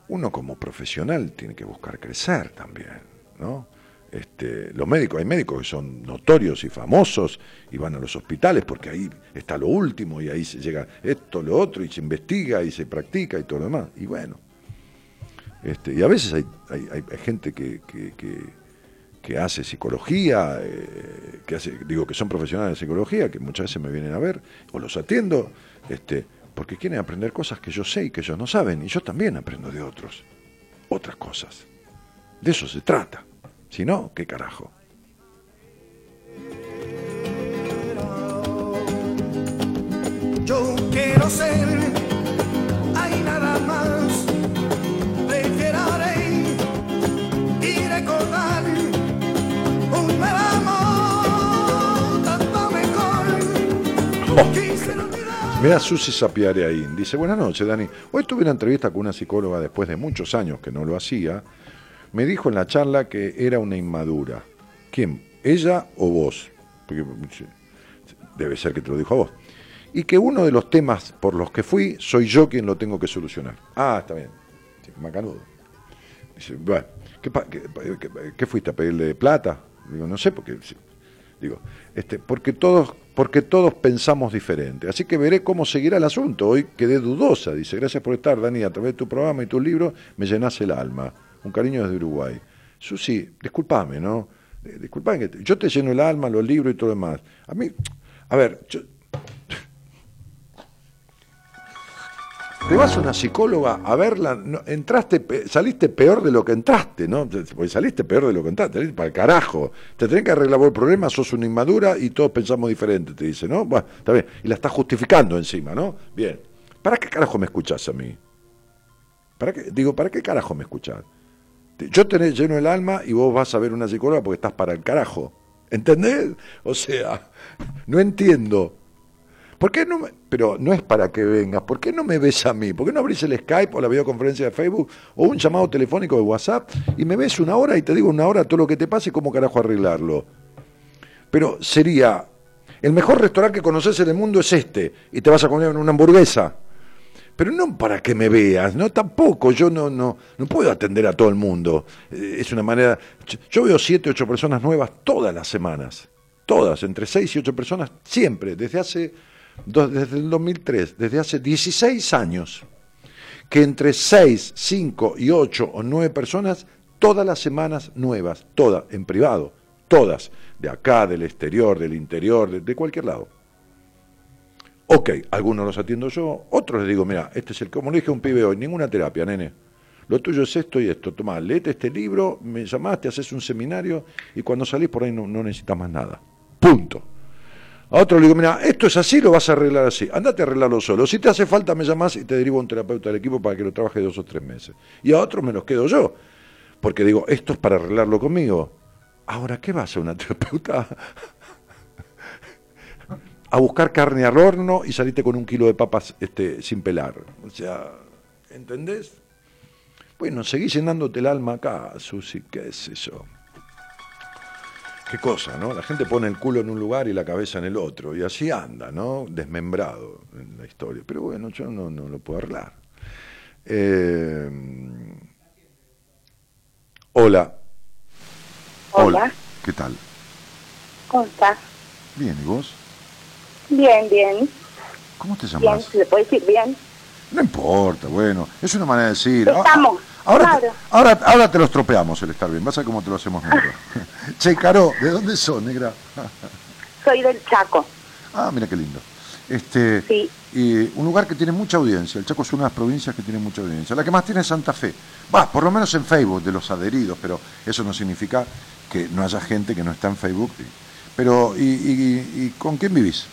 uno como profesional tiene que buscar crecer también, ¿no? Este, los médicos, hay médicos que son notorios y famosos y van a los hospitales porque ahí está lo último y ahí se llega esto, lo otro y se investiga y se practica y todo lo demás. Y bueno, este, y a veces hay, hay, gente que que hace psicología, eh, que hace, digo que son profesionales de psicología, que muchas veces me vienen a ver, o los atiendo, este, porque quieren aprender cosas que yo sé y que ellos no saben, y yo también aprendo de otros, otras cosas. De eso se trata. Si no, ¿qué carajo? Yo quiero ser, hay nada más, y recordar Mira Susi ahí. dice, buenas noches Dani, hoy tuve una entrevista con una psicóloga después de muchos años que no lo hacía, me dijo en la charla que era una inmadura. ¿Quién? ¿Ella o vos? Porque debe ser que te lo dijo a vos. Y que uno de los temas por los que fui, soy yo quien lo tengo que solucionar. Ah, está bien. macanudo. Dice, bueno, ¿qué, fuiste a pedirle plata? Digo, no sé, porque digo, este, porque todos, porque todos pensamos diferente. Así que veré cómo seguirá el asunto. Hoy quedé dudosa, dice, gracias por estar, Dani, a través de tu programa y tu libro me llenas el alma. Un cariño desde Uruguay. Susi, discúlpame, ¿no? Eh, disculpame, yo te lleno el alma, los libros y todo lo demás. A mí, a ver, yo, Te vas a una psicóloga a verla, entraste, saliste peor de lo que entraste, ¿no? Porque saliste peor de lo que entraste, saliste para el carajo. Te tenés que arreglar el problema, sos una inmadura y todos pensamos diferente, te dice, ¿no? Bueno, está bien. Y la estás justificando encima, ¿no? Bien. ¿Para qué carajo me escuchás a mí? ¿Para qué? Digo, ¿para qué carajo me escuchás? Yo tenés lleno el alma y vos vas a ver una psicóloga porque estás para el carajo. ¿Entendés? O sea, no entiendo. ¿Por qué no pero no es para que vengas, ¿por qué no me ves a mí? ¿Por qué no abrís el Skype o la videoconferencia de Facebook o un llamado telefónico de WhatsApp y me ves una hora y te digo una hora todo lo que te pase y cómo carajo arreglarlo? Pero sería, el mejor restaurante que conoces en el mundo es este, y te vas a comer una hamburguesa. Pero no para que me veas, no tampoco, yo no, no, no puedo atender a todo el mundo. Eh, Es una manera. yo- veo siete, ocho personas nuevas todas las semanas. Todas, entre seis y ocho personas, siempre, desde hace desde el 2003, desde hace 16 años, que entre 6, 5 y 8 o 9 personas, todas las semanas nuevas, todas, en privado, todas, de acá, del exterior, del interior, de, cualquier lado. Ok, algunos los atiendo yo, otros les digo, mira, este es el, como le dije a un pibe hoy, ninguna terapia, nene. Lo tuyo es esto y esto. Tomá, léete este libro, me llamaste, haces un seminario y cuando salís por ahí no necesitas más nada. Punto. A otro le digo, mira, esto es así, lo vas a arreglar así. Andate a arreglarlo solo. Si te hace falta, me llamas y te derivo a un terapeuta del equipo para que lo trabaje dos o tres meses. Y a otros me los quedo yo. Porque digo, esto es para arreglarlo conmigo. Ahora, ¿qué vas a una terapeuta? a buscar carne al horno y salirte con un kilo de papas este, sin pelar. O sea, ¿entendés? Bueno, seguís llenándote el alma acá, Susi, qué sé yo. Qué cosa, ¿no? La gente pone el culo en un lugar y la cabeza en el otro, y así anda, ¿no? Desmembrado en la historia. Pero bueno, yo no, no lo puedo arreglar. Eh, hola. Hola. ¿Qué tal? ¿Cómo estás? Bien, ¿y vos? Bien, bien. ¿Cómo te Bien, llamas? ¿se le puede decir bien? No importa, bueno, es una manera de decir. Ah, Estamos, ah, Ahora, claro. ahora, ahora te los tropeamos el estar bien, vas a ver cómo te lo hacemos nosotros. che, Caro, ¿de dónde sos, negra? Soy del Chaco. Ah, mira qué lindo. Este, Sí. y un lugar que tiene mucha audiencia. El Chaco es una de las provincias que tiene mucha audiencia. La que más tiene es Santa Fe. Va, por lo menos en Facebook, de los adheridos, pero eso no significa que no haya gente que no está en Facebook. Pero, ¿y, y- y con quién vivís?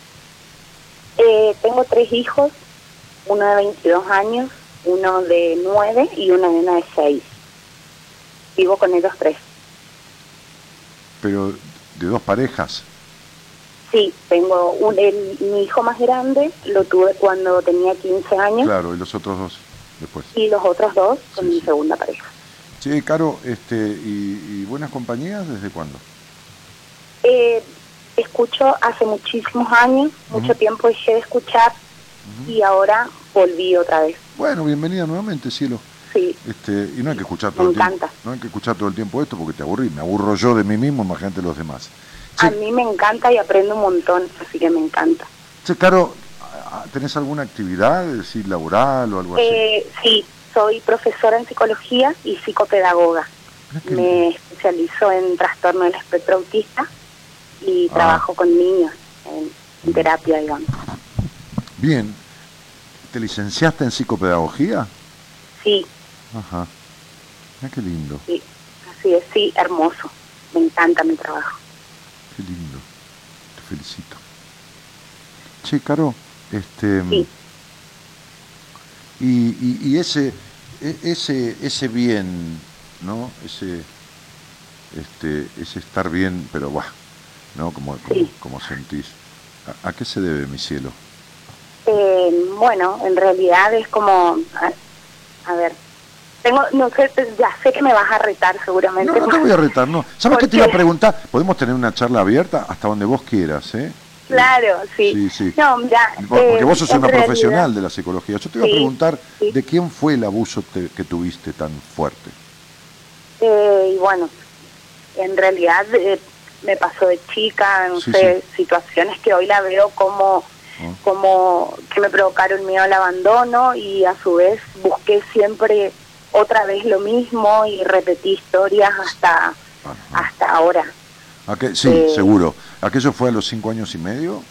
Eh, tengo tres hijos, uno de 22 años, uno de 9 y una nena de 6. Vivo con ellos tres. Pero de dos parejas. Sí, tengo un, el, mi hijo más grande, lo tuve cuando tenía 15 años Claro, y los otros dos después. y los otros dos con Sí, mi sí. segunda pareja. Sí, Caro, este, y, y buenas compañías desde cuándo? Eh, escucho hace muchísimos años, mucho tiempo dejé de escuchar y ahora volví otra vez. Bueno, bienvenida nuevamente, cielo. Sí, Este, y no hay que escuchar todo Me el tiempo. encanta. No hay que escuchar todo el tiempo esto porque te aburrí. Me aburro yo de mí mismo, imagínate los demás. a mí me encanta y aprendo un montón, así que me encanta. ¿a- a- ¿tenés alguna actividad, decir, laboral o algo así? Eh, sí, soy profesora en psicología y psicopedagoga. Qué Me especializo en trastorno del espectro autista y Ah. trabajo con niños en, en terapia, digamos. Bien. ¿Te licenciaste en psicopedagogía? Sí, Ajá. Mira qué lindo, sí, así es, sí, hermoso. Me encanta mi trabajo. qué lindo. Te felicito. Che, Caro, este... Sí. Y, y, y ese, e- ese, ese bien, ¿no? Ese, este, ese estar bien, pero bah, ¿no? Como, como, Sí. como sentís. ¿A, a qué se debe, mi cielo? Eh, bueno, en realidad es como, a, a ver, tengo, no sé, ya sé que me vas a retar seguramente. No, no te voy a retar, no. ¿Sabes qué te iba a preguntar? Podemos tener una charla abierta hasta donde vos quieras, ¿eh? Claro, sí. Sí, sí. No, mira, Porque eh, vos sos en una realidad- profesional de la psicología. Yo te iba a preguntar de quién fue el abuso te- que tuviste tan fuerte. Eh, y bueno, en realidad eh, me pasó de chica, no sé, situaciones que hoy la veo como. Como que me provocaron miedo al abandono y a su vez busqué siempre otra vez lo mismo y repetí historias hasta, Ajá. hasta ahora. ¿A qué? Sí, Eh, seguro. ¿Aquello fue a los cinco años y medio?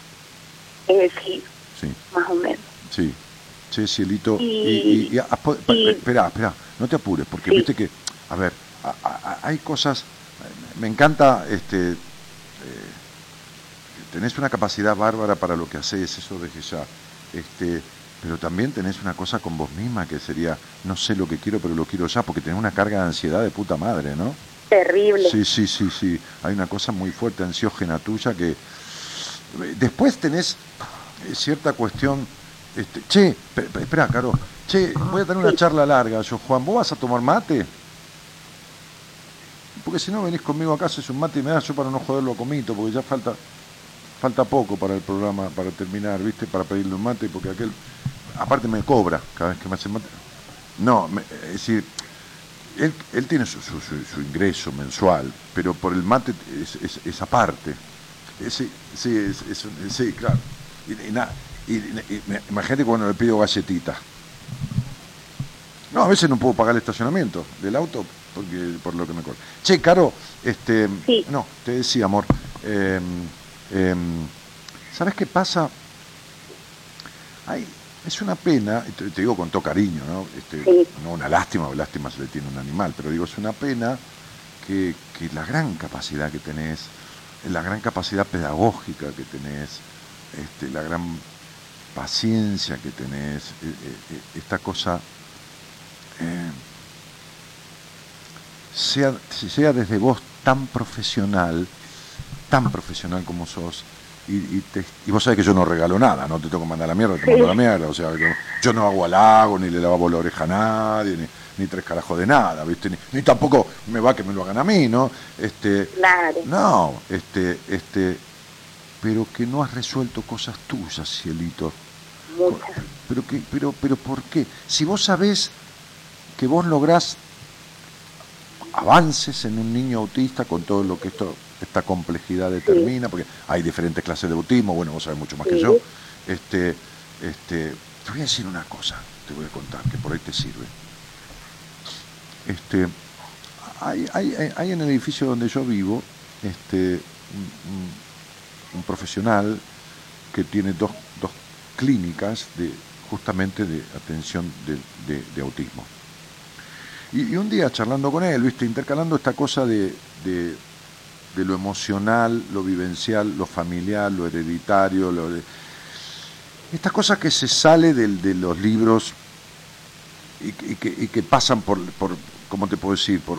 Eh, sí, Sí. más o menos. Sí, sí, cielito. Y, Y- y- y- ah, espera, espera, no te apures, porque Sí. viste que, a ver, a- hay cosas, me encanta, este, tenés una capacidad bárbara para lo que haces, eso desde ya, este, pero también tenés una cosa con vos misma que sería, no sé lo que quiero, pero lo quiero ya, porque tenés una carga de ansiedad de puta madre, ¿no? Terrible. Sí, sí, sí, sí. Hay una cosa muy fuerte, ansiógena tuya, que después tenés eh, cierta cuestión. Este, che, pe- pe- espera, Caro. Che, voy a tener una charla larga, yo, Juan. ¿Vos vas a tomar mate? Porque si no venís conmigo acá, haces un mate y me das yo para no joderlo a comito, porque ya falta. Falta poco para el programa, para terminar, ¿viste? Para pedirle un mate, porque aquel, aparte me cobra cada vez que me hace mate. No, me- es decir, él, él tiene su, su- su- su ingreso mensual, pero por el mate es, es- es aparte. Sí, sí, es- es un- sí, claro. Y, y na- y- imagínate cuando le pido galletitas. No, a veces no puedo pagar el estacionamiento del auto porque por lo que me cobra. Che, Caro, este, Sí. no, te decía, amor, eh, em, ¿sabes qué pasa? Es una pena, te, te digo con todo cariño, ¿no? Este, Sí. No una lástima, porque lástima se le tiene a un animal, pero digo, es una pena que, que la gran capacidad que tenés, la gran capacidad pedagógica que tenés, este, la gran paciencia que tenés, eh, eh, eh, esta cosa, eh, sea, sea desde vos tan profesional, tan profesional como sos, y, y, te- y vos sabés que yo no regalo nada, no te tengo que mandar la mierda, te mando la mierda, o sea, yo, no hago halago, ni le lavo la oreja a nadie, ni, ni tres carajos de nada, ¿viste? Ni, ni tampoco me va que me lo hagan a mí, ¿no? Este, Claro. no, este, este, pero que no has resuelto cosas tuyas, cielito. Muchas. Pero, que, pero, pero ¿por qué? Si vos sabés que vos lográs avances en un niño autista con todo lo que esto esta complejidad determina, porque hay diferentes clases de autismo, bueno, vos sabés mucho más que yo. Este, este, te voy a decir una cosa, te voy a contar, que por ahí te sirve. Este, hay, hay, hay- en el edificio donde yo vivo este, un, un- un profesional que tiene dos, dos clínicas de justamente de atención de, de- de autismo. Y, y un día charlando con él, viste, intercalando esta cosa de, de- de lo emocional, lo vivencial, lo familiar, lo hereditario, lo de, esta cosa que se sale del- de los libros y, que- y que, y que pasan por, por, ¿cómo te puedo decir? Por,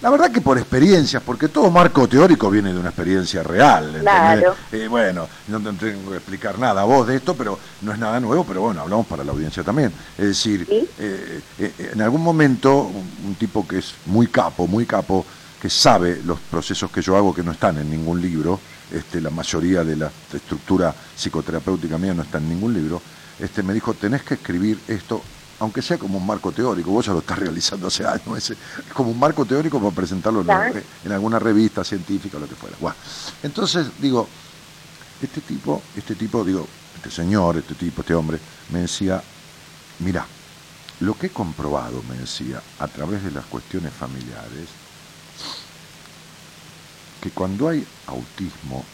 la verdad que por experiencias, porque todo marco teórico viene de una experiencia real. ¿entendés? Claro. Eh, bueno, no te tengo que explicar nada a vos de esto, pero no es nada nuevo, pero bueno, hablamos para la audiencia también. Es decir, Sí. eh, eh, en algún momento un, un tipo que es muy capo, muy capo, que sabe los procesos que yo hago que no están en ningún libro, este, la mayoría de la estructura psicoterapéutica mía no está en ningún libro, este, me dijo, tenés que escribir esto, aunque sea como un marco teórico, vos ya lo estás realizando hace años, es como un marco teórico para presentarlo en, alguna revista científica o lo que fuera. Bueno, entonces digo, este tipo, este tipo, digo, este señor, este tipo, este hombre, me decía, mira, lo que he comprobado, me decía, a través de las cuestiones familiares, que cuando hay autismo,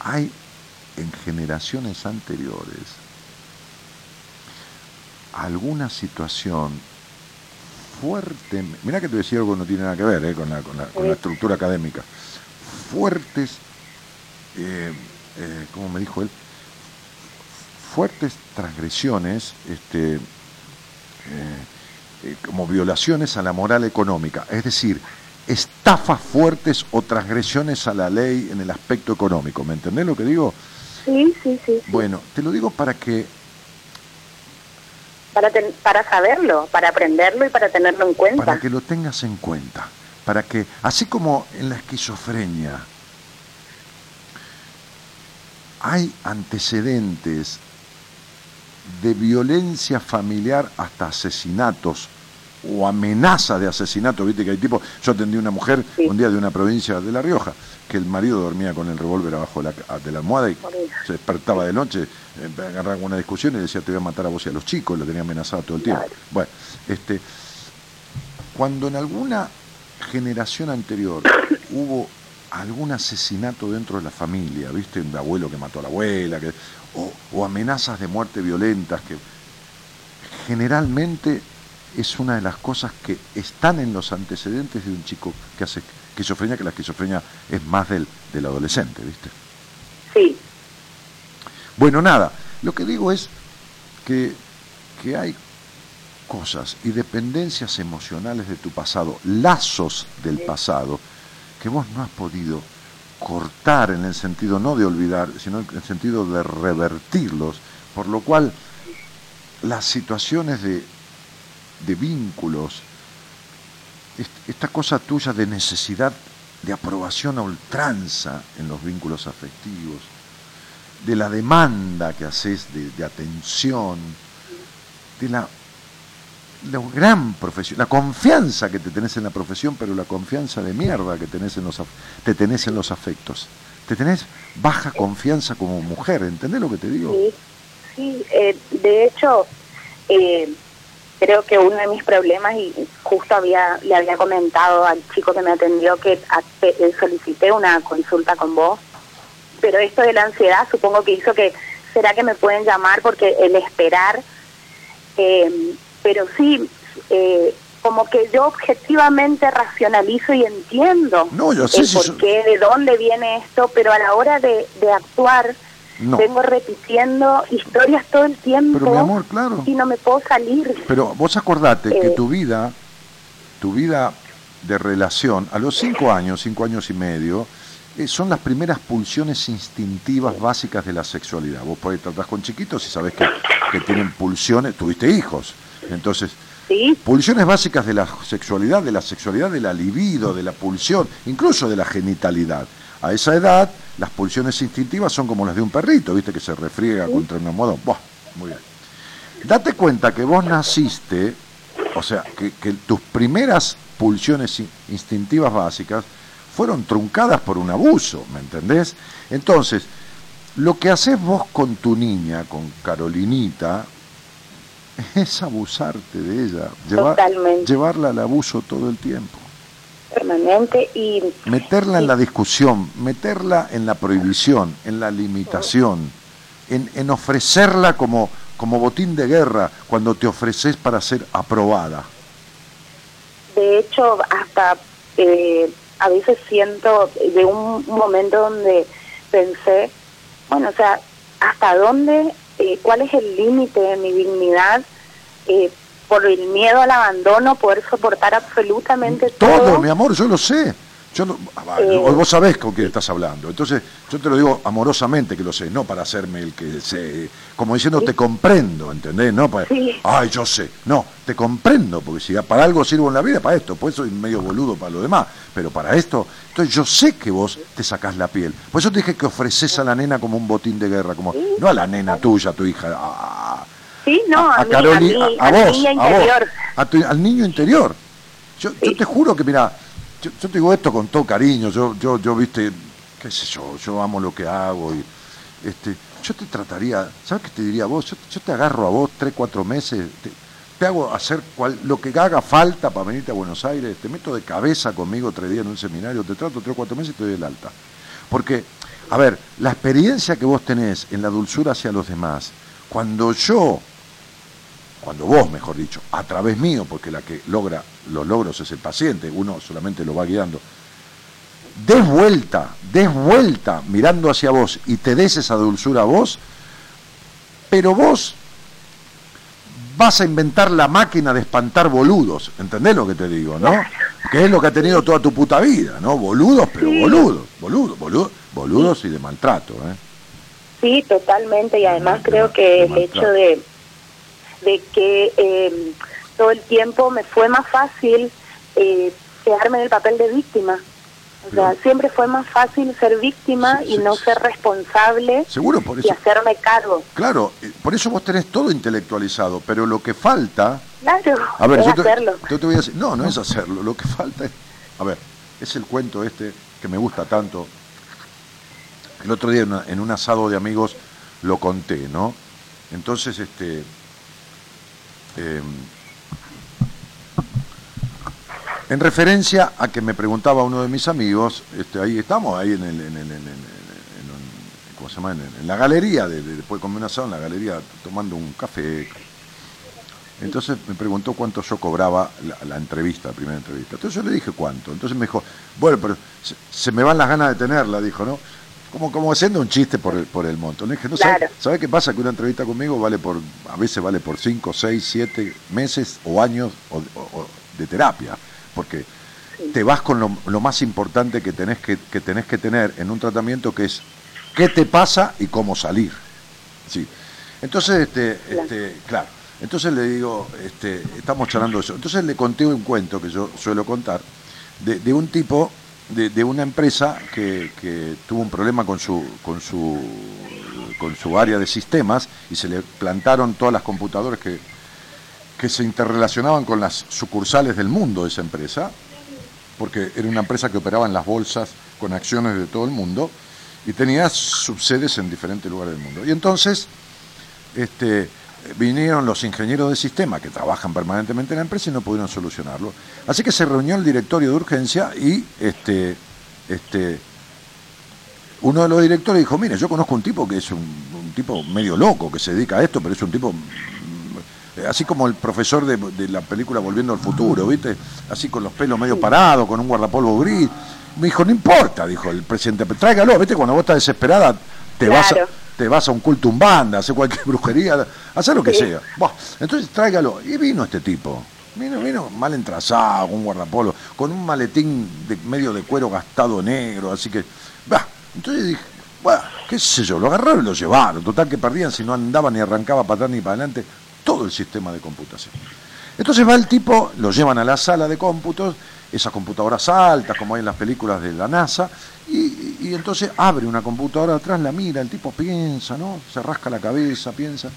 hay en generaciones anteriores alguna situación fuerte, mira que te decía algo que no tiene nada que ver eh, con, la, con, la, con la estructura académica, fuertes, eh, eh, como me dijo él, fuertes transgresiones, este, como violaciones a la moral económica, es decir, estafas fuertes o transgresiones a la ley en el aspecto económico. ¿Me entendés lo que digo? Sí, sí, sí. sí. Bueno, te lo digo para que Para, ten- para saberlo, para aprenderlo y para tenerlo en cuenta. para que lo tengas en cuenta, para que, así como en la esquizofrenia hay antecedentes de violencia familiar hasta asesinatos o amenaza de asesinato, viste que hay tipo, yo atendí una mujer Sí. un día de una provincia de La Rioja, que el marido dormía con el revólver abajo de la, de la almohada y se despertaba de noche, eh, agarraba una discusión y decía te voy a matar a vos y a los chicos, lo tenía amenazado todo el tiempo. Claro. Bueno, este, cuando en alguna generación anterior hubo algún asesinato dentro de la familia, ¿viste? Un abuelo que mató a la abuela, que, o, o amenazas de muerte violentas, que generalmente es una de las cosas que están en los antecedentes de un chico que hace esquizofrenia, que la esquizofrenia es más del, del adolescente, ¿viste? Sí, Bueno, nada, lo que digo es que, que hay cosas y dependencias emocionales de tu pasado, lazos del pasado, que vos no has podido cortar en el sentido no de olvidar, sino en el sentido de revertirlos, por lo cual las situaciones de, de vínculos, est- esta cosa tuya de necesidad de aprobación a ultranza en los vínculos afectivos, de la demanda que haces de, atención, de la, la gran profesión, la confianza que te tenés en la profesión, pero la confianza de mierda que tenés en los, te tenés en los afectos. Te tenés baja confianza como mujer, ¿entendés lo que te digo? Sí, sí. eh, de hecho, eh, creo que uno de mis problemas, y justo había le había comentado al chico que me atendió que solicité una consulta con vos, pero esto de la ansiedad supongo que hizo que, ¿será que me pueden llamar? Porque el esperar, eh, pero sí, eh, como que yo objetivamente racionalizo y entiendo No, yo sé el si por qué, de dónde viene esto, pero a la hora de, de actuar No. vengo repitiendo historias todo el tiempo Pero mi amor, claro. y no me puedo salir. Pero vos acordate que Eh. tu vida, tu vida de relación, a los cinco años, cinco años y medio, eh, son las primeras pulsiones instintivas básicas de la sexualidad. Vos por ahí tratás con chiquitos y sabés que, que tienen pulsiones, tuviste hijos. Entonces, Sí, pulsiones básicas de la sexualidad, de la sexualidad, de la libido, de la pulsión, incluso de la genitalidad. A esa edad, las pulsiones instintivas son como las de un perrito, ¿viste? Que se refriega contra un almohadón. Buah, muy bien. Date cuenta que vos naciste, o sea, que, que tus primeras pulsiones in- instintivas básicas fueron truncadas por un abuso, ¿me entendés? Entonces, lo que haces vos con tu niña, con Carolinita, es abusarte de ella, llevar- llevarla al abuso todo el tiempo, permanente y meterla en la discusión, meterla en la prohibición, en la limitación, en, en ofrecerla como, como botín de guerra cuando te ofreces para ser aprobada. de hecho hasta eh, a veces siento de un, un momento donde pensé, bueno, o sea, ¿hasta dónde, eh, cuál es el límite de mi dignidad? Eh, por el miedo al abandono, poder soportar absolutamente todo. Todo, mi amor, yo lo sé. Yo no- ah, Eh. vos sabés con quién estás hablando. Entonces, yo te lo digo amorosamente que lo sé, no para hacerme el que sé, como diciendo te comprendo, ¿entendés? No para, Sí. ay, yo sé. No, te comprendo, porque si para algo sirvo en la vida, para esto, por eso soy medio boludo para lo demás, pero para esto, entonces yo sé que vos te sacás la piel. Por eso te dije que ofreces a la nena como un botín de guerra, como no a la nena tuya, tu hija, a, Sí, no, a, a, Caroli- mí, a- a a vos, niña a vos, interior. a tu- al niño interior. Yo, yo te juro que, mira, yo, yo te digo esto con todo cariño, yo, yo, yo, viste, qué sé yo, yo amo lo que hago y este, yo te trataría, ¿sabes qué te diría vos? Yo, yo te agarro a vos tres, cuatro meses, te, te hago hacer cual, lo que haga falta para venirte a Buenos Aires, te meto de cabeza conmigo tres días en un seminario, te trato tres o cuatro meses y te doy el alta. Porque, a ver, la experiencia que vos tenés en la dulzura hacia los demás, cuando yo cuando vos, mejor dicho, a través mío, porque la que logra los logros es el paciente, uno solamente lo va guiando, des vuelta, des vuelta mirando hacia vos y te des esa dulzura a vos, pero vos vas a inventar la máquina de espantar boludos, ¿entendés lo que te digo, no? Que es lo que ha tenido toda tu puta vida, ¿no? Boludos, pero boludos, boludos, boludos, boludos y de maltrato, ¿eh? Sí, totalmente. Y además creo que el hecho de, de que eh, todo el tiempo me fue más fácil eh, quedarme en el papel de víctima. O sea, siempre fue más fácil ser víctima Sí, y sí, no ser responsable Seguro, por y eso. hacerme cargo. Claro, eh, por eso vos tenés todo intelectualizado, pero lo que falta, Claro, a ver, es yo te, hacerlo. yo te voy a decir, no, no es hacerlo, lo que falta es, a ver, es el cuento este que me gusta tanto. El otro día en, una- en un asado de amigos lo conté, ¿no? Entonces, este, em, en referencia a que me preguntaba uno de mis amigos, este, ahí estamos, ahí en, el, en, el- en el- ¿cómo se llama? En, la galería, de, de- después de comer un asado en la galería, tomando un café. Entonces me preguntó cuánto yo cobraba la, entrevista, la primera entrevista. Entonces yo le dije cuánto. Entonces me dijo, bueno, pero se me van las ganas de tenerla, dijo, ¿no? Como, como haciendo un chiste por el, por el monto. Le dije, no, ¿sabe, Claro. ¿sabe qué pasa? Que una entrevista conmigo vale por, a veces vale por 5, 6, 7 meses o años o- o- o de terapia. Porque te vas con lo, lo más importante que tenés que, que tenés que tener en un tratamiento que es qué te pasa y cómo salir. Sí. Entonces, este, este, claro, entonces le digo, este, estamos charlando de eso. Entonces le conté un cuento que yo suelo contar de, de un tipo de, una empresa que, que tuvo un problema con su, con su con su área de sistemas y se le plantaron todas las computadoras que, que se interrelacionaban con las sucursales del mundo de esa empresa, porque era una empresa que operaba en las bolsas con acciones de todo el mundo y tenía subsedes en diferentes lugares del mundo. Y entonces este, vinieron los ingenieros de sistema que trabajan permanentemente en la empresa y no pudieron solucionarlo. Así que se reunió el directorio de urgencia y este, este, uno de los directores dijo, mire, yo conozco un tipo que es un, tipo medio loco, que se dedica a esto, pero es un tipo mm, así como el profesor de, la película Volviendo al Futuro, ¿viste? Así con los pelos medio parados, con un guardapolvo gris. Me dijo, no importa, dijo el presidente, tráigalo, ¿viste? Cuando vos estás desesperada, te vas a. te vas a un culto umbanda, hacer cualquier brujería, hacer lo que sea. Entonces tráigalo. Y vino este tipo. Vino, vino mal entrazado, con un guardapolvo, con un maletín de medio de cuero gastado negro, así que. Bah, entonces dije, bueno, qué sé yo, lo agarraron y lo llevaron. Total que perdían si no andaba ni arrancaba para atrás ni para adelante todo el sistema de computación. Entonces va el tipo, lo llevan a la sala de cómputos, esas computadoras altas, como hay en las películas de la NASA, y, entonces abre una computadora atrás, la mira, el tipo piensa, ¿no? Se rasca la cabeza, piensa,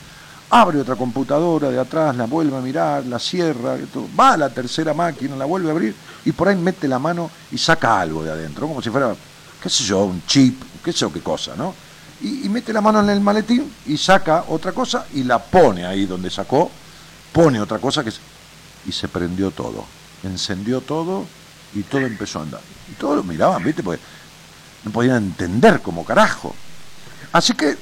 abre otra computadora de atrás, la vuelve a mirar, la cierra, va a la tercera máquina, la vuelve a abrir, y por ahí mete la mano y saca algo de adentro, como si fuera, qué sé yo, un chip, qué sé yo qué cosa, ¿no? Y, y mete la mano en el maletín y saca otra cosa y la pone ahí donde sacó, pone otra cosa que y se prendió todo, encendió todo y todo empezó a andar. Y todos lo miraban, ¿viste? Porque no podían entender como carajo. Así que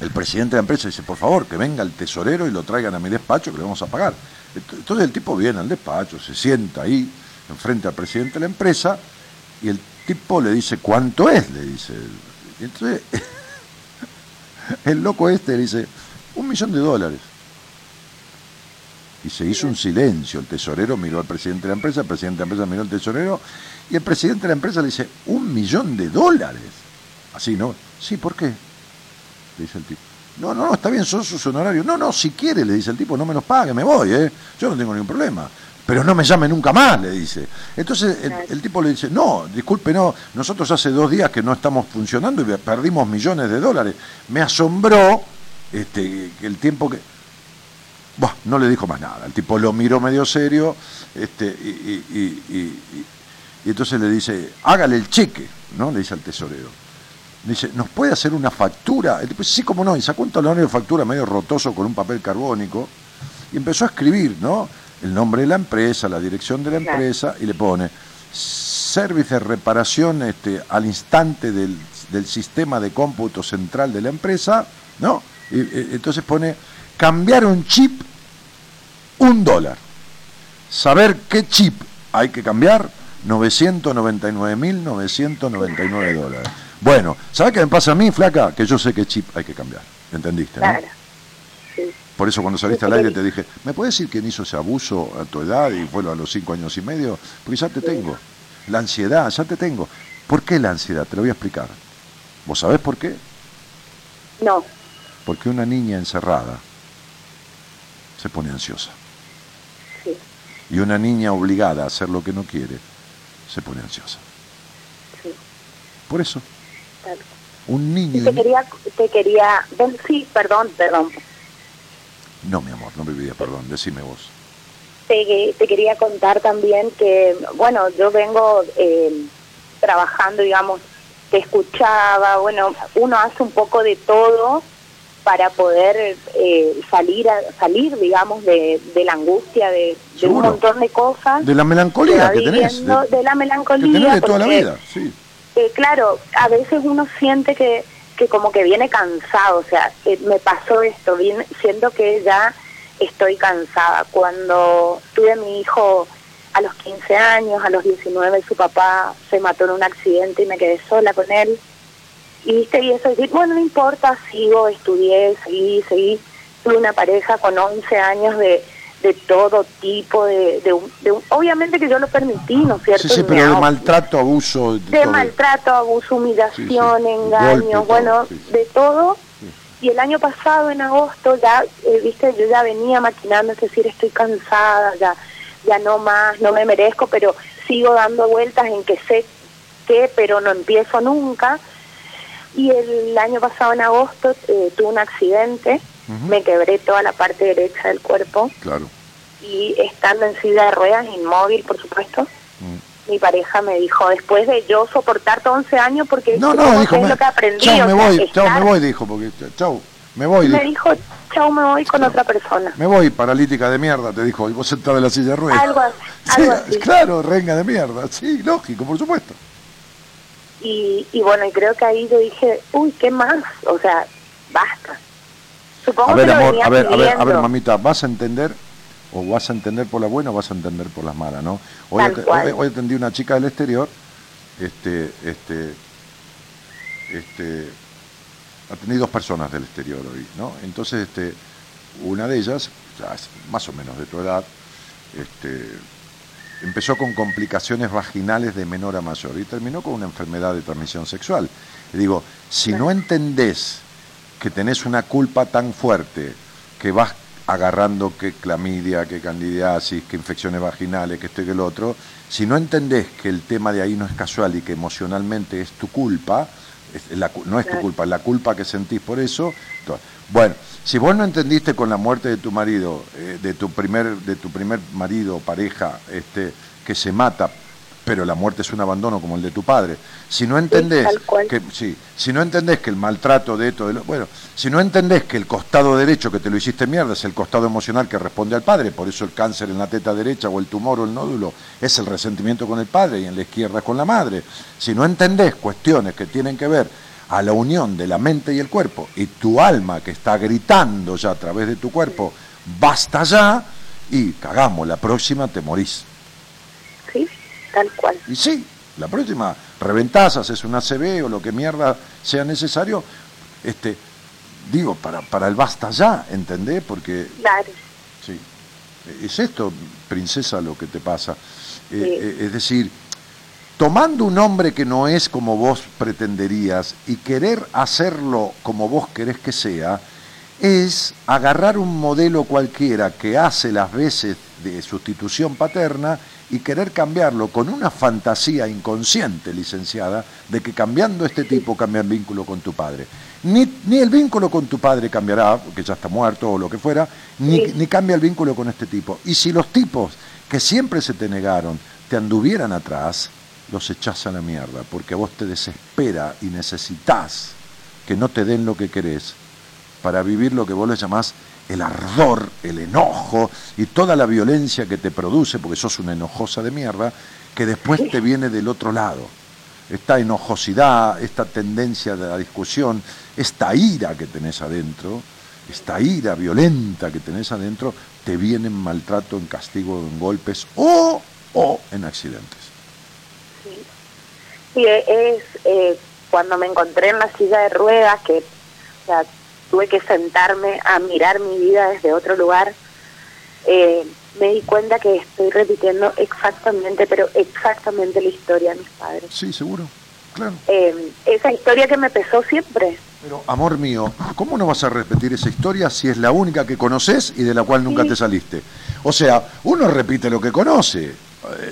el presidente de la empresa dice, por favor, que venga el tesorero y lo traigan a mi despacho que le vamos a pagar. Ent- Entonces el tipo viene al despacho, se sienta ahí, enfrente al presidente de la empresa, y el tipo le dice, ¿cuánto es? Le dice. Entonces el loco este le dice, un millón de dólares. Y se hizo un silencio. El tesorero miró al presidente de la empresa, el presidente de la empresa miró al tesorero, y el presidente de la empresa le dice, un millón de dólares. Así, ¿no? Sí, ¿por qué? Le dice el tipo. No, no, no, está bien, son sus honorarios. No, no, si quiere, le dice el tipo, no me los pague, me voy, ¿eh? Yo no tengo ningún problema. Pero no me llame nunca más, le dice. Entonces el, el tipo le dice, no, disculpe, no, nosotros hace dos días que no estamos funcionando y perdimos millones de dólares. Me asombró este, el tiempo que... Buah, no le dijo más nada. El tipo lo miró medio serio este, y, y- y- y- y- y entonces le dice, hágale el cheque, ¿no? Le dice al tesorero. Dice, ¿nos puede hacer una factura? El tipo, sí, como no, y sacó un talonario de factura medio rotoso con un papel carbónico y empezó a escribir, ¿no? El nombre de la empresa, la dirección de la empresa y le pone service de reparación este, al instante del, del sistema de cómputo central de la empresa, ¿no? Y, eh, entonces pone cambiar un chip, un dólar. Saber qué chip hay que cambiar, 999.999 dólares. Bueno, ¿sabes qué me pasa a mí, flaca? Que yo sé qué chip hay que cambiar. ¿Entendiste? no? Claro. Sí. Por eso cuando saliste al aire te dije, ¿me puedes decir quién hizo ese abuso a tu edad y fue a los cinco años y medio? Porque ya te tengo. La ansiedad, ya te tengo. ¿Por qué la ansiedad? Te lo voy a explicar. ¿Vos sabés por qué? No, Porque una niña encerrada se pone ansiosa. Y una niña obligada a hacer lo que no quiere se pone ansiosa. sí. Por eso, claro. un Y niño... te quería, te quería, sí, perdón, perdón. No, mi amor, no me pidas perdón, decime vos. Te, te quería contar también que, bueno, yo vengo eh, trabajando, digamos, te escuchaba, bueno, uno hace un poco de todo para poder eh, salir, a, salir, digamos, de, de la angustia, de, de un montón de cosas. De la melancolía que tenés. De, de la que melancolía. tenés de toda la vida, sí. eh, claro, a veces uno siente que, que como que viene cansado, o sea, eh, me pasó esto, siento que ya estoy cansada. Cuando tuve a mi hijo a los 15 años, a los 19, su papá se mató en un accidente y me quedé sola con él. Y viste, y eso, y bueno, no importa, sigo, estudié, seguí, seguí. Tuve una pareja con 11 años de, de todo tipo, de, de, un- de obviamente que yo lo permití, ¿no es cierto? Sí, sí, pero de maltrato, abuso... de maltrato, abuso, humillación, Sí, engaños, bueno, de todo. Y el año pasado, en agosto, ya, eh, viste, yo ya venía maquinando, es decir, estoy cansada, ya, ya no más, no me merezco, pero sigo dando vueltas en que sé qué, pero no empiezo nunca. Y el año pasado, en agosto, eh, tuve un accidente, me quebré toda la parte derecha del cuerpo Claro. y estando en silla de ruedas, inmóvil, por supuesto, Mm. mi pareja me dijo, después de yo soportarte 11 años, porque No, no, dijo, es me, lo que aprendí. chau, me voy, chau, me estar- voy, dijo, porque, chau, me voy, Me dijo. chau, me voy con otra persona. Me voy, paralítica de mierda, te dijo, y vos sentado en la silla de ruedas. Algo así, Sí, algo así. claro, renga de mierda, sí, lógico, por supuesto. Y, y bueno, y creo que ahí yo dije, uy, ¿qué más? O sea, basta. Supongo A ver, que amor, a ver, a ver, a ver, mamita, vas a entender, o vas a entender por la buena o vas a entender por las malas, ¿no? Hoy, hoy, hoy atendí una chica del exterior, este, este, este, atendí dos personas del exterior hoy, ¿no? Entonces, este, una de ellas, ya es más o menos de tu edad, este, empezó con complicaciones vaginales de menor a mayor y terminó con una enfermedad de transmisión sexual. Y digo, si no entendés que tenés una culpa tan fuerte que vas agarrando que clamidia, que candidiasis, que infecciones vaginales, que esto y que el otro, si no entendés que el tema de ahí no es casual y que emocionalmente es tu culpa, es la cu- no es tu culpa, es la culpa que sentís por eso. Bueno, si vos no entendiste con la muerte de tu marido, eh, de tu primer, de tu primer marido, pareja, este, que se mata, pero la muerte es un abandono como el de tu padre. Si no entendés que sí, si no entendés que el maltrato de esto, de lo- bueno, si no entendés que el costado derecho que te lo hiciste mierda es el costado emocional que responde al padre, por eso el cáncer en la teta derecha o el tumor o el nódulo es el resentimiento con el padre y en la izquierda es con la madre. Si no entendés cuestiones que tienen que ver a la unión de la mente y el cuerpo y tu alma que está gritando ya a través de tu cuerpo, basta ya y cagamos, la próxima te morís. Tal cual. Y sí, la próxima reventás, haces una CB o lo que mierda sea necesario, este, digo, para, para el basta ya, ¿entendés? Porque, Claro. sí, es esto, princesa, lo que te pasa. Eh, Sí. eh, es decir, tomando un hombre que no es como vos pretenderías y querer hacerlo como vos querés que sea, es agarrar un modelo cualquiera que hace las veces de sustitución paterna y querer cambiarlo con una fantasía inconsciente, licenciada, de que cambiando este tipo cambia el vínculo con tu padre. Ni, ni el vínculo con tu padre cambiará, porque ya está muerto o lo que fuera, ni, Sí. ni cambia el vínculo con este tipo. Y si los tipos que siempre se te negaron te anduvieran atrás, los echás a la mierda, porque a vos te desespera y necesitas que no te den lo que querés para vivir lo que vos le llamás el ardor, el enojo y toda la violencia que te produce, porque sos una enojosa de mierda, que después te viene del otro lado. Esta enojosidad, esta tendencia de la discusión, esta ira que tenés adentro, esta ira violenta que tenés adentro, te viene en maltrato, en castigo, en golpes o, o en accidentes. Sí, es eh, cuando me encontré en la silla de ruedas que tuve que sentarme a mirar mi vida desde otro lugar, eh, me di cuenta que estoy repitiendo exactamente, pero exactamente la historia de mis padres. Sí, seguro, claro. Eh, esa historia que me pesó siempre. Pero, amor mío, ¿cómo no vas a repetir esa historia si es la única que conoces y de la cual nunca Sí. te saliste? O sea, uno repite lo que conoce.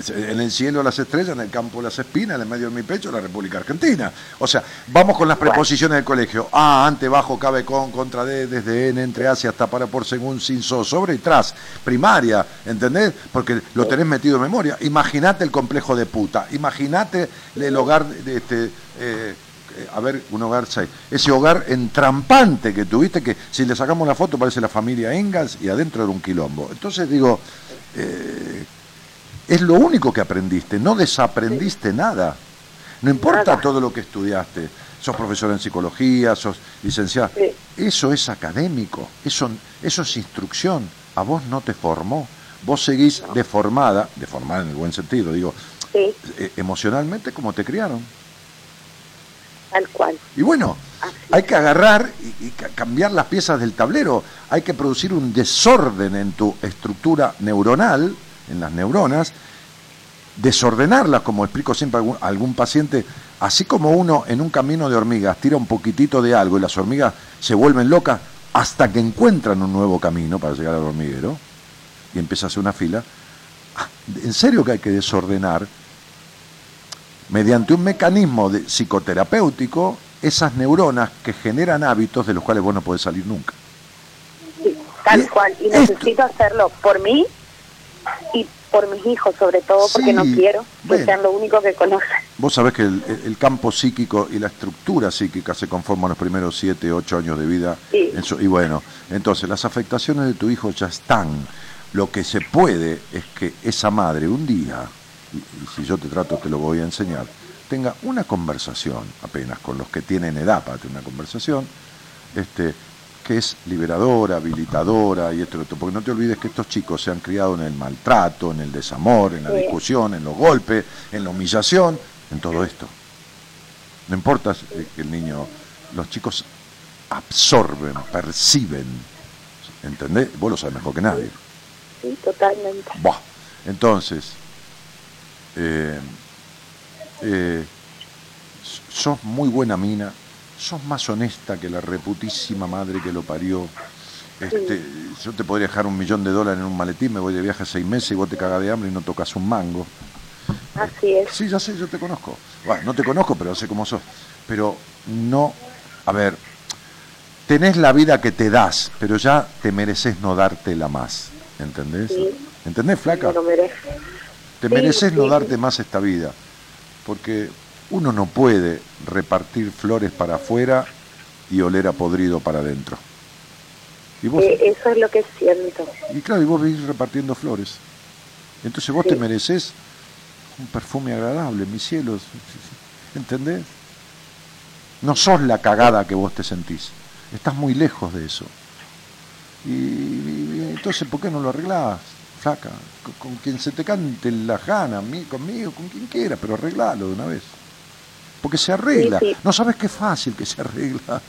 En el cielo las estrellas, en el campo las espinas, en el medio de mi pecho la República Argentina. O sea, vamos con las Bueno. preposiciones del colegio. A, ante, bajo, cabe, con, contra, de, desde, en, entre, hacia, hasta, para, por, según, sin, so, sobre y tras. Primaria, ¿entendés? Porque lo tenés metido en memoria. Imagínate el complejo de puta. Imagínate el hogar de este... eh, eh, a ver, un hogar, seis. ese hogar entrampante que tuviste, que si le sacamos la foto parece la familia Engels y adentro era un quilombo. Entonces digo, eh, es lo único que aprendiste, no desaprendiste nada. No importa Nada. todo lo que estudiaste, sos profesor en psicología, sos licenciado, Sí. eso es académico, eso, eso es instrucción, a vos no te formó, vos seguís deformada, deformada en el buen sentido, digo, Sí, eh, emocionalmente como te criaron. tal cual. Y bueno, Así hay que agarrar y, y ca- cambiar las piezas del tablero, hay que producir un desorden en tu estructura neuronal, en las neuronas, desordenarlas, como explico siempre a algún, paciente, así como uno en un camino de hormigas tira un poquitito de algo y las hormigas se vuelven locas hasta que encuentran un nuevo camino para llegar al hormiguero y empieza a hacer una fila. Ah, En serio que hay que desordenar mediante un mecanismo de- psicoterapéutico esas neuronas que generan hábitos de los cuales vos no podés salir nunca. Sí, tal Y cual. Y esto- necesito hacerlo por mí y por mis hijos, sobre todo, porque Sí, no quiero que bueno. sean lo único que conocen. Vos sabés que el, el campo psíquico y la estructura psíquica se conforman los primeros 7, 8 años de vida. Sí. Su- y bueno, entonces las afectaciones de tu hijo ya están. Lo que se puede es que esa madre un día, y, y si yo te trato te lo voy a enseñar, tenga una conversación apenas con los que tienen edad para tener una conversación, este, que es liberadora, habilitadora y esto, y otro. porque no te olvides que estos chicos se han criado en el maltrato, en el desamor, en la Sí. discusión, en los golpes, en la humillación, en todo esto. No importa eh, que el niño, los chicos absorben, perciben, ¿entendés? Vos lo sabes mejor que nadie. Sí, totalmente. Entonces, eh, eh, sos muy buena mina, sos más honesta que la reputísima madre que lo parió. Este, yo te podría dejar un millón de dólares en un maletín, me voy de viaje seis meses y vos te cagas de hambre y no tocas un mango. Así es. Sí, ya sé, yo te conozco. Bueno, no te conozco, pero sé cómo sos. Pero no, a ver, tenés la vida que te das, pero ya te mereces no dártela más. ¿Entendés? Sí. ¿Entendés, flaca? Me lo merezco. Te Sí, mereces no darte más esta vida, porque uno no puede repartir flores para afuera y oler a podrido para adentro. Y vos, Eh, eso es lo que siento. y claro, y vos vivís repartiendo flores. Entonces vos Sí. te mereces un perfume agradable, mi cielo. ¿Entendés? No sos la cagada que vos te sentís. Estás muy lejos de eso. Y, entonces, ¿por qué no lo arreglás, flaca? Con, con quien se te cante la gana, mi- conmigo, con quien quiera, pero arreglalo de una vez. Porque se arregla. Sí, sí. No sabes qué fácil que se arregla.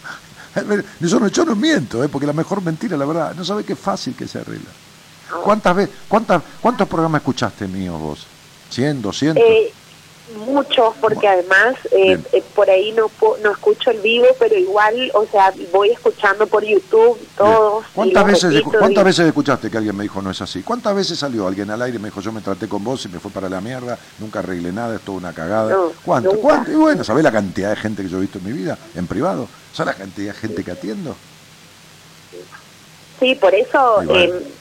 Yo no, yo no miento, ¿eh? porque la mejor mentira la verdad. No sabes qué fácil que se arregla. ¿Cuántas veces, cuántas, cuántos programas escuchaste míos vos? ¿100, 200? Eh, muchos, porque además eh, eh, por ahí no no escucho el vivo, pero igual, o sea, voy escuchando por YouTube todos. ¿Cuántas veces, ¿Cuántas y- veces escuchaste que alguien me dijo no es así? ¿Cuántas veces salió alguien al aire y me dijo yo me traté con vos y me fue para la mierda, nunca arreglé nada, es toda una cagada? No, ¿Cuánto? nunca. ¿Cuánto? Y bueno, ¿sabés la cantidad de gente que yo he visto en mi vida, en privado? ¿Sabés la cantidad de gente que atiendo? Sí, por eso bueno. eh,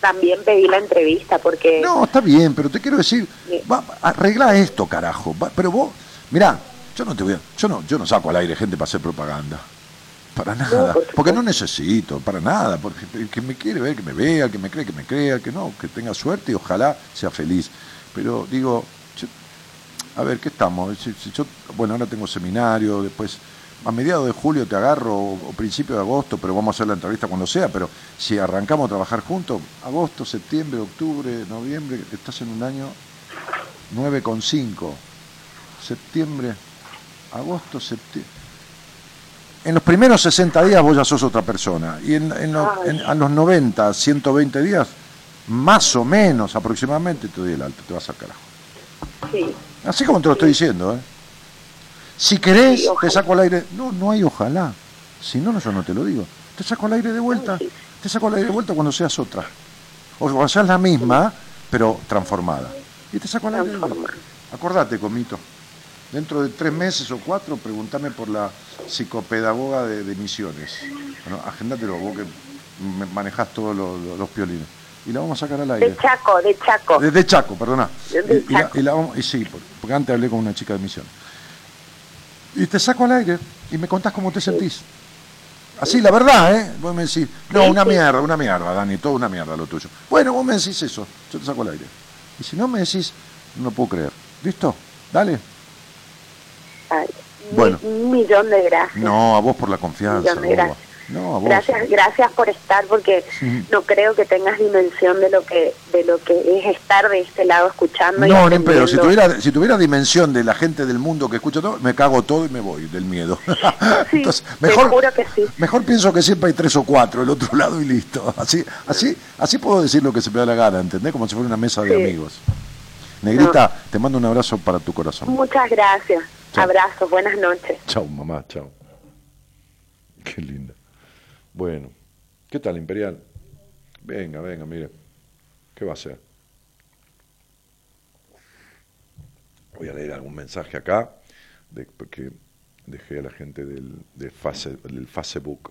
también pedí la entrevista, porque No, está bien, pero te quiero decir, va, arregla esto, carajo. va, pero vos, mirá, yo no te voy a, yo no, yo no saco al aire gente para hacer propaganda. Para nada, porque no necesito, para nada, porque el que me quiere ver, que me vea, el que me cree, que me crea, el que no, que tenga suerte y ojalá sea feliz. Pero digo, yo- a ver, ¿qué estamos? Yo, bueno, ahora tengo seminario, después a mediados de julio te agarro o, principio de agosto, pero vamos a hacer la entrevista cuando sea, pero si arrancamos a trabajar juntos, agosto, septiembre, octubre, noviembre, estás en un año 9,5. Septiembre, agosto, septiembre. En los primeros 60 días vos ya sos otra persona. Y en, en los- Ay. en- a los 90, 120 días, más o menos aproximadamente, te doy el alto, te vas al carajo. sí, Así como te lo estoy diciendo, ¿eh? Si querés, Sí, te saco al aire. No, no hay ojalá. Si no, no, yo no te lo digo. Te saco al aire de vuelta. Sí. Te saco al aire de vuelta cuando seas otra. O cuando seas la misma, pero transformada. Y te saco al aire de vuelta. Acordate, Comito. Dentro de tres meses o cuatro, pregúntame por la psicopedagoga de, de misiones. Bueno, agendátelo, vos que manejás todos los, piolines. Y la vamos a sacar al aire. de Chaco, de Chaco. De, de Chaco, perdona. De Y, y la, y la y sí, por- porque antes hablé con una chica de misión. Y te saco al aire y me contás cómo te sentís. Así, la verdad, ¿eh? Vos me decís, no, una mierda, una mierda, Dani, todo una mierda lo tuyo. Bueno, vos me decís eso, yo te saco al aire. Y si no me decís, no lo puedo creer. ¿Listo? Dale. Ay, Bueno. un millón de gracias. No, a vos por la confianza. Millón de gracias. No. Gracias, gracias por estar, porque Sí. no creo que tengas dimensión de lo que de lo que es estar de este lado escuchando. y No, ni en pedo. Si tuviera, si tuviera dimensión de la gente del mundo que escucha todo, me cago todo y me voy del miedo. Sí, te juro que sí. Mejor pienso que siempre hay tres o cuatro el otro lado y listo. Así, así, así puedo decir lo que se me da la gana, ¿entendés? Como si fuera una mesa de Sí. amigos. Negrita, te mando un abrazo para tu corazón. Muchas gracias. Chao. Abrazos, buenas noches. Chao, mamá, chao. Qué linda. Bueno, ¿qué tal, Imperial? Venga, venga, mire. ¿Qué va a hacer? Voy a leer algún mensaje acá, de, porque dejé a la gente del, face, del Facebook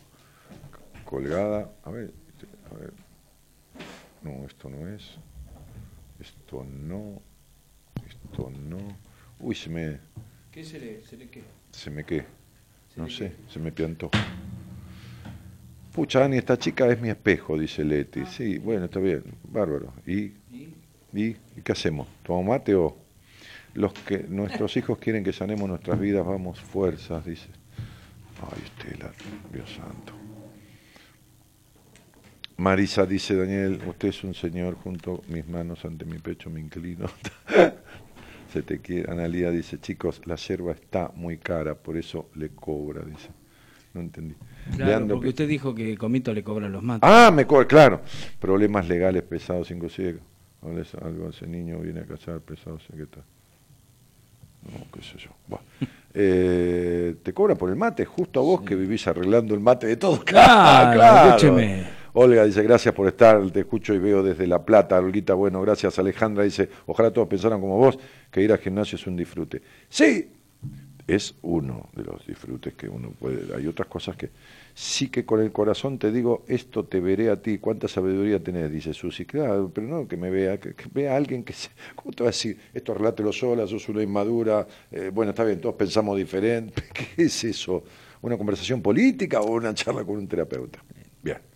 colgada. A ver, a ver. No, esto no es. Esto no. Esto no. Uy, se me. ¿Qué se le, se le qué? Se me qué. ¿Se No sé, se me piantó. Pucha, Ani, esta chica es mi espejo, dice Leti. Sí, bueno, está bien, bárbaro. ¿Y, ¿Y? y, ¿y qué hacemos? ¿Tomamos mate o los que nuestros hijos quieren que sanemos nuestras vidas? Vamos, fuerzas, dice. Ay, Estela, Dios santo. Marisa dice, Daniel, usted es un señor, junto mis manos ante mi pecho me inclino. Se te quiere. Analía dice, chicos, la yerba está muy cara, por eso le cobra, dice. No entendí. Claro, Leandro porque usted dijo que Comito le cobra los mates. Ah, me cobra, claro. Problemas legales pesados, es algo, ese niño viene a casar, pesado, sé qué tal. No, qué sé yo. Buah. Eh, te cobra por el mate, justo a vos que vivís arreglando el mate de todos. Claro, escúcheme. Olga dice, gracias por estar, te escucho y veo desde La Plata. Olguita, bueno, gracias. Alejandra dice, ojalá todos pensaran como vos, que ir al gimnasio es un disfrute. Sí, es uno de los disfrutes que uno puede. Hay otras cosas que sí que con el corazón te digo, esto te veré a ti, cuánta sabiduría tenés, dice Susi. Claro, pero no que me vea, que, vea a alguien que se, ¿cómo te va a decir? Esto relátelo sola, sos una inmadura, eh, bueno, está bien, todos pensamos diferente. ¿Qué es eso? ¿Una conversación política o una charla con un terapeuta? Bien.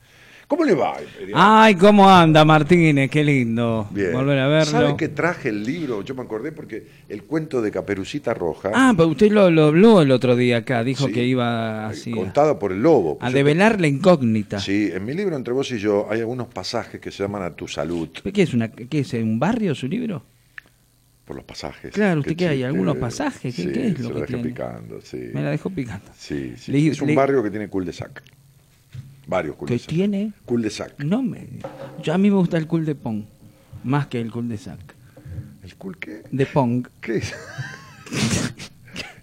¿Cómo le va? Ay, ¿cómo anda Martínez? Qué lindo Bien. volver a verlo. ¿Sabe que traje el libro? Yo me acordé porque el cuento de Caperucita Roja, Ah, pero usted lo, lo habló el otro día acá, dijo Sí. que iba así contado por el lobo. a develar la incógnita. Sí, en mi libro Entre vos y yo hay algunos pasajes que se llaman A tu salud, ¿Qué es, una, qué es un barrio su libro? por los pasajes. Claro, ¿usted qué hay? ¿Algunos pasajes? ¿Qué- Sí, qué es lo se que dejé tiene? picando, sí. Me la dejó picando. Sí, sí. Le- es un le- barrio que tiene cul-de-sac. Varios ¿Qué cul-de-sac. tiene? Cul-de-sac. No me. Yo a mí me gusta el cool de Pong, más que el cool de sac. ¿El cul qué? De Pong. ¿Qué es?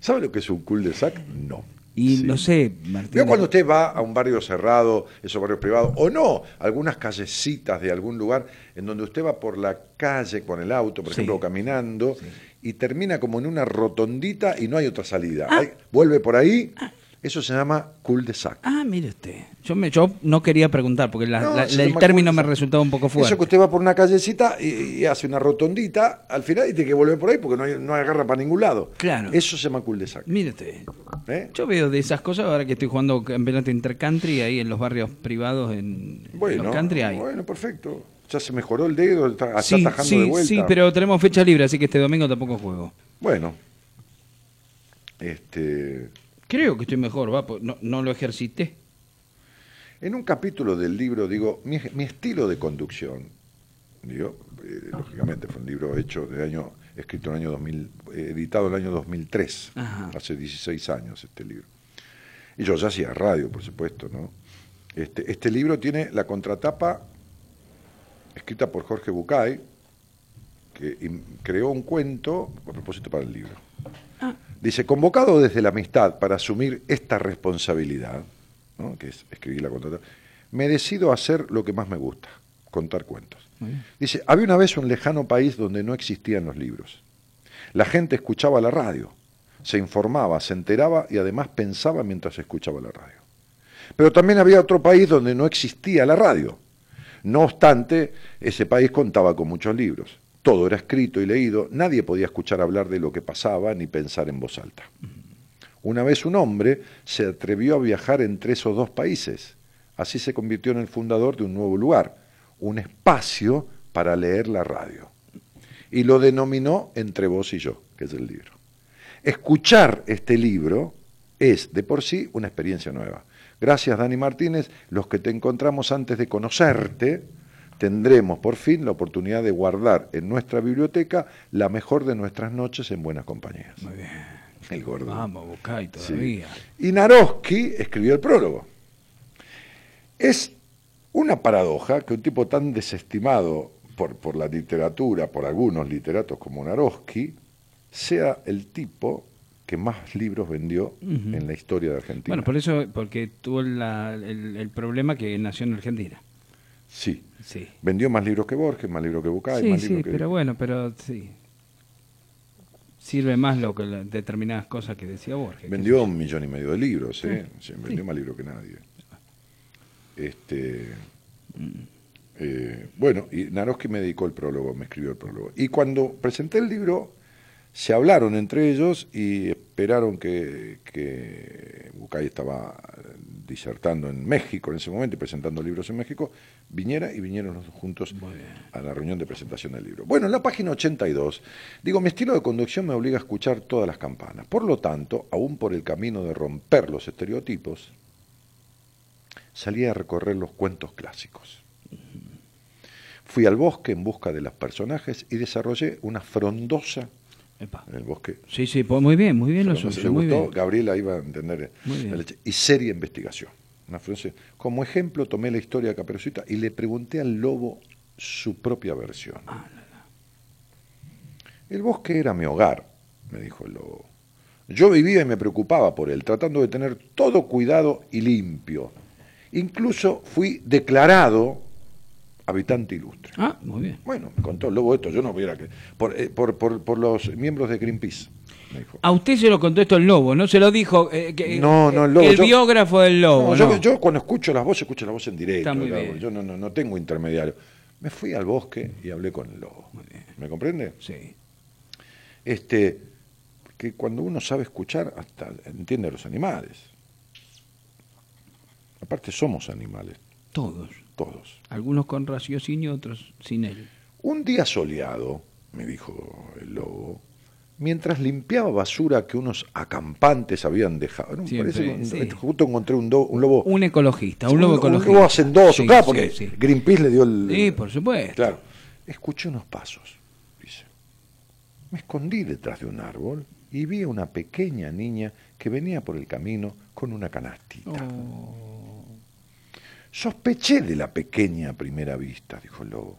¿Sabe lo que es un cul-de-sac? No. Y Sí. no sé, Martín. Veo cuando usted va a un barrio cerrado, esos barrios privados, o no, algunas callecitas de algún lugar en donde usted va por la calle con el auto, por Sí. ejemplo, caminando, y termina como en una rotondita y no hay otra salida. Hay- vuelve por ahí, eso se llama cul-de-sac. Ah, mire usted. Yo, me, yo no quería preguntar porque la- No, la- se la- el término me resultaba un poco fuerte. Eso que usted va por una callecita y, y hace una rotondita al final y tiene que volver por ahí porque no, hay, no agarra para ningún lado. Claro. Eso se llama cul-de-sac. Mire usted. ¿eh? Yo veo de esas cosas ahora que estoy jugando campeonato intercountry ahí en los barrios privados en Bueno, los country hay. bueno, perfecto. Ya se mejoró el dedo, está, está sí, atajando sí, de vuelta. sí, pero tenemos fecha libre, así que este domingo tampoco juego. Bueno, este, Creo que estoy mejor, va, pues no, no lo ejercité. en un capítulo del libro digo, mi, mi estilo de conducción, digo, eh, lógicamente fue un libro hecho de año, escrito en el año 2000, eh, editado en el año 2003, Ajá. hace 16 años este libro. Y yo ya hacía radio, por supuesto, ¿no? Este, este libro tiene la contratapa escrita por Jorge Bucay, que creó un cuento a propósito para el libro. Dice, convocado desde la amistad para asumir esta responsabilidad, ¿no? que es escribir la contratapa, me decido a hacer lo que más me gusta, contar cuentos. Dice, había una vez un lejano país donde no existían los libros. La gente escuchaba la radio, se informaba, se enteraba y además pensaba mientras escuchaba la radio. Pero también había otro país donde no existía la radio. No obstante, ese país contaba con muchos libros. Todo era escrito y leído, nadie podía escuchar hablar de lo que pasaba ni pensar en voz alta. Una vez un hombre se atrevió a viajar entre esos dos países. Así se convirtió en el fundador de un nuevo lugar, un espacio para leer la radio. Y lo denominó Entre vos y yo, que es el libro. Escuchar este libro es de por sí una experiencia nueva. Gracias, Dani Martínez. Los que te encontramos antes de conocerte, tendremos por fin la oportunidad de guardar en nuestra biblioteca la mejor de nuestras noches en buenas compañías. Muy bien. El gordo. Vamos, Bucay, Sí. todavía. Y Naroski escribió el prólogo. Es una paradoja que un tipo tan desestimado por, por la literatura, por algunos literatos como Naroski, sea el tipo que más libros vendió en la historia de Argentina. Bueno, por eso, porque tuvo la- el, el problema que nació en Argentina. Sí. Sí. Vendió más libros que Borges, más libros que Bucay, sí, más sí, libros que... pero bueno, pero sí. Sirve más lo que la- determinadas cosas que decía Borges. Vendió un millón y medio de libros, ¿eh? Sí, vendió más libros que nadie. Este, eh, bueno, y Naroski me dedicó el prólogo, me escribió el prólogo. Y cuando presenté el libro, se hablaron entre ellos y esperaron que, que Bucay estaba disertando en México en ese momento y presentando libros en México, viniera y vinieron los dos juntos a la reunión de presentación del libro. Bueno, en la página 82, digo, mi estilo de conducción me obliga a escuchar todas las campanas. Por lo tanto, aún por el camino de romper los estereotipos, salí a recorrer los cuentos clásicos. Fui al bosque en busca de los personajes y desarrollé una frondosa Epa. en el bosque. Sí, sí, pues muy bien, muy bien lo suyo, ¿Le muy gustó? bien. Gabriela iba a entender la leche. Y seria investigación. Una frondosa- Como ejemplo tomé la historia de Caperucita y le pregunté al lobo su propia versión. Ah, El bosque era mi hogar, me dijo el lobo. Yo vivía y me preocupaba por él, tratando de tener todo cuidado y limpio. Incluso fui declarado habitante ilustre. Ah, muy bien. Bueno, me contó el lobo esto, yo no hubiera que... Por, eh, por, por, por los miembros de Greenpeace, me dijo. A usted se lo contó esto el lobo, ¿no? Se lo dijo eh, que- No, no, el lobo, yo- biógrafo del lobo, No, yo, cuando escucho las voces, escucho la voz en directo. Yo no, no, no tengo intermediario. Me fui al bosque y hablé con el lobo. ¿Me comprende? Sí. Este, que cuando uno sabe escuchar, hasta entiende a los animales. Aparte somos animales, Todos. Todos. Algunos con raciocinio, otros sin él. Un día soleado, me dijo el lobo, mientras limpiaba basura que unos acampantes habían dejado. ¿no? Siempre, Parece que- sí. Justo encontré un, do- un lobo. Un ecologista, un lobo ecologista. Un lobo hacendoso, Sí, claro, porque sí. Greenpeace le dio el. Sí, por supuesto. Claro. Escuché unos pasos, dice. Me escondí detrás de un árbol y vi a una pequeña niña que venía por el camino con una canastita. Oh. Sospeché de la pequeña a primera vista, dijo el lobo,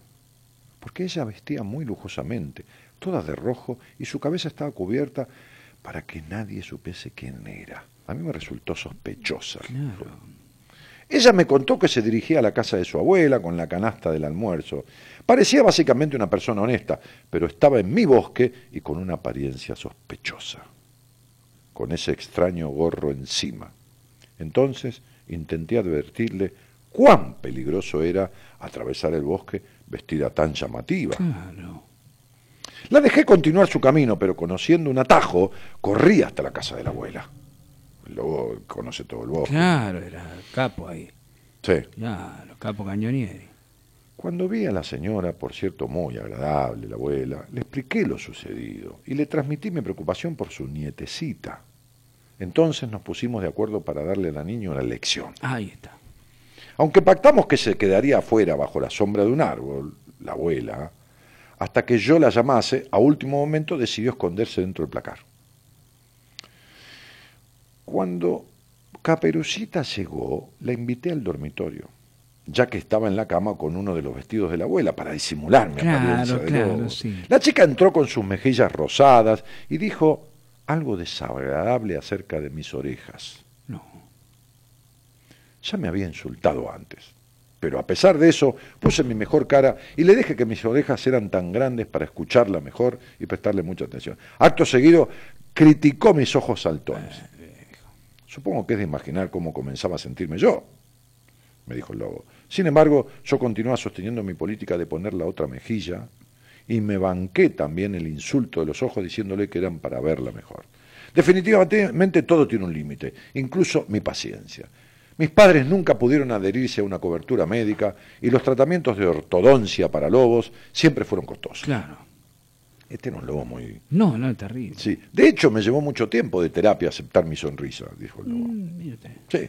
porque ella vestía muy lujosamente, toda de rojo, y su cabeza estaba cubierta para que nadie supiese quién era. A mí me resultó sospechosa. Claro. Ella me contó que se dirigía a la casa de su abuela con la canasta del almuerzo. Parecía básicamente una persona honesta, pero estaba en mi bosque y con una apariencia sospechosa, con ese extraño gorro encima. Entonces intenté advertirle cuán peligroso era atravesar el bosque vestida tan llamativa. Claro. La dejé continuar su camino, pero conociendo un atajo, corrí hasta la casa de la abuela. Luego conoce todo el bosque. Claro, era capo ahí. Sí. Claro, capo cañonieri. Cuando vi a la señora, por cierto muy agradable, la abuela, le expliqué lo sucedido y le transmití mi preocupación por su nietecita. Entonces nos pusimos de acuerdo para darle a la niña una lección. Ahí está. Aunque pactamos que se quedaría afuera bajo la sombra de un árbol, la abuela, hasta que yo la llamase, a último momento decidió esconderse dentro del placar. Cuando Caperucita llegó, la invité al dormitorio, ya que estaba en la cama con uno de los vestidos de la abuela para disimular mi Claro, apariencia de claro, sí. La chica entró con sus mejillas rosadas y dijo algo desagradable acerca de mis orejas. Ya me había insultado antes. Pero a pesar de eso, puse mi mejor cara y le dije que mis orejas eran tan grandes para escucharla mejor y prestarle mucha atención. Acto seguido, criticó mis ojos saltones. Supongo que es de imaginar cómo comenzaba a sentirme yo, me dijo el lobo. Sin embargo, yo continuaba sosteniendo mi política de poner la otra mejilla y me banqué también el insulto de los ojos diciéndole que eran para verla mejor. Definitivamente todo tiene un límite, incluso mi paciencia. Mis padres nunca pudieron adherirse a una cobertura médica y los tratamientos de ortodoncia para lobos siempre fueron costosos. Claro. Este era un lobo muy... No, no, terrible. Sí. De hecho, me llevó mucho tiempo de terapia aceptar mi sonrisa, dijo el lobo. Mm. Sí.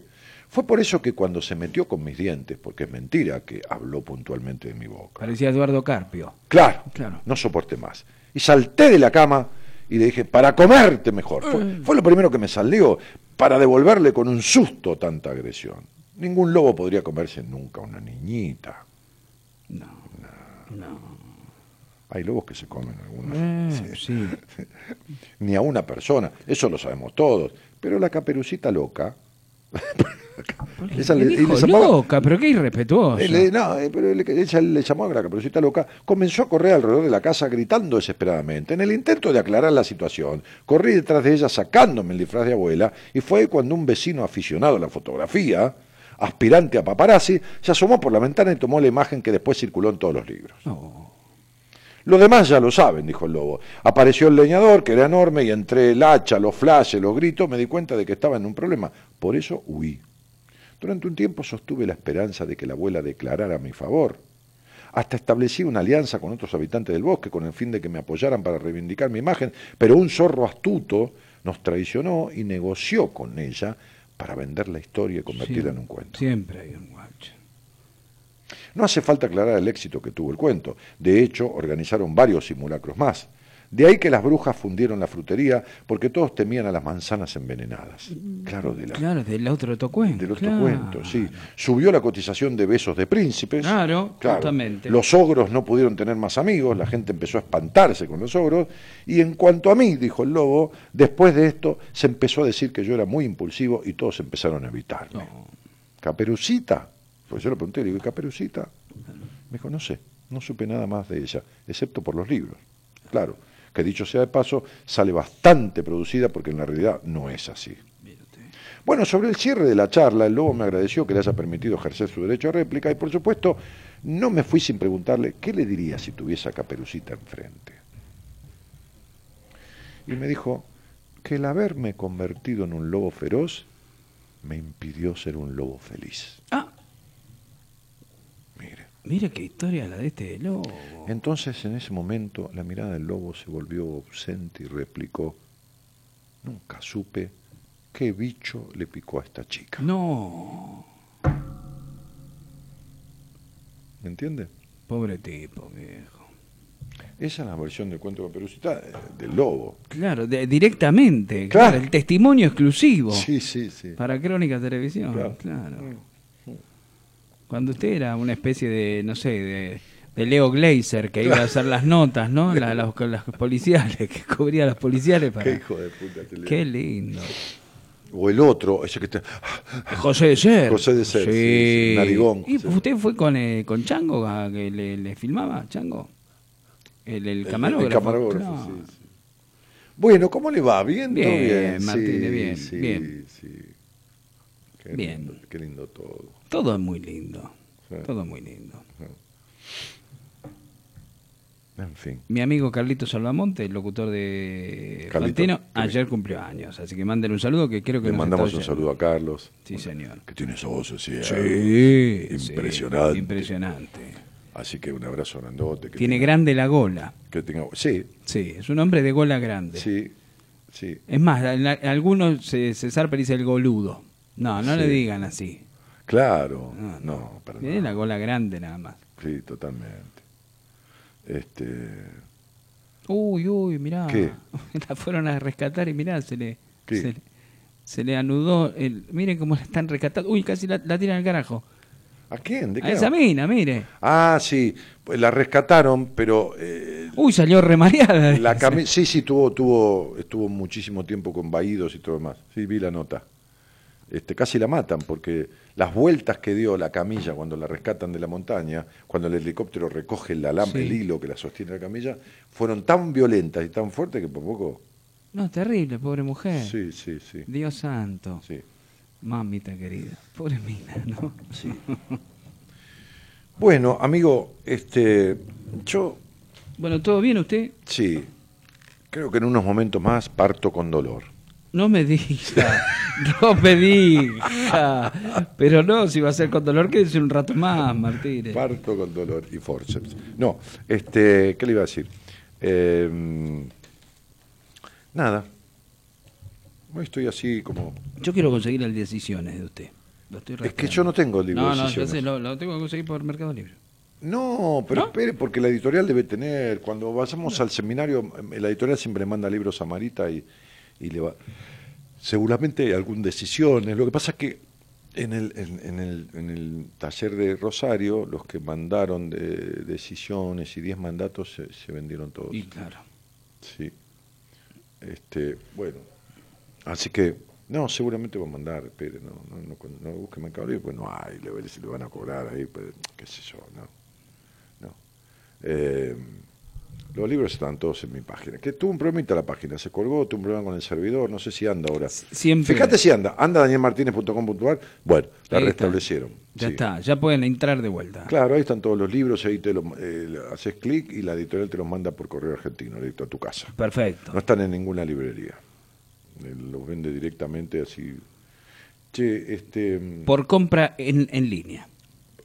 Fue por eso que cuando se metió con mis dientes, porque es mentira que habló puntualmente de mi boca. Parecía Eduardo Carpio. Claro, Claro. no soporté más. Y salté de la cama y le dije, para comerte mejor. Fue, fue lo primero que me salió, para devolverle con un susto tanta agresión. Ningún lobo podría comerse nunca una niñita. No. No. Hay lobos que se comen algunos. Eh, sí. Ni a una persona, eso lo sabemos todos. Pero la caperucita loca Ella Le dijo le llamaba- loca, pero qué irrespetuoso. Eh, le- no, eh, pero le- ella le llamó a la caperucita loca, comenzó a correr alrededor de la casa gritando desesperadamente. En el intento de aclarar la situación, corrí detrás de ella sacándome el disfraz de abuela y fue cuando un vecino aficionado a la fotografía, aspirante a paparazzi, se asomó por la ventana y tomó la imagen que después circuló en todos los libros. Lo demás ya lo saben, dijo el lobo. Apareció el leñador, que era enorme, y entre el hacha, los flashes, los gritos, me di cuenta de que estaba en un problema. Por eso huí. Durante un tiempo sostuve la esperanza de que la abuela declarara a mi favor. Hasta establecí una alianza con otros habitantes del bosque con el fin de que me apoyaran para reivindicar mi imagen, pero un zorro astuto nos traicionó y negoció con ella para vender la historia y convertirla en un cuento. Siempre hay un guacho. No hace falta aclarar el éxito que tuvo el cuento. De hecho, organizaron varios simulacros más. De ahí que las brujas fundieron la frutería porque todos temían a las manzanas envenenadas. Claro, de la, Claro, del otro cuento. del otro claro. cuento, sí. Subió la cotización de besos de príncipes. Claro, justamente. Los ogros no pudieron tener más amigos, la gente empezó a espantarse con los ogros. Y en cuanto a mí, dijo el lobo, después de esto se empezó a decir que yo era muy impulsivo y todos empezaron a evitarme. Caperucita. Pues yo le pregunté, le digo, ¿y Caperucita? Me dijo, no sé, no supe nada más de ella, excepto por los libros. Claro, que dicho sea de paso, sale bastante producida porque en la realidad no es así. Bueno, sobre el cierre de la charla, el lobo me agradeció que le haya permitido ejercer su derecho a réplica y, por supuesto, no me fui sin preguntarle qué le diría si tuviese a Caperucita enfrente. Y me dijo que el haberme convertido en un lobo feroz me impidió ser un lobo feliz. Ah. Mira qué historia la de este lobo. Entonces, en ese momento, la mirada del lobo se volvió ausente y replicó, nunca supe qué bicho le picó a esta chica. No, ¿Me entiende? pobre tipo, viejo. Esa es la versión del cuento de Caperucita eh, del lobo. Claro, de- directamente. Claro. Claro. el testimonio exclusivo. Sí, sí, sí. Para Crónica Televisión, Claro. claro. Cuando usted era una especie de, no sé, de, de Leo Gleiser, que iba a hacer las notas, ¿no? La- las, las policiales, que cubría las policiales para... Qué hijo de puta Qué lindo. O el otro, ese que está... José de Ser. José de Ser, sí, sí, narigón, ¿Y usted fue con, eh, con Chango a que le, le filmaba, Chango? El, el camarógrafo. el camarógrafo, sí, sí. Bueno, ¿cómo le va? ¿Bien? ¿Todo Bien, bien? Martínez, Sí, bien, sí, bien. Qué Bien. Lindo, qué lindo todo. Todo es muy lindo. Sí. Todo es muy lindo. En fin. Mi amigo Carlito Salvamonte, el locutor de Fantino, ayer cumplió años. Así que mándenle un saludo que creo que Le nos mandamos un saludo a Carlos. Sí, señor. Que tiene esa voz así. Sí, ¿eh? sí, Impresionante. impresionante. Así que un abrazo grandote. Que Tiene tenga- grande la gola. Que tenga, sí, Sí, es un hombre de gola grande. sí, sí. Es más, algunos se, y dice el goludo. No, no le digan así. Claro. No, No, para Tiene nada. la gola grande nada más. Sí, totalmente. Este, Uy, uy, mirá. ¿Qué? La fueron a rescatar y mirá, se le, ¿Qué? se, le- se le anudó. El, miren cómo la están rescatando. Uy, casi la, la tiran al carajo. ¿A quién? ¿De A qué? esa habla? mina, mire. Ah, sí, pues la rescataron, pero eh, Uy, salió remareada. la cami- sí, sí, tuvo, tuvo, estuvo muchísimo tiempo con vaídos y todo demás. Sí, vi la nota. Este, casi la matan porque las vueltas que dio la camilla cuando la rescatan de la montaña, cuando el helicóptero recoge el alambre, Sí. el hilo que la sostiene la camilla, fueron tan violentas y tan fuertes que por poco. No, terrible, pobre mujer. Sí, sí, sí. Dios santo. sí. Mamita querida. Pobre mina, ¿no? Sí. Bueno, amigo, este, yo Bueno, ¿todo bien usted? sí, creo que en unos momentos más parto con dolor. No me diga, no me diga. Pero no, si va a ser con dolor, quédese un rato más, Martínez. Parto con dolor y forceps. No, este, ¿qué le iba a decir? Eh, nada. Estoy así como. Yo quiero conseguir el Decisiones de usted. Lo estoy Es que yo no tengo el libro No, de no, decisiones. sé, lo, lo tengo que conseguir por Mercado Libre. No, pero ¿No? espere, porque la editorial debe tener. Cuando vayamos al seminario, la editorial siempre manda libros a Marita y, y le va. Seguramente algún decisiones. Lo que pasa es que en el, en, en el, en el taller de Rosario, los que mandaron de decisiones y 10 mandatos se, se vendieron todos. Y claro. Sí. Este, bueno. Así que No, seguramente va a mandar, espere, no, no, no, no busque Mercado pues no hay, le le van a cobrar ahí, pues, qué sé yo, no. no. Eh, los libros están todos en mi página. Que tuvo un problemita la página, se colgó, tuvo un problema con el servidor, no sé si anda ahora. Siempre. Fíjate si anda, anda danielmartinez.com.ar, bueno, la Ahí está. restablecieron. Ya sí. está, ya pueden entrar de vuelta. Claro, ahí están todos los libros, ahí te lo, eh, haces clic y la editorial te los manda por correo argentino, directo a tu casa. Perfecto. No están en ninguna librería. Eh, Los vende directamente así. Che, este. mm, Por compra en, en línea.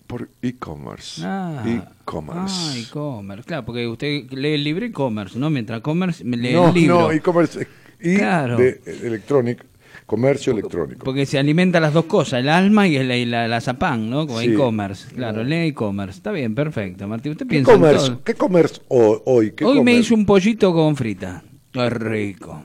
Por e-commerce. Ah, e-commerce. Ah, e-commerce. Claro, porque usted lee el libro e-commerce, ¿no? Mientras commerce me lee no, el libro. no, e-commerce. Y Claro. de eh, electronic, comercio electrónico. Porque se alimenta las dos cosas, el alma y, el, y la, la zapán, ¿no? Como Sí. e-commerce. Claro, lee e-commerce. Está bien, perfecto, Martín. Usted ¿Qué piensa en comercio? todo. ¿Qué comercio ho- hoy? ¿Qué Hoy me hizo un pollito con frita. Es rico.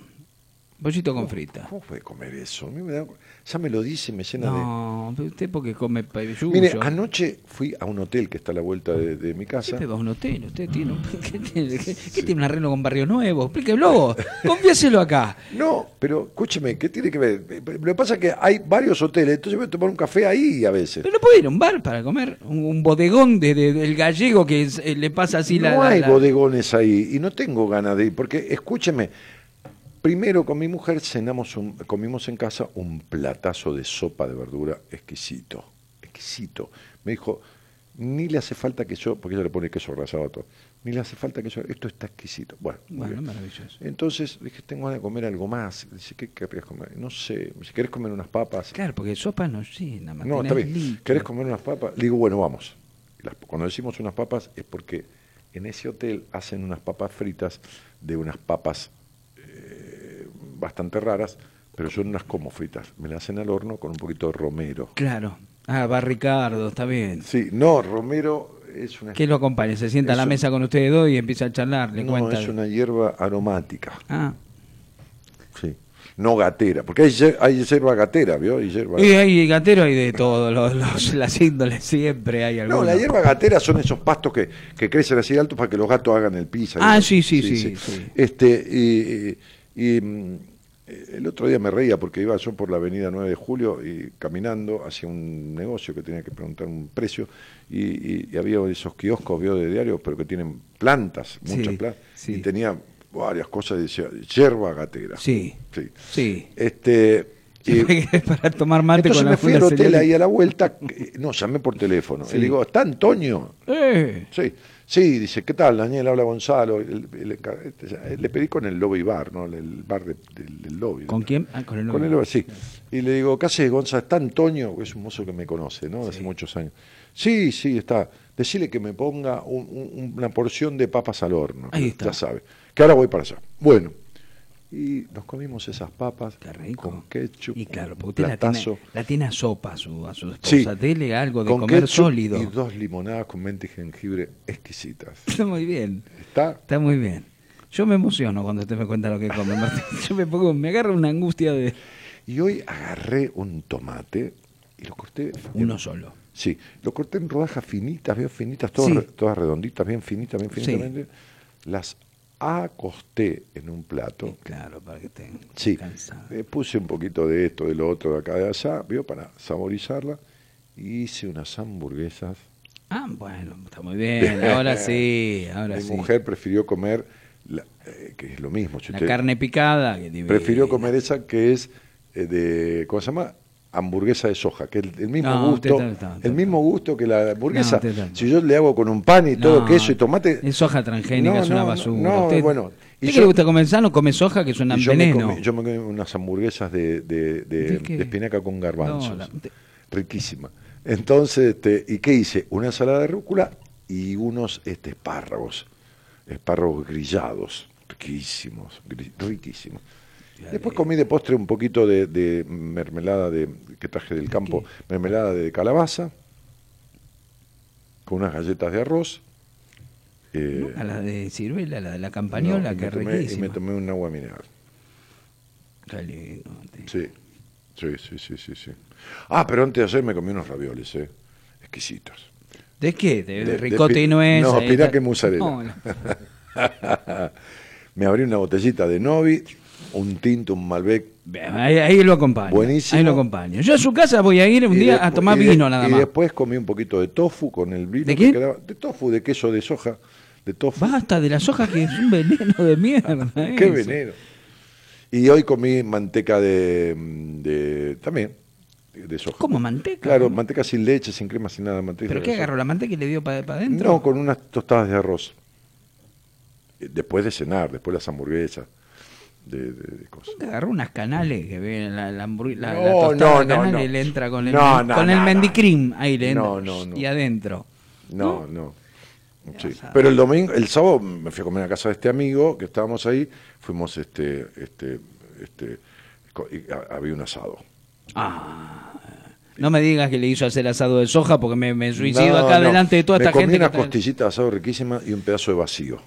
Pollito con frita. ¿Cómo puede comer eso? A mí me da- Ya me lo dice, me llena de. No, pero usted porque come payuyo. Mire, anoche fui a un hotel que está a la vuelta de, de mi casa. Usted va a un hotel, usted tiene, un- ¿qué tiene, qué- qué tiene un arreglo con Barrio Nuevo? Explíquelo, confiéselo acá. No, pero escúcheme, ¿qué tiene que ver? Lo que pasa es que hay varios hoteles, entonces voy a tomar un café ahí a veces. Pero no puede ir a un bar para comer, un, un bodegón de, de- del gallego que es- eh, le pasa así la... no la- hay la- bodegones ahí y no tengo ganas de ir, porque escúcheme, primero con mi mujer cenamos un- comimos en casa un platazo de sopa de verdura exquisito, exquisito. Me dijo, ni le hace falta que yo, porque ella le pone queso rallado a todo, ni le hace falta que yo, esto está exquisito. Bueno, maravilloso. Entonces dije, tengo ganas de comer algo más. Dice, ¿qué querrías comer? No sé, si querés comer unas papas. Claro, porque sopa no llena, Martín, No, está es bien. líquido. ¿Querés comer unas papas? Le digo, bueno, vamos. Las- cuando decimos unas papas es porque en ese hotel hacen unas papas fritas de unas papas eh, bastante raras, pero son unas como fritas. Me las hacen al horno con un poquito de romero. Claro. Ah, va Ricardo, está bien. Sí, no, romero es una... ¿Qué lo acompaña? Se sienta a la mesa con ustedes dos y empieza a charlar, le no, cuenta. es una hierba aromática. Ah. No gatera, porque hay, hier- hay hierba gatera, ¿vio? Y hierba... Y hay gatero hay de todos los, los- las índoles, siempre hay No, algunos. la hierba gatera son esos pastos que, que crecen así altos para que los gatos hagan el piso. Ah, sí, sí, sí, sí. Este, y, y, mm, el otro día me reía porque iba yo por la avenida 9 de Julio y caminando hacia un negocio que tenía que preguntar un precio y, y- y había esos kioscos vio de diario, pero que tienen plantas, muchas Sí, plantas, y tenía varias cosas y decía hierba gatera. Sí, Sí. sí. Este, para tomar mate entonces con la me fui al hotel ahí a la vuelta, que- no, llamé por teléfono. Sí. Y le digo, ¿está Antonio? Eh, Sí, sí, dice, ¿qué tal, Daniel? Habla Gonzalo. El- el encar- este, le pedí con el lobby bar, ¿no? El, bar de- del, del lobby. ¿Con quién? Ah, con el Con el lobby, sí. Y le digo, ¿qué haces, Gonzalo? ¿Está Antonio? Es un mozo que me conoce, ¿no? De Hace muchos años. Sí, sí, está. Decirle que me ponga un- un- una porción de papas al horno. Ahí está. Ya sabe. Que ahora voy para allá. Bueno. Y nos comimos esas papas Qué rico. con ketchup. Y claro, un porque usted la tiene, la tiene a sopa a su, a su esposa. Sí. Dele algo de con comer sólido. Y dos limonadas con menta y jengibre exquisitas. Está muy bien. ¿Está? Está muy bien. Yo me emociono cuando usted me cuenta lo que come, Martín. Yo me pongo, me agarra una angustia de Y hoy agarré un tomate y lo corté. uno solo. Sí, lo corté en rodajas finitas, bien finitas, todas, Sí. todas redonditas, bien finitas, bien Sí. finitas. Las acosté en un plato. Claro, para que estén Sí, puse un poquito de esto, de lo otro, de acá, de allá, ¿vio? Para saborizarla. Y hice unas hamburguesas. Ah, bueno, está muy bien. Ahora sí, ahora Mi sí. mujer prefirió comer, la- eh, que es lo mismo. si La usted- carne picada. que prefirió comer esa que es eh, de, ¿cómo se llama? Hamburguesa de soja, que es el, el mismo No, gusto, el mismo gusto que la hamburguesa. si yo le hago con un pan y todo No, queso y tomate, Es soja transgénica, No, es una basura. no, usted, bueno, y ¿usted que yo- le gusta comer sano? Come soja, que y yo, me veneno. comí, yo me comí unas hamburguesas de, de, de- espinaca con garbanzos, la- riquísima. Entonces, este, ¿y qué hice? Una ensalada de rúcula y unos este, espárragos, espárragos grillados, riquísimos, riquísimos. Después comí de postre un poquito de, de mermelada de, que traje del campo, mermelada de calabaza, con unas galletas de arroz. eh, A la de ciruela, la de la campañola, no, y que tomé- Y riquísima. me tomé un agua mineral. Sí, sí, sí, sí, sí, sí. Ah, pero antes de ayer me comí unos ravioles, ¿eh? Exquisitos. ¿De qué? ¿De, de pi- y nuez? no, está. y mozzarella. No, no. me abrí una botellita de Novi un tinto, un Malbec. Ahí, ahí lo acompaño. Buenísimo. Ahí lo acompaño. Yo a su casa voy a ir un Y día a tomar y de- vino nada Y más. después comí un poquito de tofu con el vino ¿De que qué? quedaba. De tofu, de queso de soja, de tofu. Basta de las hojas que es un veneno de mierda. Qué eso. veneno. Y hoy comí manteca de, de también de soja. ¿Cómo manteca? Claro, manteca sin leche, sin crema, sin nada, manteca. ¿Pero qué soja. agarró? ¿La manteca y le dio para adentro? No, con unas tostadas de arroz. Después de cenar, después las hamburguesas, de, de- de cosas. Agarró unas canales que ve la, la, No, tostada no, no, no. y le entra con el, No, no, con el mendicrim. Ahí le entra. Y adentro. No, no. Sí. Pero el domingo, el sábado me fui a comer a casa de este amigo que estábamos ahí, fuimos este, este, este, y había un asado. Ah. No me digas que le hizo hacer asado de soja porque me, me suicido acá delante de toda me esta comí gente. que una costillita de asado riquísima y un pedazo de vacío.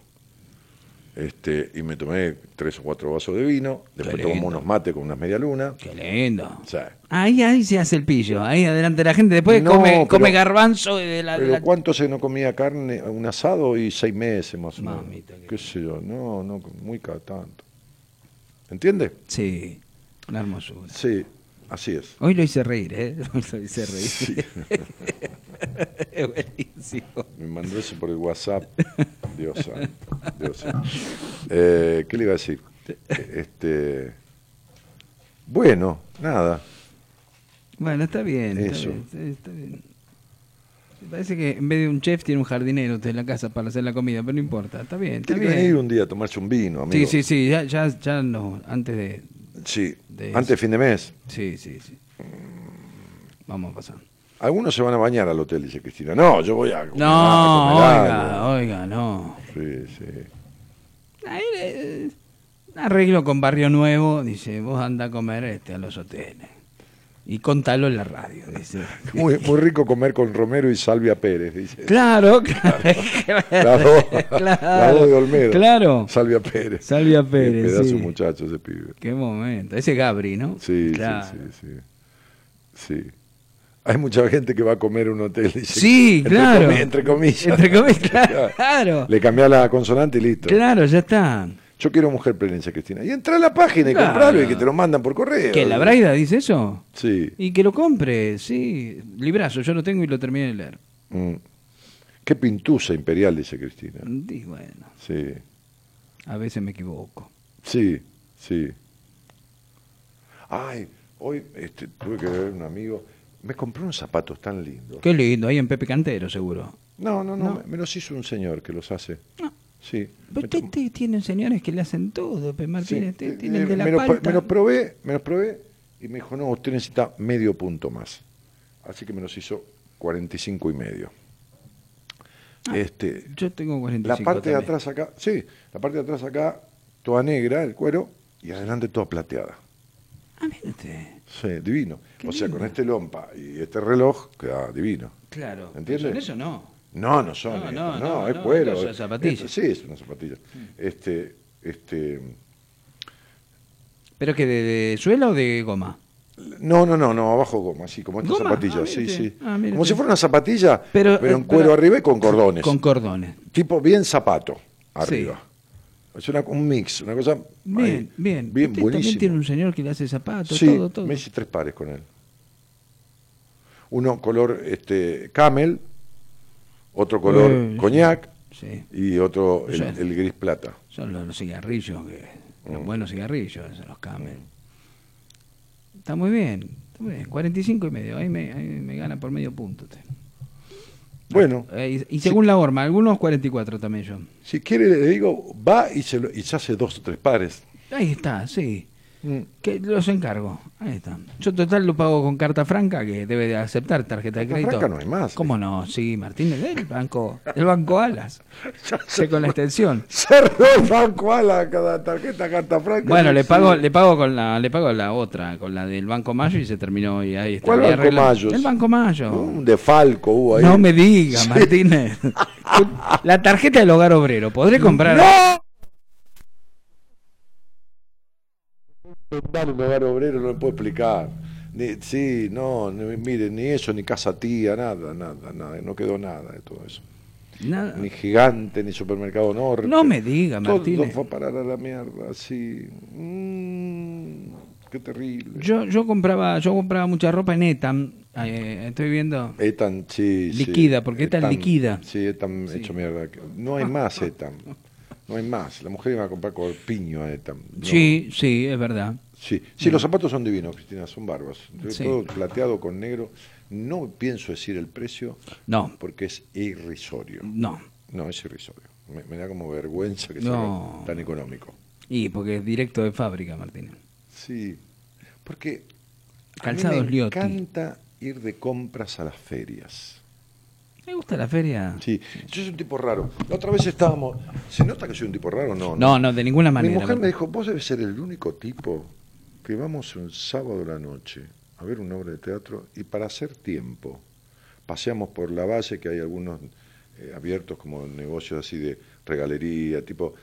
Este, y me tomé tres o cuatro vasos de vino, después tomamos unos mates con unas medialunas. Qué lindo. O sea, Ahí, ahí se hace el pillo, ahí adelante de la gente. Después No, come, pero- come garbanzo de la, de pero la- ¿cuánto se no comía carne? Un asado y seis meses más o menos. Mamita, qué qué sé yo, no, no, muy cada tanto. ¿Entiende? Sí, una hermosura. Sí, así es. Hoy lo hice reír, ¿eh? Hoy lo hice reír. Sí. Buenísimo. Me mandó eso por el WhatsApp. Dios santo, Dios santo. Eh, ¿Qué le iba a decir? Este, bueno, nada. Bueno, está bien. Está Eso. bien, está bien. Parece que en vez de un chef tiene un jardinero en la casa para hacer la comida, pero no importa, está bien, está Tiene que venir un día a tomarse un vino, amigo. Sí, sí, sí, ya, ya, ya no, antes de... Sí, De antes de fin de mes. Sí, sí, sí. Vamos a pasar. Algunos se van a bañar al hotel, dice Cristina. No, yo voy a No, a comer oiga, oiga, no. Sí, sí. Ahí, eh, arreglo con Barrio Nuevo, dice, vos anda a comer este a los hoteles. Y contalo en la radio, dice. Muy, muy rico comer con Romero y Salvia Pérez, dice. Claro, claro. Las dos, claro, de Olmedo. Claro. Salvia Pérez. Salvia Qué Pérez, pedazo sí. muchacho ese pibe. Qué momento. Ese Gabri, ¿no? Sí, Claro. sí, sí, sí. Sí. Hay mucha gente que va a comer a un hotel. Dice, Sí, entre claro. entre comillas. Entre comillas, claro. Le cambia la consonante y listo. Claro, ya está. Yo quiero mujer plena, dice Cristina. Y entra a la página y Claro. compralo y que te lo mandan por correo. ¿Que la Braida dice eso? Sí. Y que lo compre, sí. Librazo, yo lo tengo y lo terminé de leer. Mm. Qué pintusa imperial, dice Cristina. Y bueno, Sí, a veces me equivoco. sí, sí. Ay, hoy este, tuve que ver un amigo. Me compré unos zapatos tan lindos. Qué lindo, ahí en Pepe Cantero, seguro. No, no, no, No. Me, me los hizo un señor que los hace. No. Sí. Pero Me usted to- te- tienen señores que le hacen todo, sí, Martínez. Usted eh, tiene el de la me, palta. me los probé, me probé y me dijo, no, usted necesita medio punto más. Así que me los hizo 45 y medio. Ah, este, Yo tengo 45 la parte de atrás acá, sí, la parte de atrás acá, toda negra, el cuero, y adelante toda plateada. Ah, usted. Sí, divino. Qué o sea, lindo. con este lompa y este reloj queda divino. Claro. ¿Entiende? Pero Eso no. No, no son. No, estos, no, no, no, es cuero. no es- zapatillas. esto- sí, es una zapatilla. Este, este, ¿Pero que de, de suela o de goma? no, no, no, no, abajo goma, así como estas zapatillas, Ah, sí, sí. Ah, como si fuera una zapatilla, Pero, pero, eh, en cuero pero- arriba y con cordones. Con cordones. tipo bien zapato arriba. Es una, un mix, una cosa. Bien, ahí, bien. Bien, Usted buenísimo. también tiene un señor que le hace zapatos, Sí, todo, todo. me hice tres pares con él. Uno color este camel, otro color Eh, coñac Sí. y otro el, gris plata. Son los, los cigarrillos, que, los Mm. buenos cigarrillos, los Camel. Está muy bien, está muy bien. 45 y medio, ahí me, ahí me gana por medio punto. usted. Bueno, Eh, y, y según la horma, algunos 44 también yo. si quiere le digo, va y se, lo- y se hace dos o tres pares. Ahí está, sí. Mm. Que los encargo. Ahí está. Yo total lo pago con carta franca, que debe de aceptar tarjeta de Carta crédito. franca no hay más. ¿Cómo no? Sí, Martínez del banco, el banco Alas. Con la extensión. Cerró el banco a la cada tarjeta carta franca. Bueno, no le pago, le pago con la, le pago la otra, con la del Banco Mayo y se terminó y ahí está. ¿Cuál Banco. Mayo? El Banco Mayo. Un defalco hubo ahí. No me diga, Sí. Martínez. la tarjeta del hogar obrero, ¿podré comprar? ¡No! Dale, un hogar obrero no le puedo explicar. Ni, sí, no, ni- mire, ni eso, ni casa tía, nada, nada, nada, no quedó nada de todo eso. Nada. ni gigante, ni supermercado norte. No me diga, Todo Martínez. fue a parar a la mierda, sí. Mm, qué terrible. Yo, yo compraba, yo compraba mucha ropa en Etam. eh, estoy viendo. Etan, sí, sí. Liquida, porque Etan liquida. Sí, Etan Sí. hecho mierda. No hay más Etan. No hay más. La mujer iba a comprar corpiño a Etan. No. Sí, sí, es verdad. Sí, sí, los zapatos son divinos, Cristina, son barbas. Sí. Todo plateado con negro. No pienso decir el precio No, porque es irrisorio. no. No, es irrisorio. Me, me da como vergüenza que No. sea tan económico. Y porque es directo de fábrica, Martínez. Sí, porque a mí Calzados me Liotti. encanta ir de compras a las ferias. ¿Me gusta la feria? Sí, yo soy un tipo raro. La otra vez estábamos. ¿Se nota que soy un tipo raro no? No, no, de ninguna Mi manera. mujer me dijo: Vos debes ser el único tipo que vamos un sábado a la noche a ver una obra de teatro y para hacer tiempo paseamos por la valle, que hay algunos eh, abiertos como negocios así de regalería, tipo.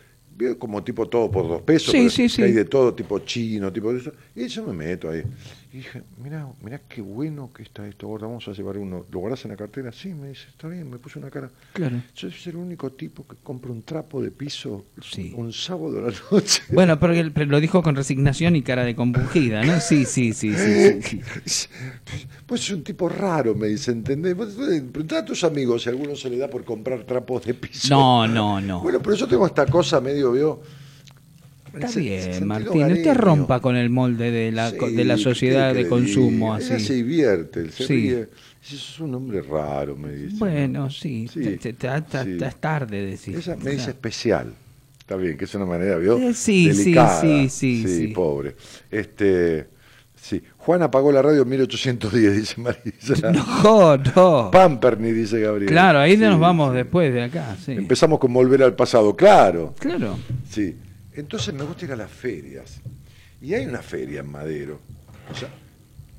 Como tipo todo por dos pesos, sí. hay de todo, tipo chino, tipo de eso. Y yo me meto ahí. Y dije, mirá, mirá qué bueno que está esto, gorda, vamos a llevar uno. ¿Lo guardás en la cartera? Sí, me dice, está bien, me puse una cara. Claro. Yo soy el único tipo que compra un trapo de piso Sí. un sábado a la noche. Bueno, pero, él- pero lo dijo con resignación y cara de compungida, ¿no? Sí, sí, sí, sí. sí, sí. Pues es un tipo raro, me dice, ¿entendés? Vos, eh, Preguntá a tus amigos si a alguno se le da por comprar trapos de piso. No, no, no. Bueno, pero yo tengo esta cosa medio, veo. Está se- bien, Martín. Usted hogareño. rompa con el molde de la, Sí, de la ¿qué sociedad de consumo? Ella se así. divierte, se Sí. ríe. Sos un hombre raro, me dice. Bueno, sí. Sí, te- te- te- te- sí. te- Es tarde. Ella me dice especial. Está bien, que es una manera, ¿vio? Eh, sí, sí, Delicada. sí, sí, sí. pobre. Este, sí. Juan apagó la radio en 1810, dice Marisa. No, no. Pamperni, dice Gabriel. Claro, ahí Sí, nos vamos sí. después de acá, sí. Empezamos con volver al pasado, claro. Claro. Sí. Entonces me gusta ir a las ferias. Y hay una feria en Madero. O sea,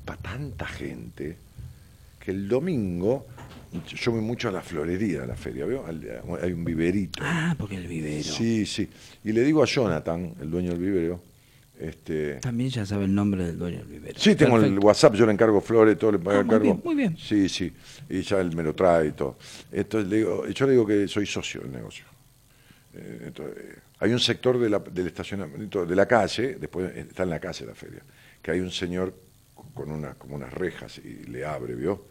para tanta gente que el domingo yo voy mucho a la florería, a la feria, ¿veo? Hay un viverito. Ah, porque el vivero. Sí, sí. Y le digo a Jonathan, el dueño del vivero, este, También ya sabe el nombre del dueño del vivero. Sí, tengo el. WhatsApp, yo le encargo flores, todo le pago Ah, el muy cargo. bien, muy bien. Sí, sí, y ya él me lo trae y todo. Entonces le digo, yo le digo que soy socio del negocio. Eh, entonces, hay un sector de la- del estacionamiento de la calle, después está en la calle la feria, que hay un señor con una, como unas rejas y le abre, ¿vio?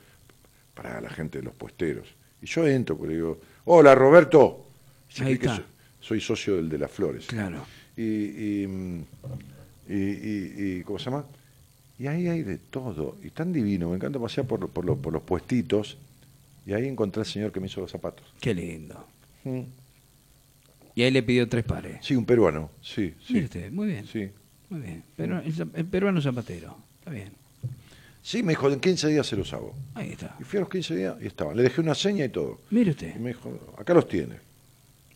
Para la gente de los puesteros. Y yo entro, le digo, hola Roberto. Ahí que soy, soy socio del de las flores. Claro. Y, y, y, y- y- ¿cómo se llama? Y ahí hay de todo, y tan divino, me encanta pasear por, por, los- por los puestitos, y ahí encontré al señor que me hizo los zapatos. Qué lindo. Mm. Y ahí le pidió tres pares. Sí, un peruano, sí, sí. Mire usted, muy bien. Sí. Muy bien. Pero el, peruano zapatero. Está bien. Sí, me dijo, en 15 días se los hago. Ahí está. Y fui a los 15 días y estaban. Le dejé una seña y todo. Mire Y usted. me dijo, acá los tiene.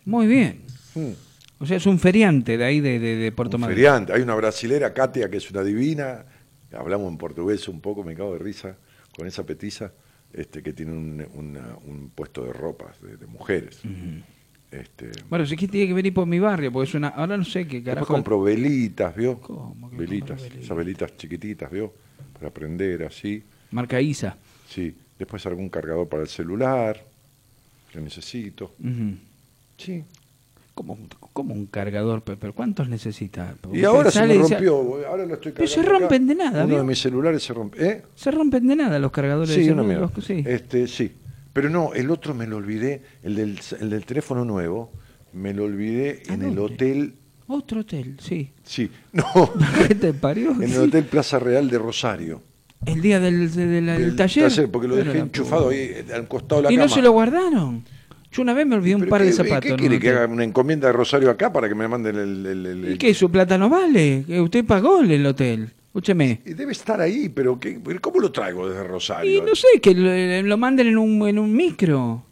Muy bien. Mm. O sea, es un feriante de ahí de, de, de Puerto Un feriante. Hay una brasilera, Katia, que es una divina. Hablamos en portugués un poco, me cago de risa con esa petiza, este, que tiene un, una- un puesto de ropas de, de mujeres. Este, Bueno, si es que tiene que venir por mi barrio, porque es una. Ahora no sé qué Después carajo. compro velitas, ¿vio? ¿Cómo Velitas, esas velitas chiquititas, ¿vio? Para prender así. Marca ISA. Sí. Después algún cargador para el celular que necesito. Ujú. Sí. ¿Cómo, cómo un cargador? Pe- ¿Pero cuántos necesita? Y ahora se me rompió, ahora lo estoy Pero se cargando acá. rompen de nada, Uno ¿vio? de mis celulares se rompe. ¿Eh? Se rompen de nada los cargadores Sí, de una mierda. los- sí. Este, sí. Pero no, el otro me lo olvidé, el del, el del teléfono nuevo, me lo olvidé ¿A en el dónde? hotel. Otro hotel, sí. Sí, no. ¿Qué te parió? en el. Hotel Plaza Real de Rosario. El día del, de- del- del Del taller. porque lo dejé la enchufado ahí eh, al costado de la ¿Y cama. no se lo guardaron? Yo una vez me olvidé un ¿Pero par de qué- zapatos. ¿Qué quiere? un ¿Que haga una encomienda de Rosario acá para que me manden el... el- el- el- ¿Y qué? ¿Su plata no vale? Usted pagó el hotel. Escúcheme. Debe estar ahí, pero ¿qué- ¿cómo lo traigo desde Rosario? Y no sé, que lo, lo manden en un, en un micro.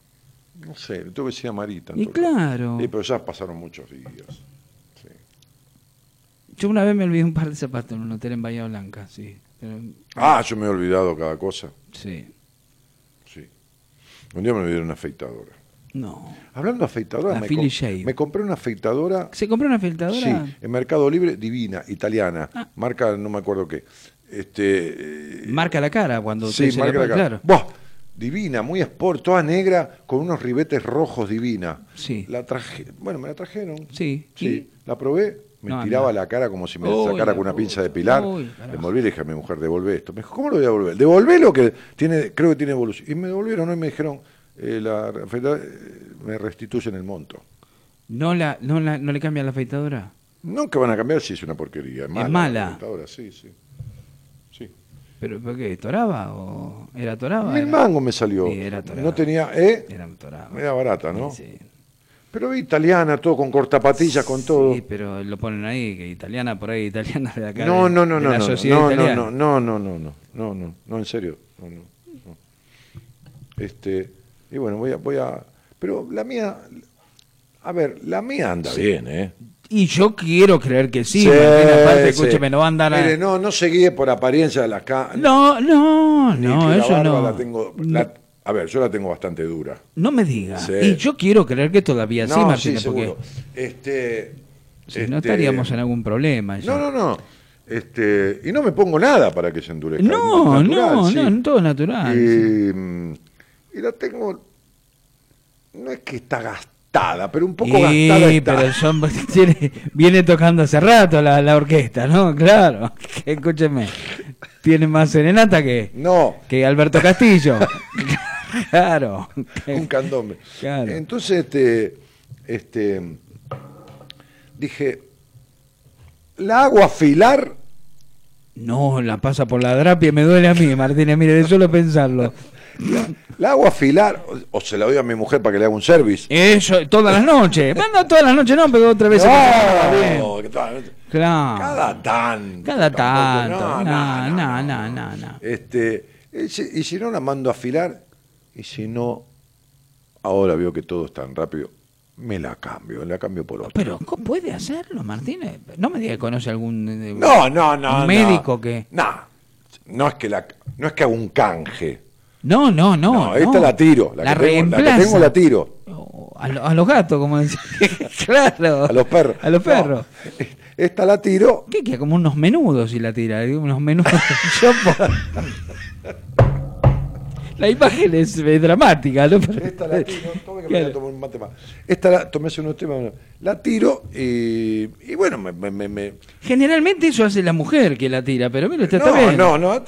No sé, le tengo que decir a Marita. Y claro. Sí, pero ya pasaron muchos días. Sí. Yo una vez me olvidé un par de zapatos en un hotel en Bahía Blanca, sí. Pero- Ah, yo me he olvidado cada cosa. sí. Sí. Un día me olvidé una afeitadora. No. Hablando de afeitadora, La me, com- me compré una afeitadora. ¿Se compró una filtradora? Sí, en Mercado Libre, divina, italiana. Ah. Marca, no me acuerdo qué. Este, eh, Marca la cara cuando Sí, se marca la cara. claro. Buah, divina, muy sport, toda negra, con unos ribetes rojos divina. Sí. La traje, bueno, me la trajeron. Sí, Sí, ¿y? la probé, me No, tiraba no. la cara como si me Uy, sacara con una pinza de pilar. uy, le envolví y le dije a mi mujer, devolvé esto. Me dijo, ¿cómo lo voy a devolver? Devolvé lo que tiene, creo que tiene evolución. Y me devolvieron, ¿no? y me dijeron, eh, la, afeita- eh, me restituyen el monto. ¿No, la, no, la, ¿No le cambian la afeitadora? No que van a cambiar si es una porquería. Es mala. mala. la afeitadora, sí, sí. Sí. ¿Pero por qué? ¿Toraba? ¿O ¿Era toraba? Mil mangos me salió. Sí, era toraba. no tenía, ¿eh? Era toraba. Era barata, ¿no? Sí. Pero italiana, todo con cortapatillas, con todo. Sí, pero lo ponen ahí, que italiana por ahí, italiana de acá. No, no, no, de no, no, no, no, no, no, no, no, no, no, no, no, en serio, no, no, no. Este, y bueno, voy a, voy a, pero la mía, a ver, la mía anda bien, ¿eh? Y yo quiero creer que sí, Martín, aparte, sí. escúcheme, no va a andar a... Mire, no, no se guíe por apariencia de la ca... No, no, ni no, eso no. la tengo, la- a ver, yo la tengo bastante dura. No me diga. Sí. Y yo quiero creer que todavía sí, no, Martín, sí, porque. Este, si no este, estaríamos en algún problema. ya. No, no, no. Este, y no me pongo nada para que se endurezca. No, natural, no, sí. no, todo natural. Y, mm, y la tengo, no es que está gastada, pero un poco Y, gastada está. pero tiene- viene tocando hace rato la, la orquesta, ¿no? Claro. Que, escúcheme. Tiene más serenata que, No, que Alberto Castillo. claro. un candombe. Claro. Entonces, este, este, dije, la hago afilar, No, la pasa por la drapia y me duele a mí, Martínez. Mire, de solo pensarlo. La hago afilar, o, o se la doy a mi mujer para que le haga un service. Eso, todas las noches. Bueno, no todas las noches no, pero otra vez. No, toda- Claro. cada tanto. Cada tanto. No, no, no, no, no. Este, y si, y si no la mando a afilar, y si no, ahora veo que todo es tan rápido, me la cambio, la cambio por otra. Pero, ¿cómo puede hacerlo, Martínez? No me diga que conoce algún eh, no, no, no. no. médico que. No, no es que la, no es que haga un canje. No, no, no. No, esta no. la tiro. La, La que tengo, la que reemplaza. tengo la tiro. Oh, A, lo- a los gatos, como decía. claro. A los perros. A los No, perros. esta la tiro. ¿Qué queda? Como unos menudos si la tira. Unos menudos. Yo por- La imagen es eh, dramática, ¿no? Esta la tiro. Tome que me voy a Claro. un mate más. Esta la tomé hace unos temas. La tiro y, y bueno, me, me- me- me, Generalmente eso hace la mujer que la tira, pero usted está no, bien. no, no,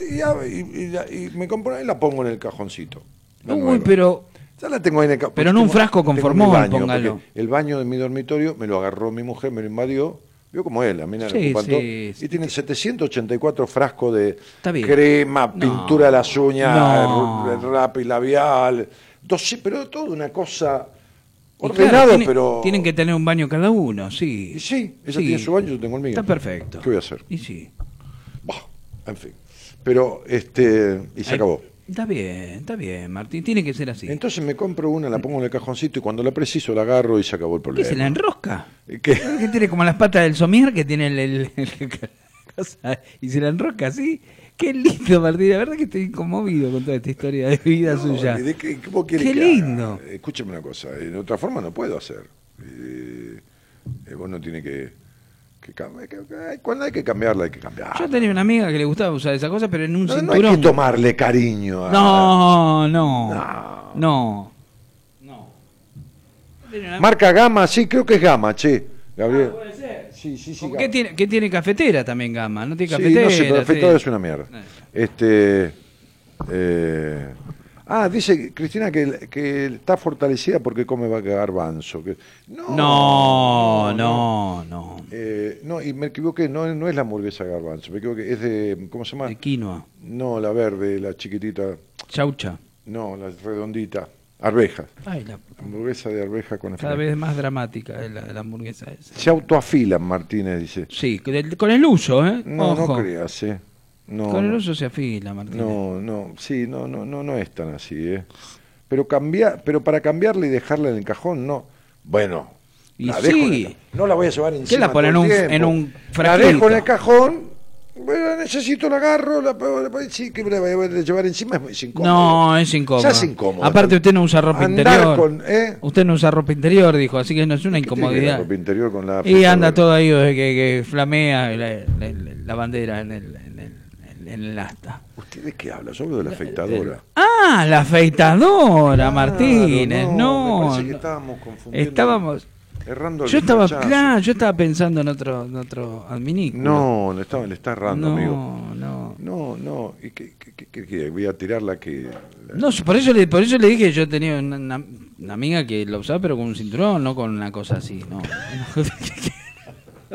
y, y- y me compro y la pongo en el cajoncito. Uy, nueva. pero. Ya la tengo ahí en el Pero porque un frasco con formol, póngalo. El baño de mi dormitorio me lo agarró mi mujer, me lo invadió. Vio como él, a mí me Sí, sí, sí. Y tiene 784 frascos de crema, No. pintura de las uñas, No. rap y labial. Doce- pero todo una cosa claro, tiene- pero. Tienen que tener un baño cada uno, sí. Y sí, ella tiene su baño, yo tengo el mío. Está perfecto. ¿Qué voy a hacer? Y sí. Bah, en fin. Pero, este. Y se Ay, acabó. Está bien, está bien, Martín. Tiene que ser así. Entonces me compro una, la pongo en el cajoncito y cuando la preciso la agarro y se acabó el ¿Qué problema. se la enrosca? ¿Qué? Que tiene como las patas del somier que tiene el, el- el- cosa, y se la enrosca así. Qué lindo, Martín. La verdad que estoy conmovido con toda esta historia de vida No, suya. ¿y de qué, cómo Qué lindo. haga? Escúcheme una cosa, de otra forma no puedo hacer. Eh, eh, uno tiene que, que cambiar. que- que- cuando hay que cambiarla, hay que cambiar. Yo tenía una amiga que le gustaba usar esa cosa, pero en un no, no hay que tomarle cariño. a- no, no, No. no, no. Marca Gama, sí, creo que es Gama, che. Gabriel. Puede ser. Sí, sí, sí. ¿Con Gama. ¿Qué tiene, qué tiene cafetera también, Gama? ¿No tiene Sí, cafetera? no sé, sí. afeitada es una mierda. Eh. Este, eh, ah, dice Cristina que, que está fortalecida porque come garbanzo. Que, no, No, no, no. Eh, no, y me equivoqué, no, no es la hamburguesa garbanzo, me equivoqué, es de, ¿cómo se llama? De quinoa. No, la verde, la chiquitita, Chaucha. no, la redondita, arveja. Ay, la- Hamburguesa de arveja con cada vez más dramática es la, la hamburguesa esa. Se autoafilan, Martínez dice. Sí, con el, con el uso, ¿eh? No, Ojo. no creas, eh. No, Con el no. uso se afila, Martín. No, no, sí, no, no, no, no es tan así, ¿eh? Pero cambiar, pero para cambiarla y dejarla en el cajón, no. Bueno, Y la dejo en el no la voy a llevar encima. la pone todo en un- en un La dejo en el cajón. Bueno, necesito, la agarro, la, la- la- sí, que me la voy a llevar encima es incómodo. No, es incómodo. Ya es incómodo. Aparte usted no usa ropa Andar interior. con, ¿eh? Usted no usa ropa interior, dijo, así que no es una ¿Qué la incomodidad. ropa interior con la Y anda todo ahí que, que flamea la, la- la bandera en el, en el, asta. ¿Usted de qué habla? Yo hablo de la afeitadora. Ah, la afeitadora, Martínez. me No, parece que no. estábamos confundiendo. estábamos. Errando Yo estaba, claro, yo estaba pensando en otro, en otro adminículo. No, le está, le está errando, no, amigo. no. No, no. ¿Y qué, qué- qué- qué-? Voy a tirar la que. No, por eso le, por eso le dije que yo tenía una amiga que lo usaba pero con un cinturón, no con una cosa así, no.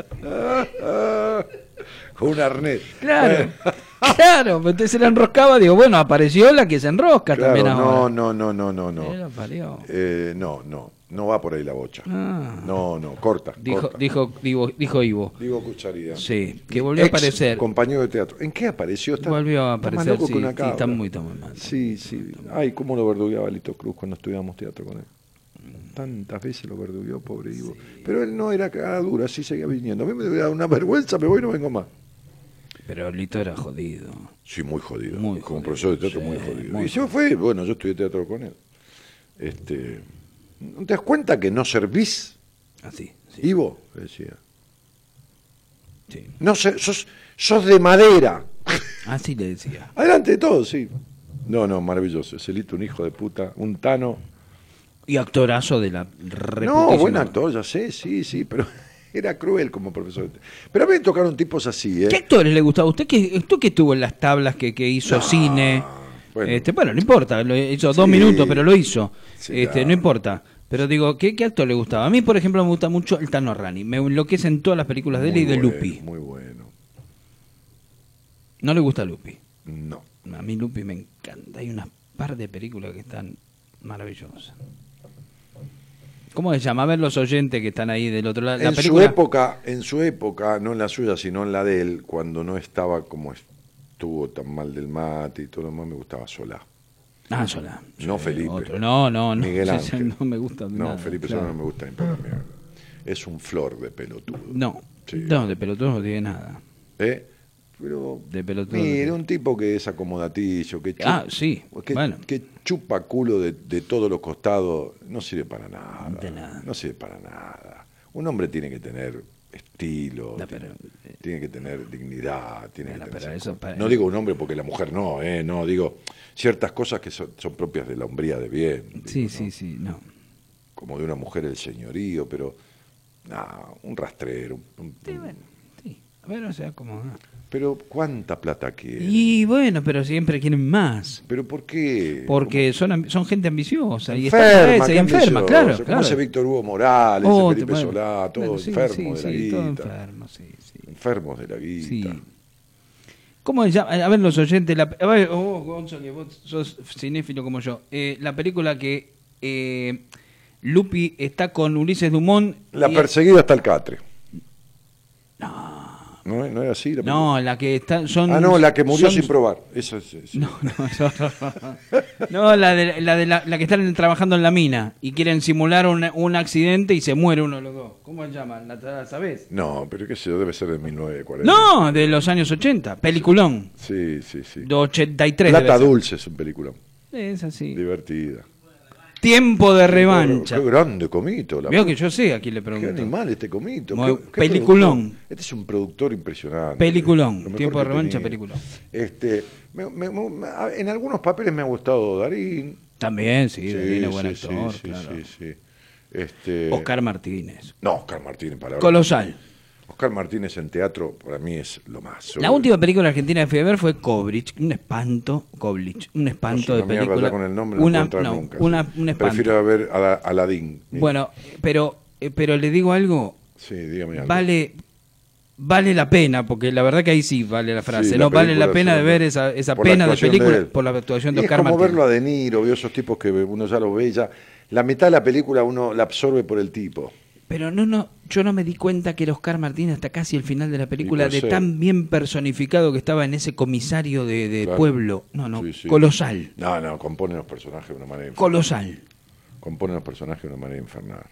Con un arnés. claro, claro, pero entonces se la enroscaba, digo, bueno, apareció la que se enrosca Claro, también no, ahora. no, no, no, no, no. Eh, parió. Eh, no, no. No va por ahí la bocha. Ah. No, no, corta. Dijo, corta. dijo, digo, dijo Ivo. Digo Cucharida. Sí, que volvió a Ex aparecer. Compañero de teatro. ¿En qué apareció? Está, Volvió a está aparecer, loco sí, sí, está muy, está muy mal. Sí, sí. Ay, cómo lo verdugueaba Lito Cruz cuando estudiamos teatro con él. Tantas veces lo verdugueó, pobre Ivo. Pero él no era cara dura, así seguía viniendo. A mí me da una vergüenza, me voy y no vengo más. Pero Lito era jodido. Sí, muy jodido. Muy Como jodido, profesor de teatro, sí, muy jodido. muy y se fue, bueno, yo estudié teatro con él. Este, ¿No te das cuenta que no servís, Así, sí. Ivo? Decía. sí. No sé, sos, sos de madera. Así le decía. Adelante de todo, sí. No, no, maravilloso. Es Elito, un hijo de puta, un tano. Y actorazo de la No, buen actor, ya sé, sí, sí, pero era cruel como profesor. Pero a mí me tocaron tipos así, ¿eh? ¿Qué actores le gustaba? ¿Usted que, usted que estuvo en las tablas que, que hizo cine? bueno. Este, bueno, no importa, lo hizo dos minutos, pero lo hizo. Sí, este, claro. No importa. Pero digo, ¿qué, ¿qué actor le gustaba? A mí, por ejemplo, me gusta mucho el Tano Rani. Me enloquecen todas las películas de él Muy y de bueno, Lupi. Muy bueno. No le gusta Lupi. No. A mí Lupi me encanta. Hay unas par de películas que están maravillosas. ¿Cómo se llama? A ver los oyentes que están ahí del otro lado. La en película... su época, en su época, no en la suya, sino en la de él, cuando no estaba como estuvo tan mal del mate y todo lo demás, me gustaba Solá. Ah, Solá. No Sí, Felipe. otro. No, no, no. Miguel Ángel. No me gusta. No, nada, Felipe claro. Solá no me gusta ni para. Es un flor de pelotudo. No, Sí. no, de pelotudo no tiene nada. ¿Eh? Pero, De pelotudo no mire, tiene. un tipo que es acomodatillo, que chupa, Ah, sí, que, bueno. que chupa culo de, de todos los costados, no sirve para nada. De nada. No sirve para nada. Un hombre tiene que tener estilo, No, pero, eh, tiene que tener dignidad, tiene Bueno, que tener... eso para- No digo un hombre porque la mujer no, ¿eh? No, digo ciertas cosas que son, son propias de la hombría de bien. digo, Sí, ¿no? sí, sí, no. Como de una mujer el señorío, pero... nah, un rastrero. un- Sí, bueno, sí. A ver, o sea, como... Pero ¿cuánta plata quiere? Y bueno, pero siempre quieren más. ¿Pero por qué? Porque son, son gente ambiciosa y enferma, está qué y enferma, claro. Como claro. Víctor Hugo Morales, Oh, Felipe bueno, Solá, todo bueno, sí, de la sí, guita. enfermo, sí, sí. Enfermos de la guita. Sí. ¿Cómo se llama? A ver, los oyentes. La, a ver, oh, Gonzo, que vos sos cinéfilo como yo. Eh, la película que eh, Lupi está con Ulises Dumont. La perseguida hasta el catre. No. ¿No, era así? La película? No, la que está, son. ah, no, la que murió son- sin probar. Eso es. No, no, no, no. No, la, de, la, de la, la que están trabajando en la mina y quieren simular un, un accidente y se muere uno de los dos. ¿Cómo se llama? ¿La sabes? No, pero qué sé yo, debe ser de 1940. No, de los años 80. Peliculón. Sí, sí, sí. De 83. Plata. Dulce es un película. Es así. Divertida. Tiempo de revancha. Qué grande comito. La Veo que yo sé, aquí le Qué pregunto. animal este comito. Qué- qué peliculón. Este es un productor impresionante. Peliculón. Tiempo de revancha, tenía. peliculón. Este, me- me- me- en algunos papeles me ha gustado Darín. También, sí, Sí, Darín es buen actor. sí, claro. sí, sí. Este, Oscar Martínez. No, Oscar Martínez, palabra. Colosal. Oscar Martínez en teatro para mí es lo más. La última película argentina que fui a ver fue Kobrich, un espanto, Kobrich, un espanto No, de película. con el nombre no una, entrar no, nunca, una, un espanto. Prefiero ver a la- Aladín. Bueno, pero, eh, pero le digo algo, Sí, dígame algo. vale, vale la pena, porque la verdad que ahí sí vale la frase, Sí, no vale la pena sí, de ver esa, esa la pena de película él. por la actuación de Y Oscar es como verlo a De Niro, veo esos tipos que uno ya los ve y ya. La mitad de la película uno la absorbe por el tipo. Pero no, no, yo no me di cuenta que era Oscar Martínez hasta casi el final de la película, de tan bien personificado que estaba en ese comisario de, de Claro. pueblo. No, no, Sí, sí. colosal, No, no, compone los personajes de una manera infernal. colosal. Compone los personajes de una manera infernal.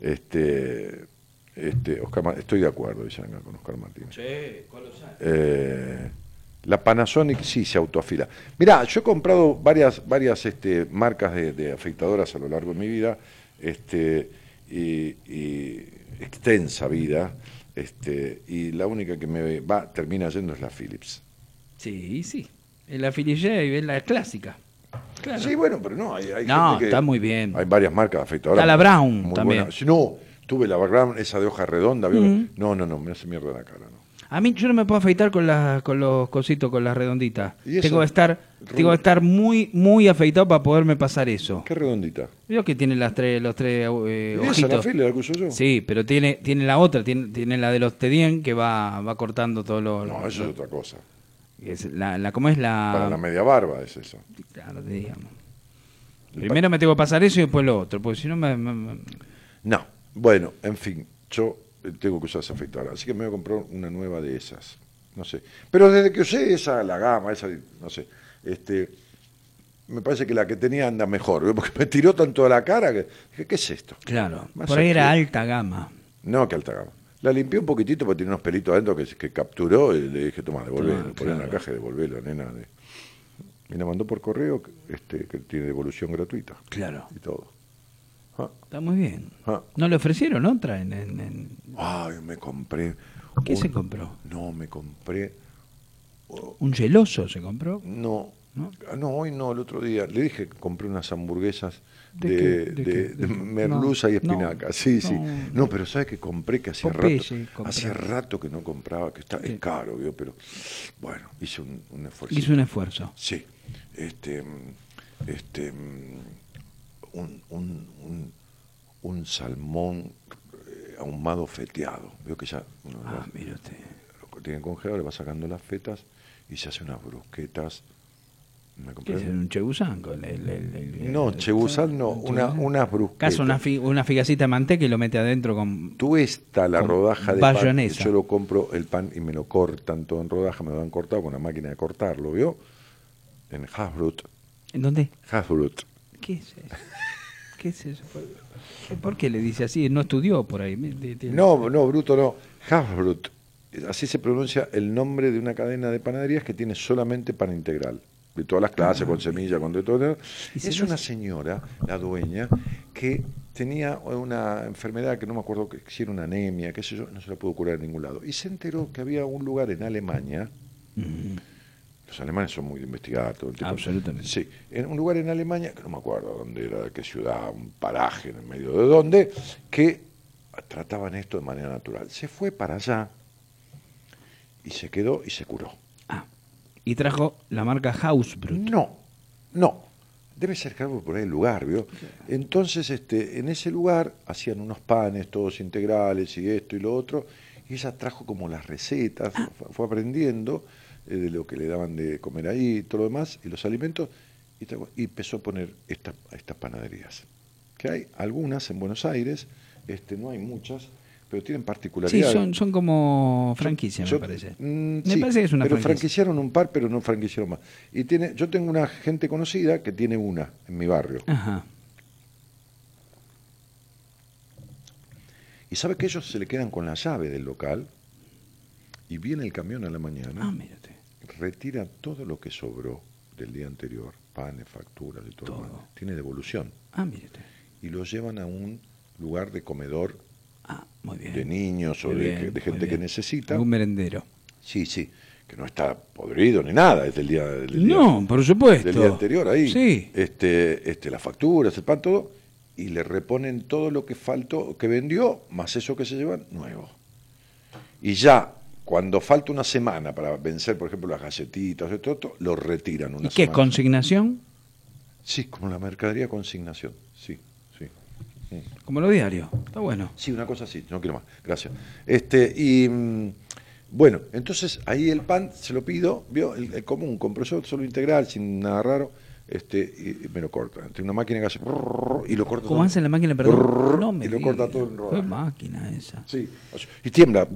Este, este, Oscar, estoy de acuerdo, acá, con Oscar Martínez. Sí, colosal. Eh, la Panasonic sí se autoafila. Mirá, yo he comprado varias, varias este, marcas de, de afeitadoras a lo largo de mi vida, este, y, y extensa vida, este, y la única que me va, termina yendo es la Philips. Sí, sí. La Philips es la clásica. Sí, bueno, pero no, hay, hay No, gente que- está muy bien. Hay varias marcas de afeitadoras. Está la Brown muy también. Sí, no, tuve la Brown, esa de hoja redonda. Mm. No, no, no, me hace mierda la cara. A mí yo no me puedo afeitar con las con los cositos, con las redonditas. Tengo que estar tengo que estar muy muy afeitado para poderme pasar eso. Qué redondita. Veo que tiene las tres los tres eh, ¿Y esa ojitos. la fila la que uso yo? Sí, pero tiene tiene la otra, tiene, tiene la de los Tedien que va va cortando todo lo, No, eso es otra cosa. es la, la cómo es la Para la media barba es eso. Claro, digamos. Primero me tengo que pasar eso y después lo otro, porque si no me, me- me- No, bueno, en fin, yo tengo que usar esa afeitadora, así que me voy a comprar una nueva de esas. No sé. Pero desde que usé esa, la gama, esa, no sé, este, me parece que la que tenía anda mejor, ¿ve? porque me tiró tanto a la cara que dije, ¿qué es esto? claro, Más por ahí era alta gama. No, que alta gama. La limpié un poquitito porque tiene unos pelitos adentro que, que capturó y le dije, toma, devolvelo, Ah, poné en la claro. caja y devolvelo, nena. de- Y la mandó por correo este, que tiene devolución gratuita Claro. y todo. Ah, Está muy bien. ah. ¿No le ofrecieron otra en, en- en- Ay, me compré. ¿Qué un- se compró? No, me compré. un geloso se compró? No, ¿No? Ah, no, hoy no, el otro día. Le dije que compré unas hamburguesas ¿De merluza y espinaca. sí, sí. no. Pero ¿sabes que compré? Que hacía Popeye rato. Hacía rato que no compraba, que está, Sí. es caro, ¿vio? pero bueno, hice un, un esfuerzo. Hizo un esfuerzo. Sí. Este, mm, este, mm, un, un, un, un salmón eh, ahumado feteado. Veo que ya uno Ah, lo- usted. lo tiene congelado, le va sacando las fetas y se hace unas brusquetas. ¿Me ¿Qué es un chebusán? con el- el- el- No, chebusán no, una, unas brusquetas. Caso una, fi- una figacita de manteca y lo mete adentro con... Tuesta la con rodaja de pan. bayonesa. Yo lo compro el pan y me lo cortan todo en rodaja, me lo han cortado con una máquina de cortarlo, ¿vio? En Hasbrut. ¿En dónde? Hasbrut. ¿Qué es eso? ¿Qué es eso? ¿Por- ¿Por qué le dice así? No estudió por ahí. No, no, bruto no. Hasbrut. Así se pronuncia el nombre de una cadena de panaderías que tiene solamente pan integral. De todas las clases, con semilla, con de todo. Ah. ¿Y se Es una señora, la dueña, que tenía una enfermedad que no me acuerdo que si era una anemia, qué sé yo, no se la pudo curar en ningún lado. Y se enteró que había un lugar en Alemania, Mm, los alemanes son muy de investigar todo el tiempo. Absolutamente. Sí, en un lugar en Alemania, que no me acuerdo dónde era, qué ciudad, un paraje en el medio de dónde, que trataban esto de manera natural. Se fue para allá y se quedó y se curó. Ah, y trajo la marca Hausbrut. No, no. Debe ser que algo por ahí el lugar, ¿vio? Entonces, este, en ese lugar hacían unos panes todos integrales y esto y lo otro, y ella trajo como las recetas, fue, fue aprendiendo de lo que le daban de comer ahí y todo lo demás, y los alimentos, y, empezó a poner esta- estas panaderías. Que hay algunas en Buenos Aires, este, no hay muchas, pero tienen Sí, particularidades. son, son como franquicia, Yo- me parece. mm, me sí, parece que es una pero franquicia. franquiciaron un par, pero no franquiciaron más. Y tiene, yo tengo una gente conocida que tiene una en mi barrio. Ajá. Y sabe que ellos se le quedan con la llave del local y viene el camión a la Ah, mañana, mírate. Retira todo lo que sobró del día anterior, panes, facturas y todo. Tiene devolución. Ah, mírate. Y lo llevan a un lugar de comedor Ah, muy bien. de niños o Muy de, bien, de muy gente que necesita. Un merendero. Sí, sí, que no está podrido ni nada, es del día del día- No, por supuesto. del día anterior ahí. Sí. Este, este, las facturas, el pan, todo, y le reponen todo lo que faltó, que vendió, más eso que se llevan nuevo. Y ya, cuando falta una semana para vencer, por ejemplo, las galletitas, esto, esto, lo retiran una ¿Y qué? semana. ¿Consignación? Sí, como la mercadería consignación, sí, sí. Mm. Como lo diario. Está bueno. Sí, una cosa así, no quiero más, gracias. Este, y mm, bueno, entonces ahí el pan se lo pido, vio, el, el común, compro yo solo integral, sin nada raro, este, y, me lo corta. Tiene una máquina que hace brrr, y lo corta ¿Cómo todo. hace la máquina, perdón? Brrr, No me y lo diga. corta todo en ¿Qué rodajas. máquina esa? Sí, y tiembla.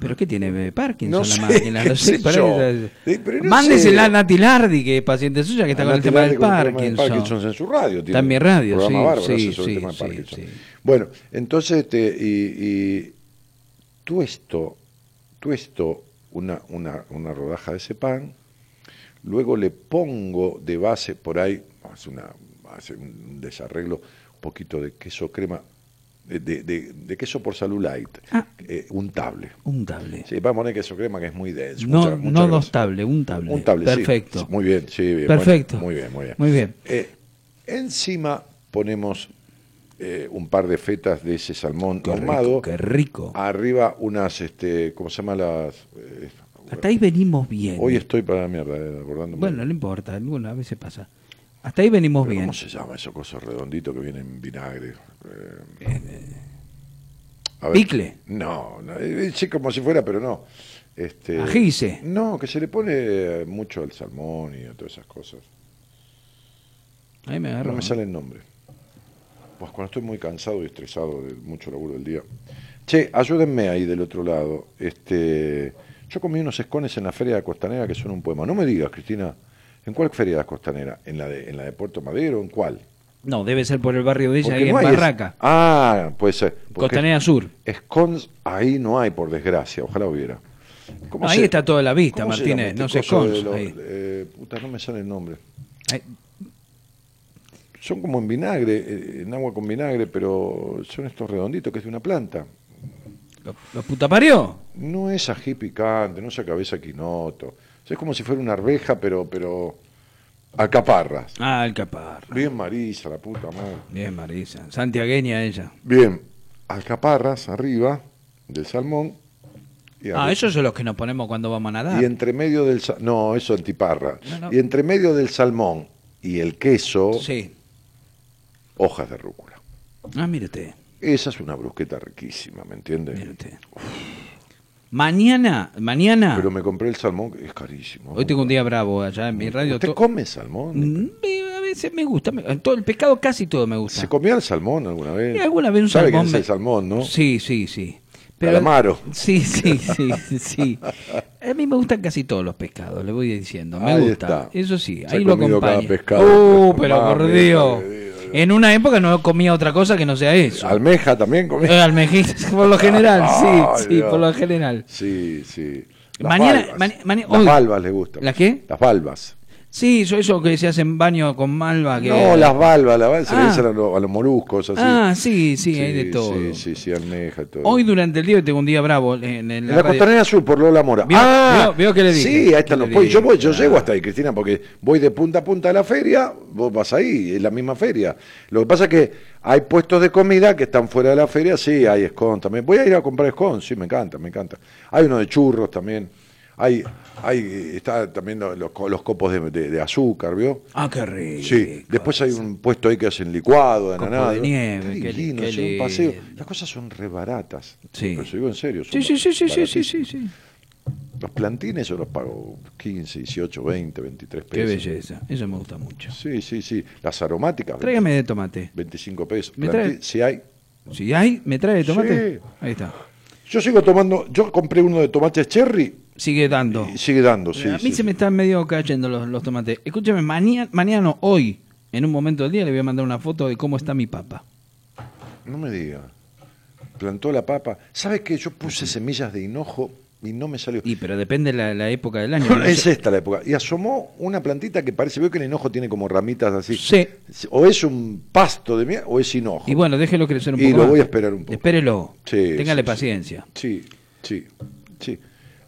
¿Pero qué tiene? ¿Parkinson No la máquina? No qué sé, Sí, no Mándesela a Nati Lardi, que es paciente suya, que está con el tema del con el tema del Parkinson. Parkinson en su radio. tiene Está en mi un radio, programa sí, bárbaro, sí, sobre sí, el tema de sí, Parkinson. sí. Bueno, entonces, este, y, y tú esto, tú esto, una, una, una rodaja de ese pan, luego le pongo de base por ahí, hace, una, hace un desarreglo, un poquito de queso crema, de, de- de- queso por salud light, Ah. eh, untable. Untable. Sí, vamos a poner queso crema que es muy denso. No, mucha- mucha no dos table, untable. Untable. Perfecto. Sí, Muy bien, sí, bien. Perfecto. bueno, muy bien, muy bien. Muy bien. Eh, encima ponemos eh, un par de fetas de ese salmón Qué ahumado. rico, qué rico. Arriba unas, este, ¿cómo se llama las? Eh, Hasta ahí venimos bien. hoy estoy para la mierda, eh, acordándome. Bueno, no importa, alguna vez se pasa. Hasta ahí venimos Pero bien. ¿Cómo se llama esos cosos redonditos que vienen en vinagre? Eh, a ver. Picle. No, no, eh, sí, como si fuera, pero no. Este, Ajice. No, que se le pone mucho al salmón y a todas esas cosas. Ahí me agarró. No me sale el nombre. Pues cuando estoy muy cansado y estresado de mucho laburo del día. Che, ayúdenme ahí del otro lado. Este, yo comí unos escones en la Feria de Costanera que son un poema. No me digas, Cristina, ¿en cuál Feria de Costanera? ¿En la de, en la de Puerto Madero? ¿En cuál? No, debe ser por el barrio de ella, ahí no en es- Barraca. Ah, puede ser. Costanera Sur. Scones ahí no hay, por desgracia. Ojalá hubiera. ¿Cómo No, ahí está toda la vista, Martínez, llama no este sé, coso de scones los- ahí. eh, puta, no me sale el nombre. Ahí- Son como en vinagre, eh, en agua con vinagre, pero son estos redonditos que es de una planta. ¿Lo, lo puta parió? No es ají picante, no es a cabeza quinoto. O sea, es como si fuera una arveja, pero, pero alcaparras. Ah, el caparra. Bien Marisa, la puta madre. Bien, Marisa. Santiagueña ella. Bien, alcaparras arriba del salmón. Y, Ah, esos son los que nos ponemos cuando vamos a nadar. y entre medio del no, eso antiparra. No, no. Y entre medio del salmón y el queso, Sí. hojas de rúcula. Ah, usted, Esa es una brusqueta riquísima, ¿me entiende? mire usted. Mañana, mañana, Pero me compré el salmón, que es carísimo. hoy tengo un día bravo allá en mi radio. ¿Usted to- come salmón? Mm, me- a veces me gusta, me- todo el pescado casi todo me gusta. ¿Se comía el salmón alguna vez? Y alguna vez un ¿Sabe salmón es el salmón, no? Sí, sí, sí. Calamaro. Sí, sí, sí, sí. A mí me gustan casi todos los pescados, le voy diciendo. Me Ahí gusta. está. Eso sí, Se ahí lo comido cada pescado. Uh, pero por Mami, Dios. En una época no comía otra cosa que no sea eso. Almeja también comía. Eh, por lo general, Ay, sí, por lo general. Sí, sí. Las Mañana- mani- Las hoy- valvas le gustan. ¿Las qué? Las valvas. Sí, eso, eso que se hacen baño con malva. Que... No, las valvas, se le Ah. dicen a, los- a los moluscos, así. Ah, sí, sí, hay de todo. Sí, sí, sí, almeja todo. Hoy durante el día tengo un día bravo en, en En la, la. Costanera Sur, por Lola Mora. ¿Vio- ah, vio- vio que le dije? Sí, ahí están ¿Qué los pollos. Yo, voy, yo dije? llego Ah. hasta ahí, Cristina, porque voy de punta a punta de la feria, vos vas ahí, es la misma feria. Lo que pasa es que hay puestos de comida que están fuera de la feria, sí, hay escon también. Voy a ir a comprar escon, sí, me encanta, me encanta. Hay uno de churros también. Hay, hay está también los, los co- los copos de, de- de azúcar, ¿vio? Ah, qué rico. Sí, después hay un puesto ahí que hacen licuado de Copo de nieve, Qué qué li- lindo, qué un paseo. Las cosas son re baratas. Sí. Pero se digo en serio. son Sí, sí, sí, sí, sí, sí, sí, sí. Los plantines yo los pago 15, 18, 20, 23 pesos. Qué belleza, eso me gusta mucho. Sí, sí, sí. Las aromáticas, Tráigame de tomate. 25 pesos. ¿Me trae? Si hay. Si hay, ¿me trae de tomate? Sí. Ahí está. Yo sigo tomando, yo compré uno de tomates cherry Sigue dando. y sigue dando, sí. a mí sí, se sí. me están medio cayendo los, los tomates. Escúchame, mañana, mañana, hoy, en un momento del día, le voy a mandar una foto de cómo está mi papa. No me diga. Plantó la papa. ¿Sabes qué? Yo puse semillas de hinojo y no me salió. Y pero depende la, la época del año. ¿no? Es esta la época. Y asomó una plantita que parece, veo que el hinojo tiene como ramitas así. Sí. O es un pasto de mierda o es hinojo. Y bueno, déjelo crecer un Y poco lo más. voy a esperar un poco. Espérelo. Sí, Téngale sí. paciencia. Sí, sí, sí.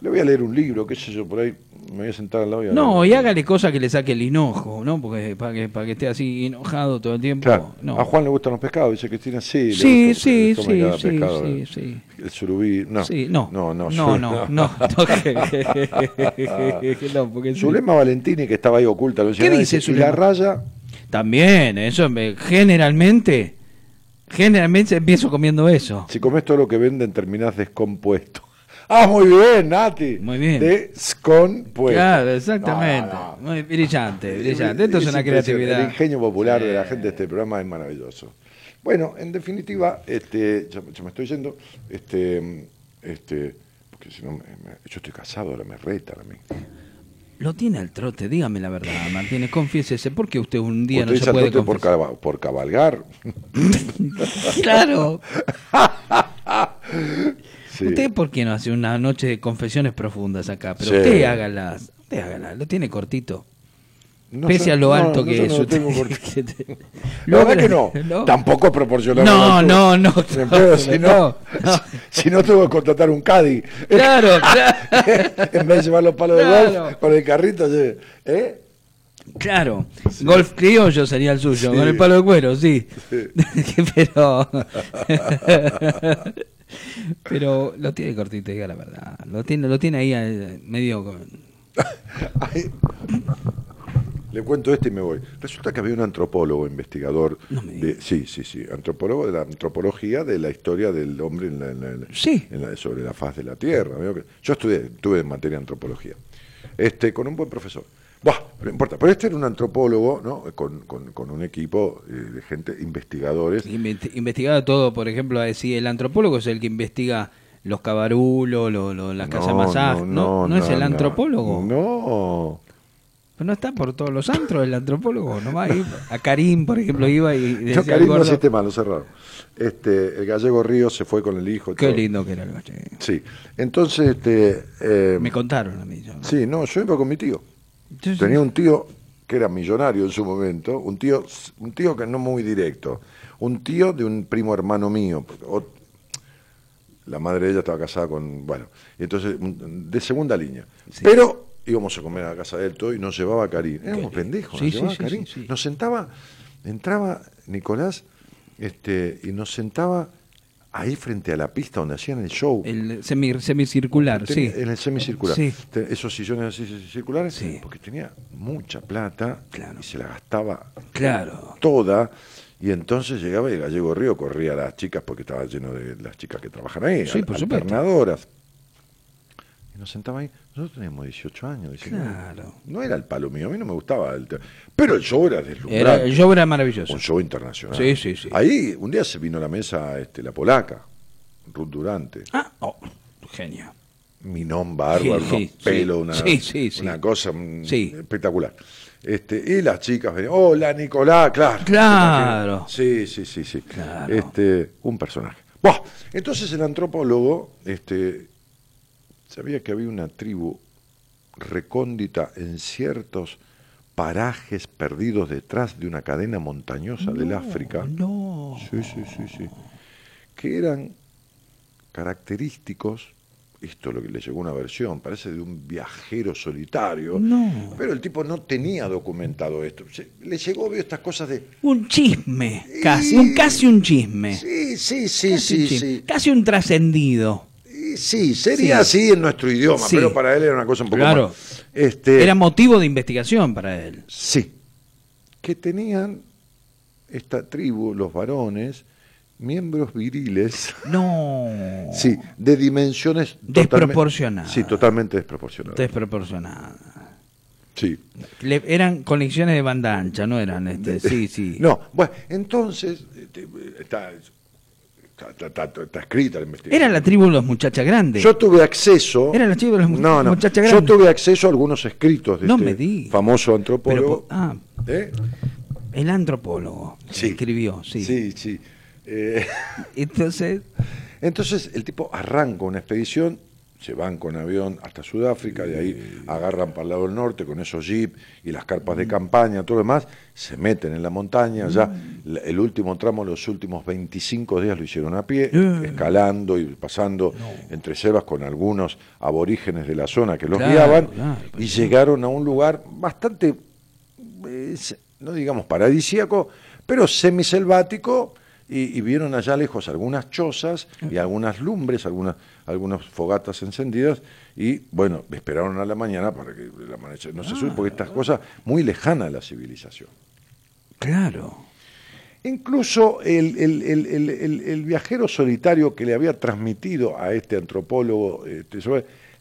Le voy a leer un libro, qué sé yo, por ahí. Me voy a sentar al lado y a No, leer. y hágale cosas que le saque el hinojo, ¿no? Porque para que, para que esté así enojado todo el tiempo. Claro. No. A Juan le gustan los pescados, dice Cristina, sí. le Sí, sí, sí, sí, pescado, sí, eh. sí. El surubí, no. Sí, no. No, no, no, no, no, no, porque sí. Zulema Valentini, que estaba ahí oculta. lo ¿Qué dice dice, Y la Zulema? raya, También, eso me- generalmente, generalmente empiezo comiendo eso. si comes todo lo que venden, terminás descompuesto. Ah, muy bien, Nati. Muy bien. Descompuesto. Claro, exactamente. No, no. Muy brillante, brillante. Esto es, una creatividad. El ingenio popular de la gente de este programa es maravilloso. Bueno, en definitiva, este, ya me estoy yendo, este, este, porque si no, me- me- yo estoy casado, ahora me retan a mí. Lo tiene al trote, dígame la verdad, Martínez, confiésese. ¿Por qué usted un día Usted no se al puede trote por, caba- por cabalgar. Claro. Sí. ¿Usted por qué no hace una noche de confesiones profundas acá? Pero Sí. usted hágalas, usted hágalas, lo tiene cortito. No Pese sé, a lo alto no, que es. no lo tengo te- La verdad que no. Tampoco proporcional. a la No, no, no. Si, no, si no tengo que contratar un caddy. Claro, claro. en vez de llevar los palos de Claro. golf con el carrito, ¿eh? Claro, golf criollo sería el suyo, Sí. con el palo de cuero, sí. pero. pero lo tiene cortito, diga la verdad. Lo tiene, lo tiene ahí eh, medio. con- Le cuento este y me voy. Resulta que había un antropólogo, investigador, de, sí, sí, sí, antropólogo de la antropología de la historia del hombre en la- en la- Sí. en la- sobre la faz de la Tierra. Yo estudié, tuve en materia de antropología, este, con un buen profesor. Buah, no importa. Pero este era un antropólogo, ¿no? Con, con- con un equipo eh, de gente, investigadores. Investi- Investigaba todo, por ejemplo, a decir, el antropólogo es el que investiga los cabarulos, lo- lo- las casas masaje. No, no, es el no, antropólogo. No. Pero no está por todos los antros el antropólogo, nomás iba- a Karim, por ejemplo, iba y decía No, al Karim no existe más, lo cerraron. Este, el gallego Río se fue con el hijo. Qué todo. lindo que era el gallego. Sí. Entonces, este. eh, Me contaron a mí. yo, ¿no? Sí, no, yo iba con mi tío. Tenía un tío que era millonario en su momento, un tío, un tío que no muy directo, un tío de un primo hermano mío. ot- la madre de ella estaba casada con, bueno, y entonces de segunda línea. Pero íbamos a comer a la casa de él todo y nos llevaba a Karim. Éramos pendejos, Sí, nos sí, llevaba sí, Karim. Nos sentaba, entraba Nicolás, este, y nos sentaba ahí frente a la pista donde hacían el show. El semi- semicircular, Tenía- sí. En el semicircular. Sí. Esos sillones así circulares, Sí. porque tenía mucha plata Claro. y se la gastaba Claro. toda. Y entonces llegaba y el gallego Río corría a las chicas porque estaba lleno de las chicas que trabajan ahí, Sí, por supuesto. alternadoras. Y nos sentaba ahí. Nosotros teníamos 18 años. 19. Claro. No era el palo mío, a mí no me gustaba el Pero el show era Era, deslumbrante. el show era maravilloso. Un show internacional. Sí, sí, sí. Ahí un día se vino a la mesa este, la polaca, Ruth Durante. Ah, oh, genio. minón bárbaro, Sí, unos sí, pelos, sí. una, una cosa mm, Sí. espectacular. Este, y las chicas venían, hola Nicolás, claro. Claro. Sí, sí, sí, sí. Claro. Este, un personaje. Buah, entonces el antropólogo este, sabía que había una tribu recóndita en ciertos parajes perdidos detrás de una cadena montañosa del África. No. Sí, sí, sí, sí. Que eran característicos, esto es lo que le llegó una versión, parece de un viajero solitario, No. pero el tipo no tenía documentado esto. Le llegó, vio estas cosas de... Un chisme, casi, un, casi un chisme. Sí, sí, sí, Casi sí, sí. Casi un trascendido. Sí, sería Sí. así en nuestro idioma, Sí. pero para él era una cosa un poco Claro. más. Este, Era motivo de investigación para él. Sí, que tenían esta tribu, los varones, miembros viriles, No. sí, de dimensiones totalmente- Desproporcionadas. Sí, totalmente desproporcionadas. Desproporcionada. sí. Le- eran conexiones de banda ancha, no eran este. Sí, sí. No, bueno, entonces este, está, está, está- está- está escrita la investigación. Era la tribu de los muchachas grandes. Yo tuve acceso. Era la tribu de los no, no, muchachas Yo grandes. tuve acceso a algunos escritos de No este me famoso antropólogo. Pero, ah, ¿Eh? el antropólogo Sí. escribió, sí. Sí, sí. Eh, Entonces, Entonces el tipo arranca una expedición, se van con avión hasta Sudáfrica, de ahí agarran para el lado del norte con esos jeeps y las carpas Mm. de campaña, todo lo demás, se meten en la montaña, ya la- el último tramo, los últimos 25 días lo hicieron a pie, Eh. escalando y pasando entre selvas con algunos aborígenes de la zona que los Claro, guiaban claro, y llegaron a un lugar bastante, eh, no digamos paradisíaco, pero semiselvático y, y vieron allá lejos algunas chozas y algunas lumbres, algunas, algunas fogatas encendidas y bueno, esperaron a la mañana para que el amanecer no se sube, porque estas cosas muy lejanas a la civilización. claro. Incluso el, el- el- el- viajero solitario que le había transmitido a este antropólogo, este,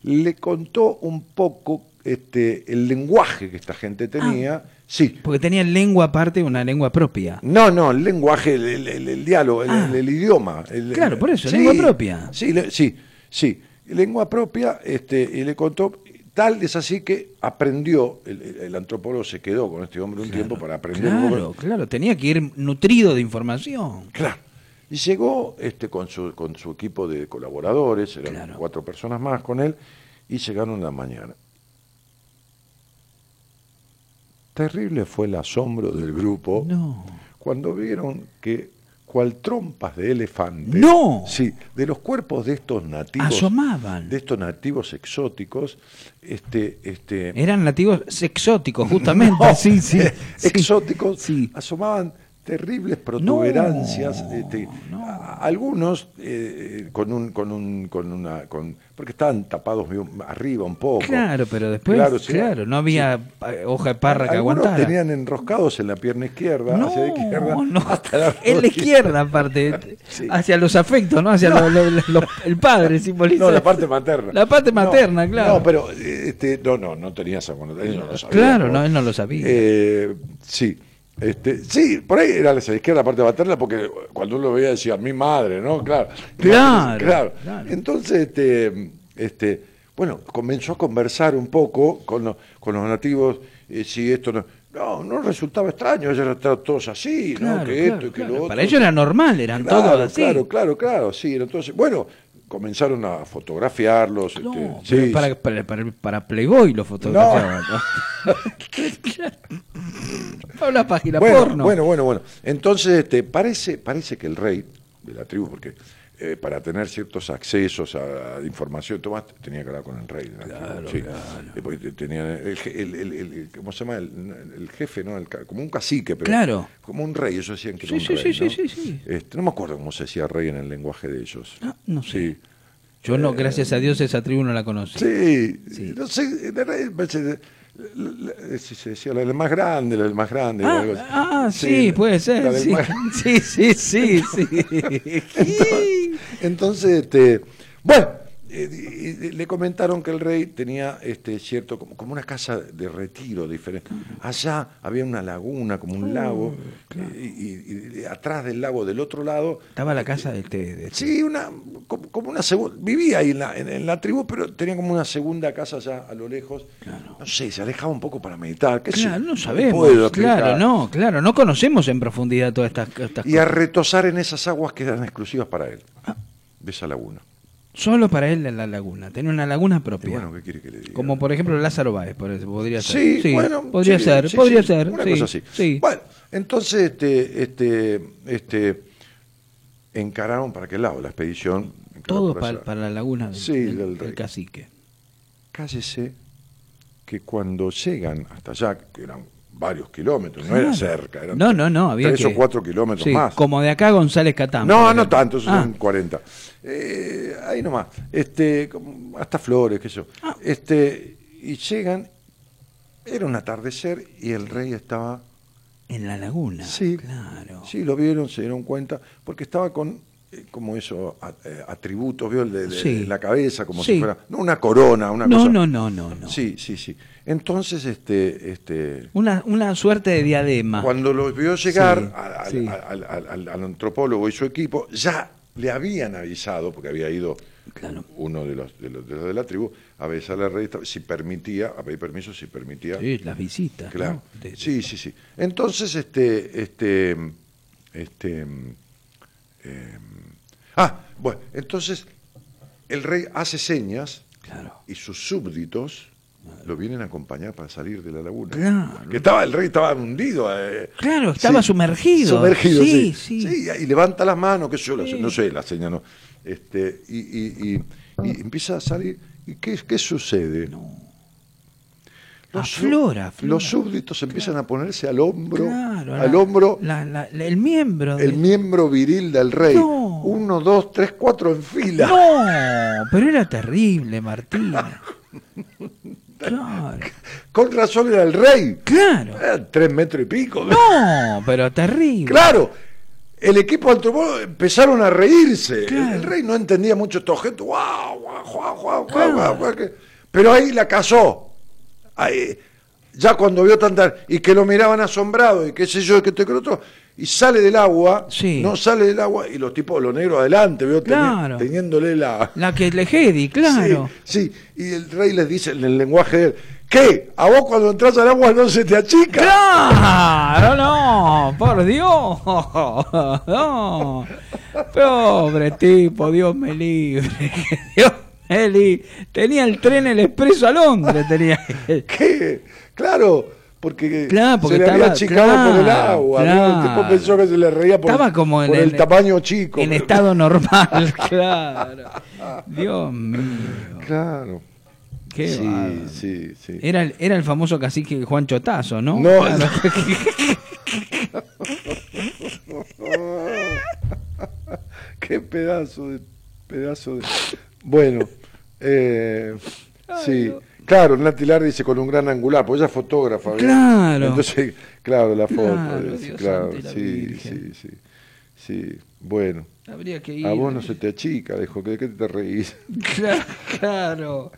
le contó un poco este, el lenguaje que esta gente tenía. Sí. Porque tenía lengua aparte, una lengua propia. No, no, el lenguaje, el, el- el- el diálogo, el, Ah. el- idioma. Claro, por eso, Sí, lengua propia. Sí, le- sí, sí, lengua propia, este, y le contó, tal es así que aprendió, el, antropólogo se quedó con este hombre un tiempo para aprender Claro, claro, tenía que ir nutrido de información. Claro. Y llegó este, con, su, con su equipo de colaboradores, eran Claro. cuatro personas más con él, y llegaron en la mañana. Terrible fue el asombro del grupo No. cuando vieron que cual trompas de elefante. ¡No! Sí, de los cuerpos de estos nativos. Asomaban. De estos nativos exóticos, este, este, Eran nativos exóticos, justamente. No, sí, sí. eh, sí. exóticos, Sí. asomaban terribles protuberancias, No, este, no. algunos eh, con un, con un, con una, con, porque estaban tapados arriba un poco. Claro, pero después, Claro, claro, no había eh, hoja de parra que Algunos aguantara. tenían enroscados en la pierna izquierda, no, hacia la izquierda, hasta la en la izquierda aparte, Sí. hacia los afectos, ¿no? Hacia lo- lo- lo- el padre simboliza. No, la parte materna. La parte materna, claro. No, pero eh, este, no, no, no tenía esa connotación, él no lo sabía, Claro, no, él no lo sabía. Eh, sí. Este, sí, por ahí era la izquierda la parte materna porque cuando uno lo veía decía mi madre, ¿no? Claro. Claro, claro. claro. Entonces, este, este, bueno, comenzó a conversar un poco con, los- con los nativos eh, si esto no, no, no resultaba extraño, ellos eran todos así, ¿no? Que esto y que lo otro. Para ellos era normal, eran todos así. Claro, claro, claro, sí. Entonces, bueno, comenzaron a fotografiarlos. No, este, sí, para, para, para, para Playboy lo fotografiaban. ¿no? una página bueno, porno. bueno, bueno, bueno. Entonces, este, parece, parece que el rey de la tribu, porque eh, para tener ciertos accesos a, a información, Tomás tenía que hablar con el rey tribu. sí. Eh, porque te- tenía el, el- ¿cómo se llama? El, jefe, ¿no? Como un cacique, pero Claro. como un rey, ellos decían que Sí, era un sí, rey, sí, ¿no? sí, sí, sí. Este, no me acuerdo cómo se decía rey en el lenguaje de ellos. Ah, no sé. Sí. Yo no, gracias a Dios, esa tribu no la conocí. Sí, Sí. no sé, la- si se decía la del más grande, la del más grande. Ah, algo así. ah, sí, puede ser. Sí, más- sí, sí, sí. sí. Entonces, este, bueno, eh, y- y le comentaron que el rey tenía este cierto, como, como una casa de retiro diferente. Allá había una laguna, como un lago, eh, y, y- y atrás del lago, del otro lado, Estaba la casa de este. de este- Sí, una, como, como una segunda. Vivía ahí en la, en, en la tribu, pero tenía como una segunda casa allá a lo lejos. No sé, se alejaba un poco para meditar. qué sé Claro, no le sabemos. Claro, no, claro, no conocemos en profundidad todas estas, estas Y a cosas. retosar en esas aguas que eran exclusivas para él, de esa laguna. Solo para él en la laguna. Tiene una laguna Y propia. bueno, ¿qué quiere que le diga? Como por ejemplo Lázaro Báez, podría ser. Sí, bueno, podría sí, ser, sí, podría ser. Una cosa así. sí. Bueno, entonces este, este, este, encararon para qué lado la expedición. Todo para la laguna del, del- del del cacique. cállese que cuando llegan hasta allá, que eran varios kilómetros, no era cerca, eran No, no, no, había tres que- o cuatro kilómetros Sí, más. Como de acá a González Catán. no, no tanto, esos Ah, son 40. Eh, ahí nomás, este, hasta Flores, qué sé yo. Ah. Este, y llegan, era un atardecer y el rey estaba, En la laguna. sí, Claro. sí, lo vieron, se dieron cuenta, porque estaba con, eh, como eso, eh, atributos, vio, el de, Sí. la cabeza, como Sí. si fuera, no una corona, una No, cosa. no, no, no, no. Sí, sí, sí. Entonces, este, este, Una, una suerte de diadema. cuando los vio llegar Sí, al, al- sí. al- al- al- al antropólogo y su equipo, ya le habían avisado, porque había ido Claro. uno de los, de los de, los de la tribu, a avisarle al rey si permitía, a pedir permiso si permitía. Sí, las visitas. Claro. ¿no? De- Sí, sí, sí. Entonces, este, este, este, eh, ah, bueno, entonces el rey hace señas Claro. y sus súbditos lo vienen a acompañar para salir de la laguna. Claro. Que estaba, el rey estaba hundido. eh, Claro, estaba sumergido. Sumergido, sí. Sí, sí. y levanta las manos, que yo, la- Sí. no sé, la señal no. Este, y, y- y- y empieza a salir. ¿Y qué, qué sucede? Los Aflora, aflora. Los súbditos empiezan a ponerse al hombro, Claro, al la- hombro, la- el miembro. de- el miembro viril del rey. No. Uno, dos, tres, cuatro en fila. No, pero era terrible, Martín. Claro. Con razón era el rey. Claro. Eran tres metros y pico. No, pero terrible. Claro, el equipo antropólogo empezaron a reírse. El- Claro. El, rey no entendía mucho estos que- Pero ahí la casó. Ahí, ya cuando vio tanta. Y que lo miraban asombrado y qué sé yo, que lo otro. Y sale del agua. Sí. No sale del agua. Y los tipos, los negros adelante, Teni- Claro. teniéndole la. La que le Jedi, claro. Sí, sí, y el rey les dice en el lenguaje de él, ¿qué? ¿A vos cuando entras al agua no se te achica? Claro, no, por Dios. No. Pobre tipo, Dios me libre. Dios me libre. Tenía el tren el expreso a Londres, tenía. ¿Qué? Claro, porque, Claro, porque se le había estaba- achicado por el claro, agua. ¿no? El tipo claro. pensó que se le reía por, Estaba como en el, el- tamaño chico. En estado normal, claro. Dios mío. Claro. Qué sí, bárbaro. sí, sí. Era el, era el famoso cacique Juan Chotazo, ¿no? No, Claro. Qué pedazo de pedazo de. Bueno, eh, sí. Claro, Nati Lar dice con un gran angular, porque ella es fotógrafa. Claro. Entonces, claro, la foto. Claro, es- claro, la sí, sí, sí. Sí, bueno. Habría que ir. A vos no se te achica, dijo, ¿de qué te reís? Claro, claro.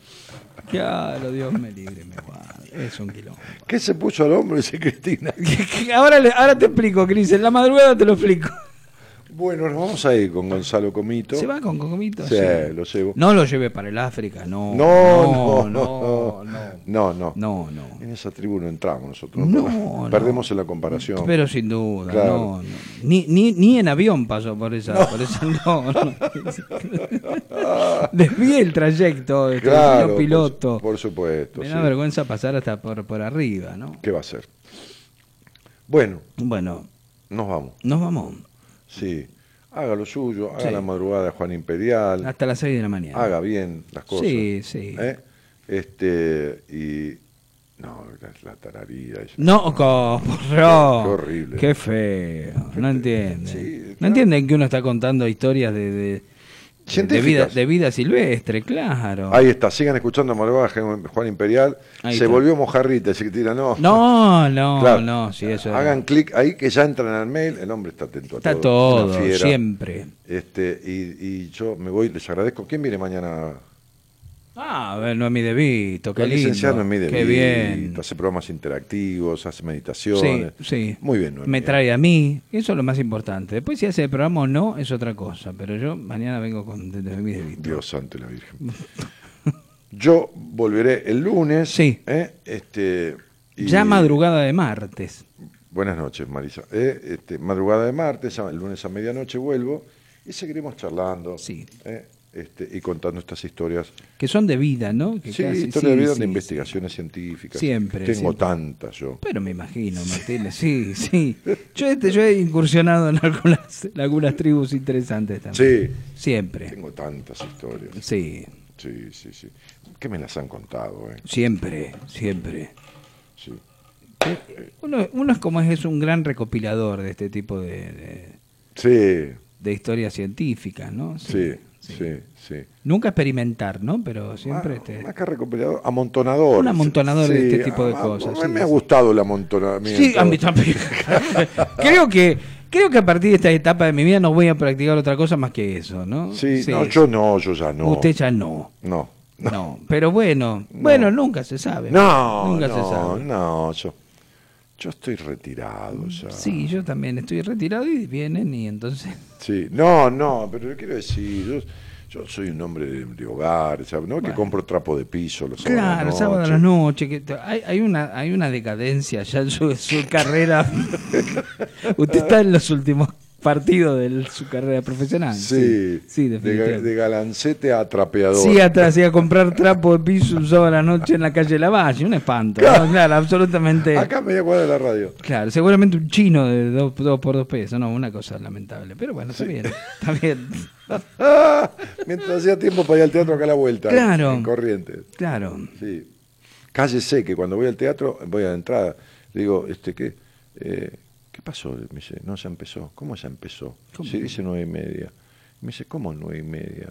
Claro, Dios me libre, me guarde. Es un quilombo. ¿Qué se puso al hombro? Dice Cristina. Ahora, ahora te explico, Cris. En la madrugada te lo explico. Bueno, nos vamos a ir con Gonzalo Comito. ¿Se va con Cocomito? Sí, lo llevo. No lo lleve para el África, no. No, no, no. no, no, no. No, no. En esa tribu no entramos nosotros. No. Perdemos en la comparación. Pero sin duda, Claro. no, no. Ni, ni, ni en avión pasó por esa. Por esa no. Desvíe el trayecto, este, claro, señor piloto. Por, su- por supuesto. Me sí. da vergüenza pasar hasta por, por arriba, ¿no? ¿Qué va a ser? Bueno, Bueno, nos vamos. nos vamos. Sí. Haga lo suyo, haga Sí. la madrugada de Juan Imperial. Hasta las 6 de la mañana. Haga bien las cosas. Sí, sí. ¿eh? Este, y. No, la, la tararida. eso. No, co- por Qué horrible. Qué feo. No entienden. Sí, No entienden que uno está contando historias de, de, de Científicas. vida, de vida silvestre, claro. Ahí está, sigan escuchando de Juan Imperial. Ahí Se está. volvió mojarrita, que tira, no. No, no, Claro. no, sí, eso Hagan clic ahí que ya entran al mail, el hombre está atento a está todo. una todo, siempre. Este, y, y yo me voy, les agradezco. ¿Quién viene mañana? Ah, a ver, no es mi debito, qué licenciada Noemí de Qué Vito, bien. Hace programas interactivos, hace Sí, meditaciones. sí. Muy bien, Noemí. Me trae a mí, eso es lo más importante. Después si hace el programa o no es otra cosa, pero yo mañana vengo con de, de mi debito. Dios santo y la Virgen. Yo volveré el lunes. Sí. ¿eh? Este, y- Ya madrugada de martes. Buenas noches, Marisa. Eh, este, madrugada de martes, el lunes a medianoche vuelvo y seguiremos charlando Sí. eh, este, y contando estas historias. Que son de vida, ¿no? Que Sí, casi- historias de vida sí, de investigaciones científicas. Siempre, Tengo siempre. tantas yo. Pero me imagino, Martínez, sí, sí. Yo, este, yo he incursionado en algunas, en algunas tribus interesantes también. Sí, Siempre. tengo tantas historias. Sí, Sí, sí, sí. ¿Qué me las han contado? Eh? siempre, siempre. Sí. Uno, uno es como es, es un gran recopilador de este tipo de, de, Sí, de historias científicas, ¿no? sí, sí, sí. Nunca experimentar, ¿no? Pero siempre... Ah, este- Más que recopilador, amontonador. Un amontonador de este tipo de cosas, Me, sí, me ha sí. gustado el amontonamiento. Sí, a mí también. creo que creo que a partir de esta etapa de mi vida no voy a practicar otra cosa más que eso, ¿no? Sí, no, yo no, yo ya no. Usted ya no. No. No, pero bueno, bueno, nunca se sabe. No, nunca no, se sabe. no, yo, yo estoy retirado ya. Sí, yo también estoy retirado y vienen y entonces... Sí, no, no, pero le quiero decir, yo, yo soy un hombre de, de hogar, ¿sabes? no que compro trapo de piso los sábados Claro, sábado a la noche, que hay, hay una hay una decadencia ya en su, su carrera. Usted está en los últimos partidos de su carrera profesional. Sí, sí, de, de galancete a trapeador. Sí, atrás iba a comprar trapo de piso un sábado a la noche en la calle Lavalle, un espanto. ¿no? Claro, absolutamente. Acá media cuadra de la radio. Claro, seguramente un chino de dos, dos por dos pesos, no, una cosa lamentable. Pero bueno, está bien, está bien. Mientras hacía tiempo para ir al teatro acá a la vuelta. Claro. En Corrientes. Claro. Sí. Cállese que cuando voy al teatro, voy a la entrada, le digo, este, ¿qué? Eh, ¿Qué pasó? Me dice, no, ya empezó. ¿Cómo ya empezó? ¿Cómo? Se dice nueve y media. Me dice, ¿cómo nueve y media?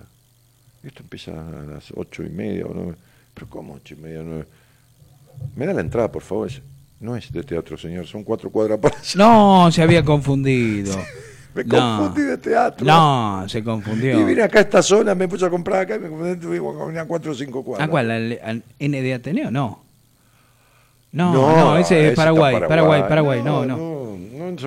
Esto empieza a las ocho y media o nueve. ¿Pero cómo ocho y media, nueve? Me da la entrada, por favor. No es de teatro, señor, son cuatro cuadras para allá. No, se había confundido. Me No. confundí de teatro. No, se confundió. Y vine acá a esta zona, me puse a comprar acá y me confundí, caminar cuatro o cinco cuadras. ¿A cuál? ¿Al, al N de Ateneo? No. No, No, no, ese es está Paraguay, Paraguay, Paraguay, no, no.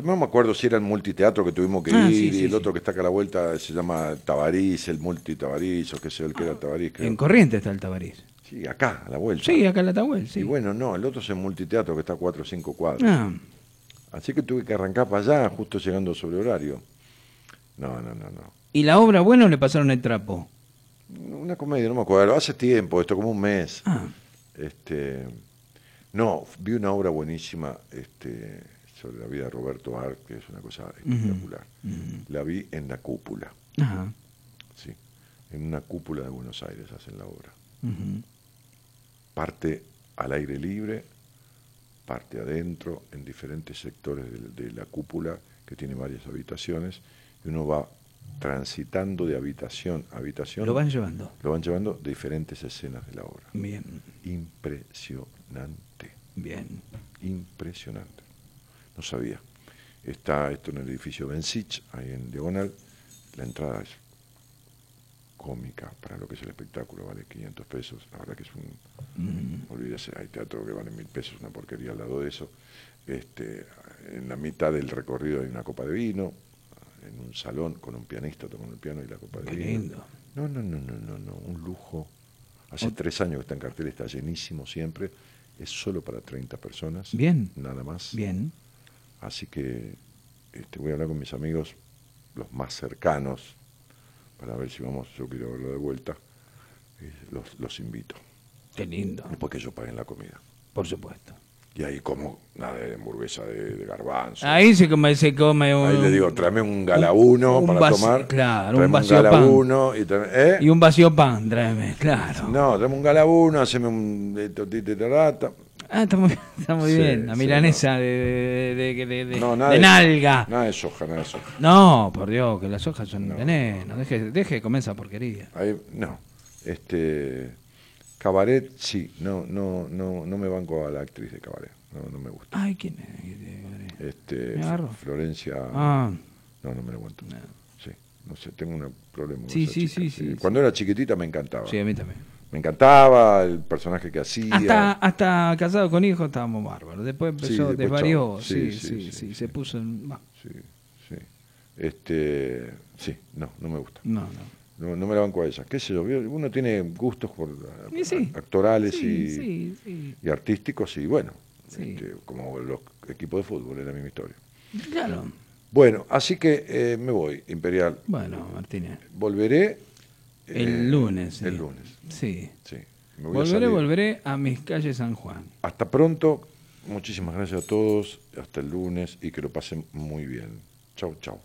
No, me acuerdo si era el multiteatro que tuvimos que Ah, ir sí, y sí, el otro que está acá a la vuelta se llama Tabarís, el multitabariz o qué sé yo, el que era Tabarís. creo. En Corrientes está el Tabarís. Sí, acá, a la vuelta. Sí, acá en la Tahuel, sí. Y bueno, no, el otro es el multiteatro que está a cuatro o cinco cuadras. Ah, Así que tuve que arrancar para allá justo llegando sobre horario. No, no, no, no. y la obra, bueno, le pasaron el trapo. Una comedia, no me acuerdo. Hace tiempo, esto como un mes. Ah, Este, No, vi una obra buenísima este, sobre la vida de Roberto Art, que es una cosa espectacular. La vi en la cúpula, Ajá. sí. En una cúpula de Buenos Aires hacen la obra. Parte al aire libre, parte adentro, en diferentes sectores de, de la cúpula, que tiene varias habitaciones, y uno va transitando de habitación a habitación. Lo van llevando. Lo van llevando de diferentes escenas de la obra. Bien, Impresionante, bien. impresionante. No sabía. Está esto en el edificio Bensich, ahí en Diagonal. La entrada es cómica para lo que es el espectáculo, vale 500 pesos. La verdad que es un. Olvídese, hay teatro que vale mil pesos, una porquería al lado de eso. Este, en la mitad del recorrido hay una copa de vino, en un salón con un pianista tocando el piano y la copa de Qué vino. lindo. No, no, no, no, no, no, un lujo. Hace tres años que está en cartel, está llenísimo siempre. Es solo para 30 personas. Bien. Nada más. Bien. Así que este, voy a hablar con mis amigos, los más cercanos, para ver si vamos, yo quiero verlo de vuelta. eh, los, los invito. Qué lindo. Después que ellos paguen la comida. Por supuesto. Y ahí como nada de hamburguesa de, de garbanzo. Ahí se come, se come un... Ahí le digo, tráeme un galabuno un para tomar. claro, un vacío pan. galabuno y, tráeme- ¿eh? Y un vacío pan, tráeme, claro. No, tráeme un galabuno, haceme un de de rata. Ah, está muy, está muy Sí, bien. La milanesa de, de, de, de- de- No, nada de nalga. Nada de soja, nada de soja. No, por Dios, que las hojas son No. veneno. Deje, deje de comer esa porquería. Ahí, no. Este. Cabaret, sí. No, no, no, no me banco a la actriz de cabaret. No, no me gusta. Ay, ¿quién es? Este, Me agarro. Florencia. Ah, No, no me la aguanto. Sí. No sé, tengo un problema. Sí, sí, sí, Cuando era chiquitita me encantaba. sí, a mí también. Me encantaba el personaje que hacía. Hasta, hasta casado con hijos estábamos bárbaros. Después Sí, empezó, después desvarió. Sí Sí, sí, sí, sí, sí, se sí. puso en... bah, Sí, sí. Este, sí, no, no me gusta. No, no. No, no me la banco a ella. ¿Qué sé yo? Uno tiene gustos por, Y sí. actorales Sí, y, sí, sí. y artísticos y bueno, Sí. este, como los equipos de fútbol, es la misma historia. Claro. Bueno, así que eh, me voy, Imperial. Bueno, Martínez. Volveré. El eh, lunes. sí. El lunes, Sí. sí. Me voy a Volveré, salir. volveré a mis calles San Juan. Hasta pronto. Muchísimas gracias a todos. Hasta el lunes y que lo pasen muy bien. Chau, chau.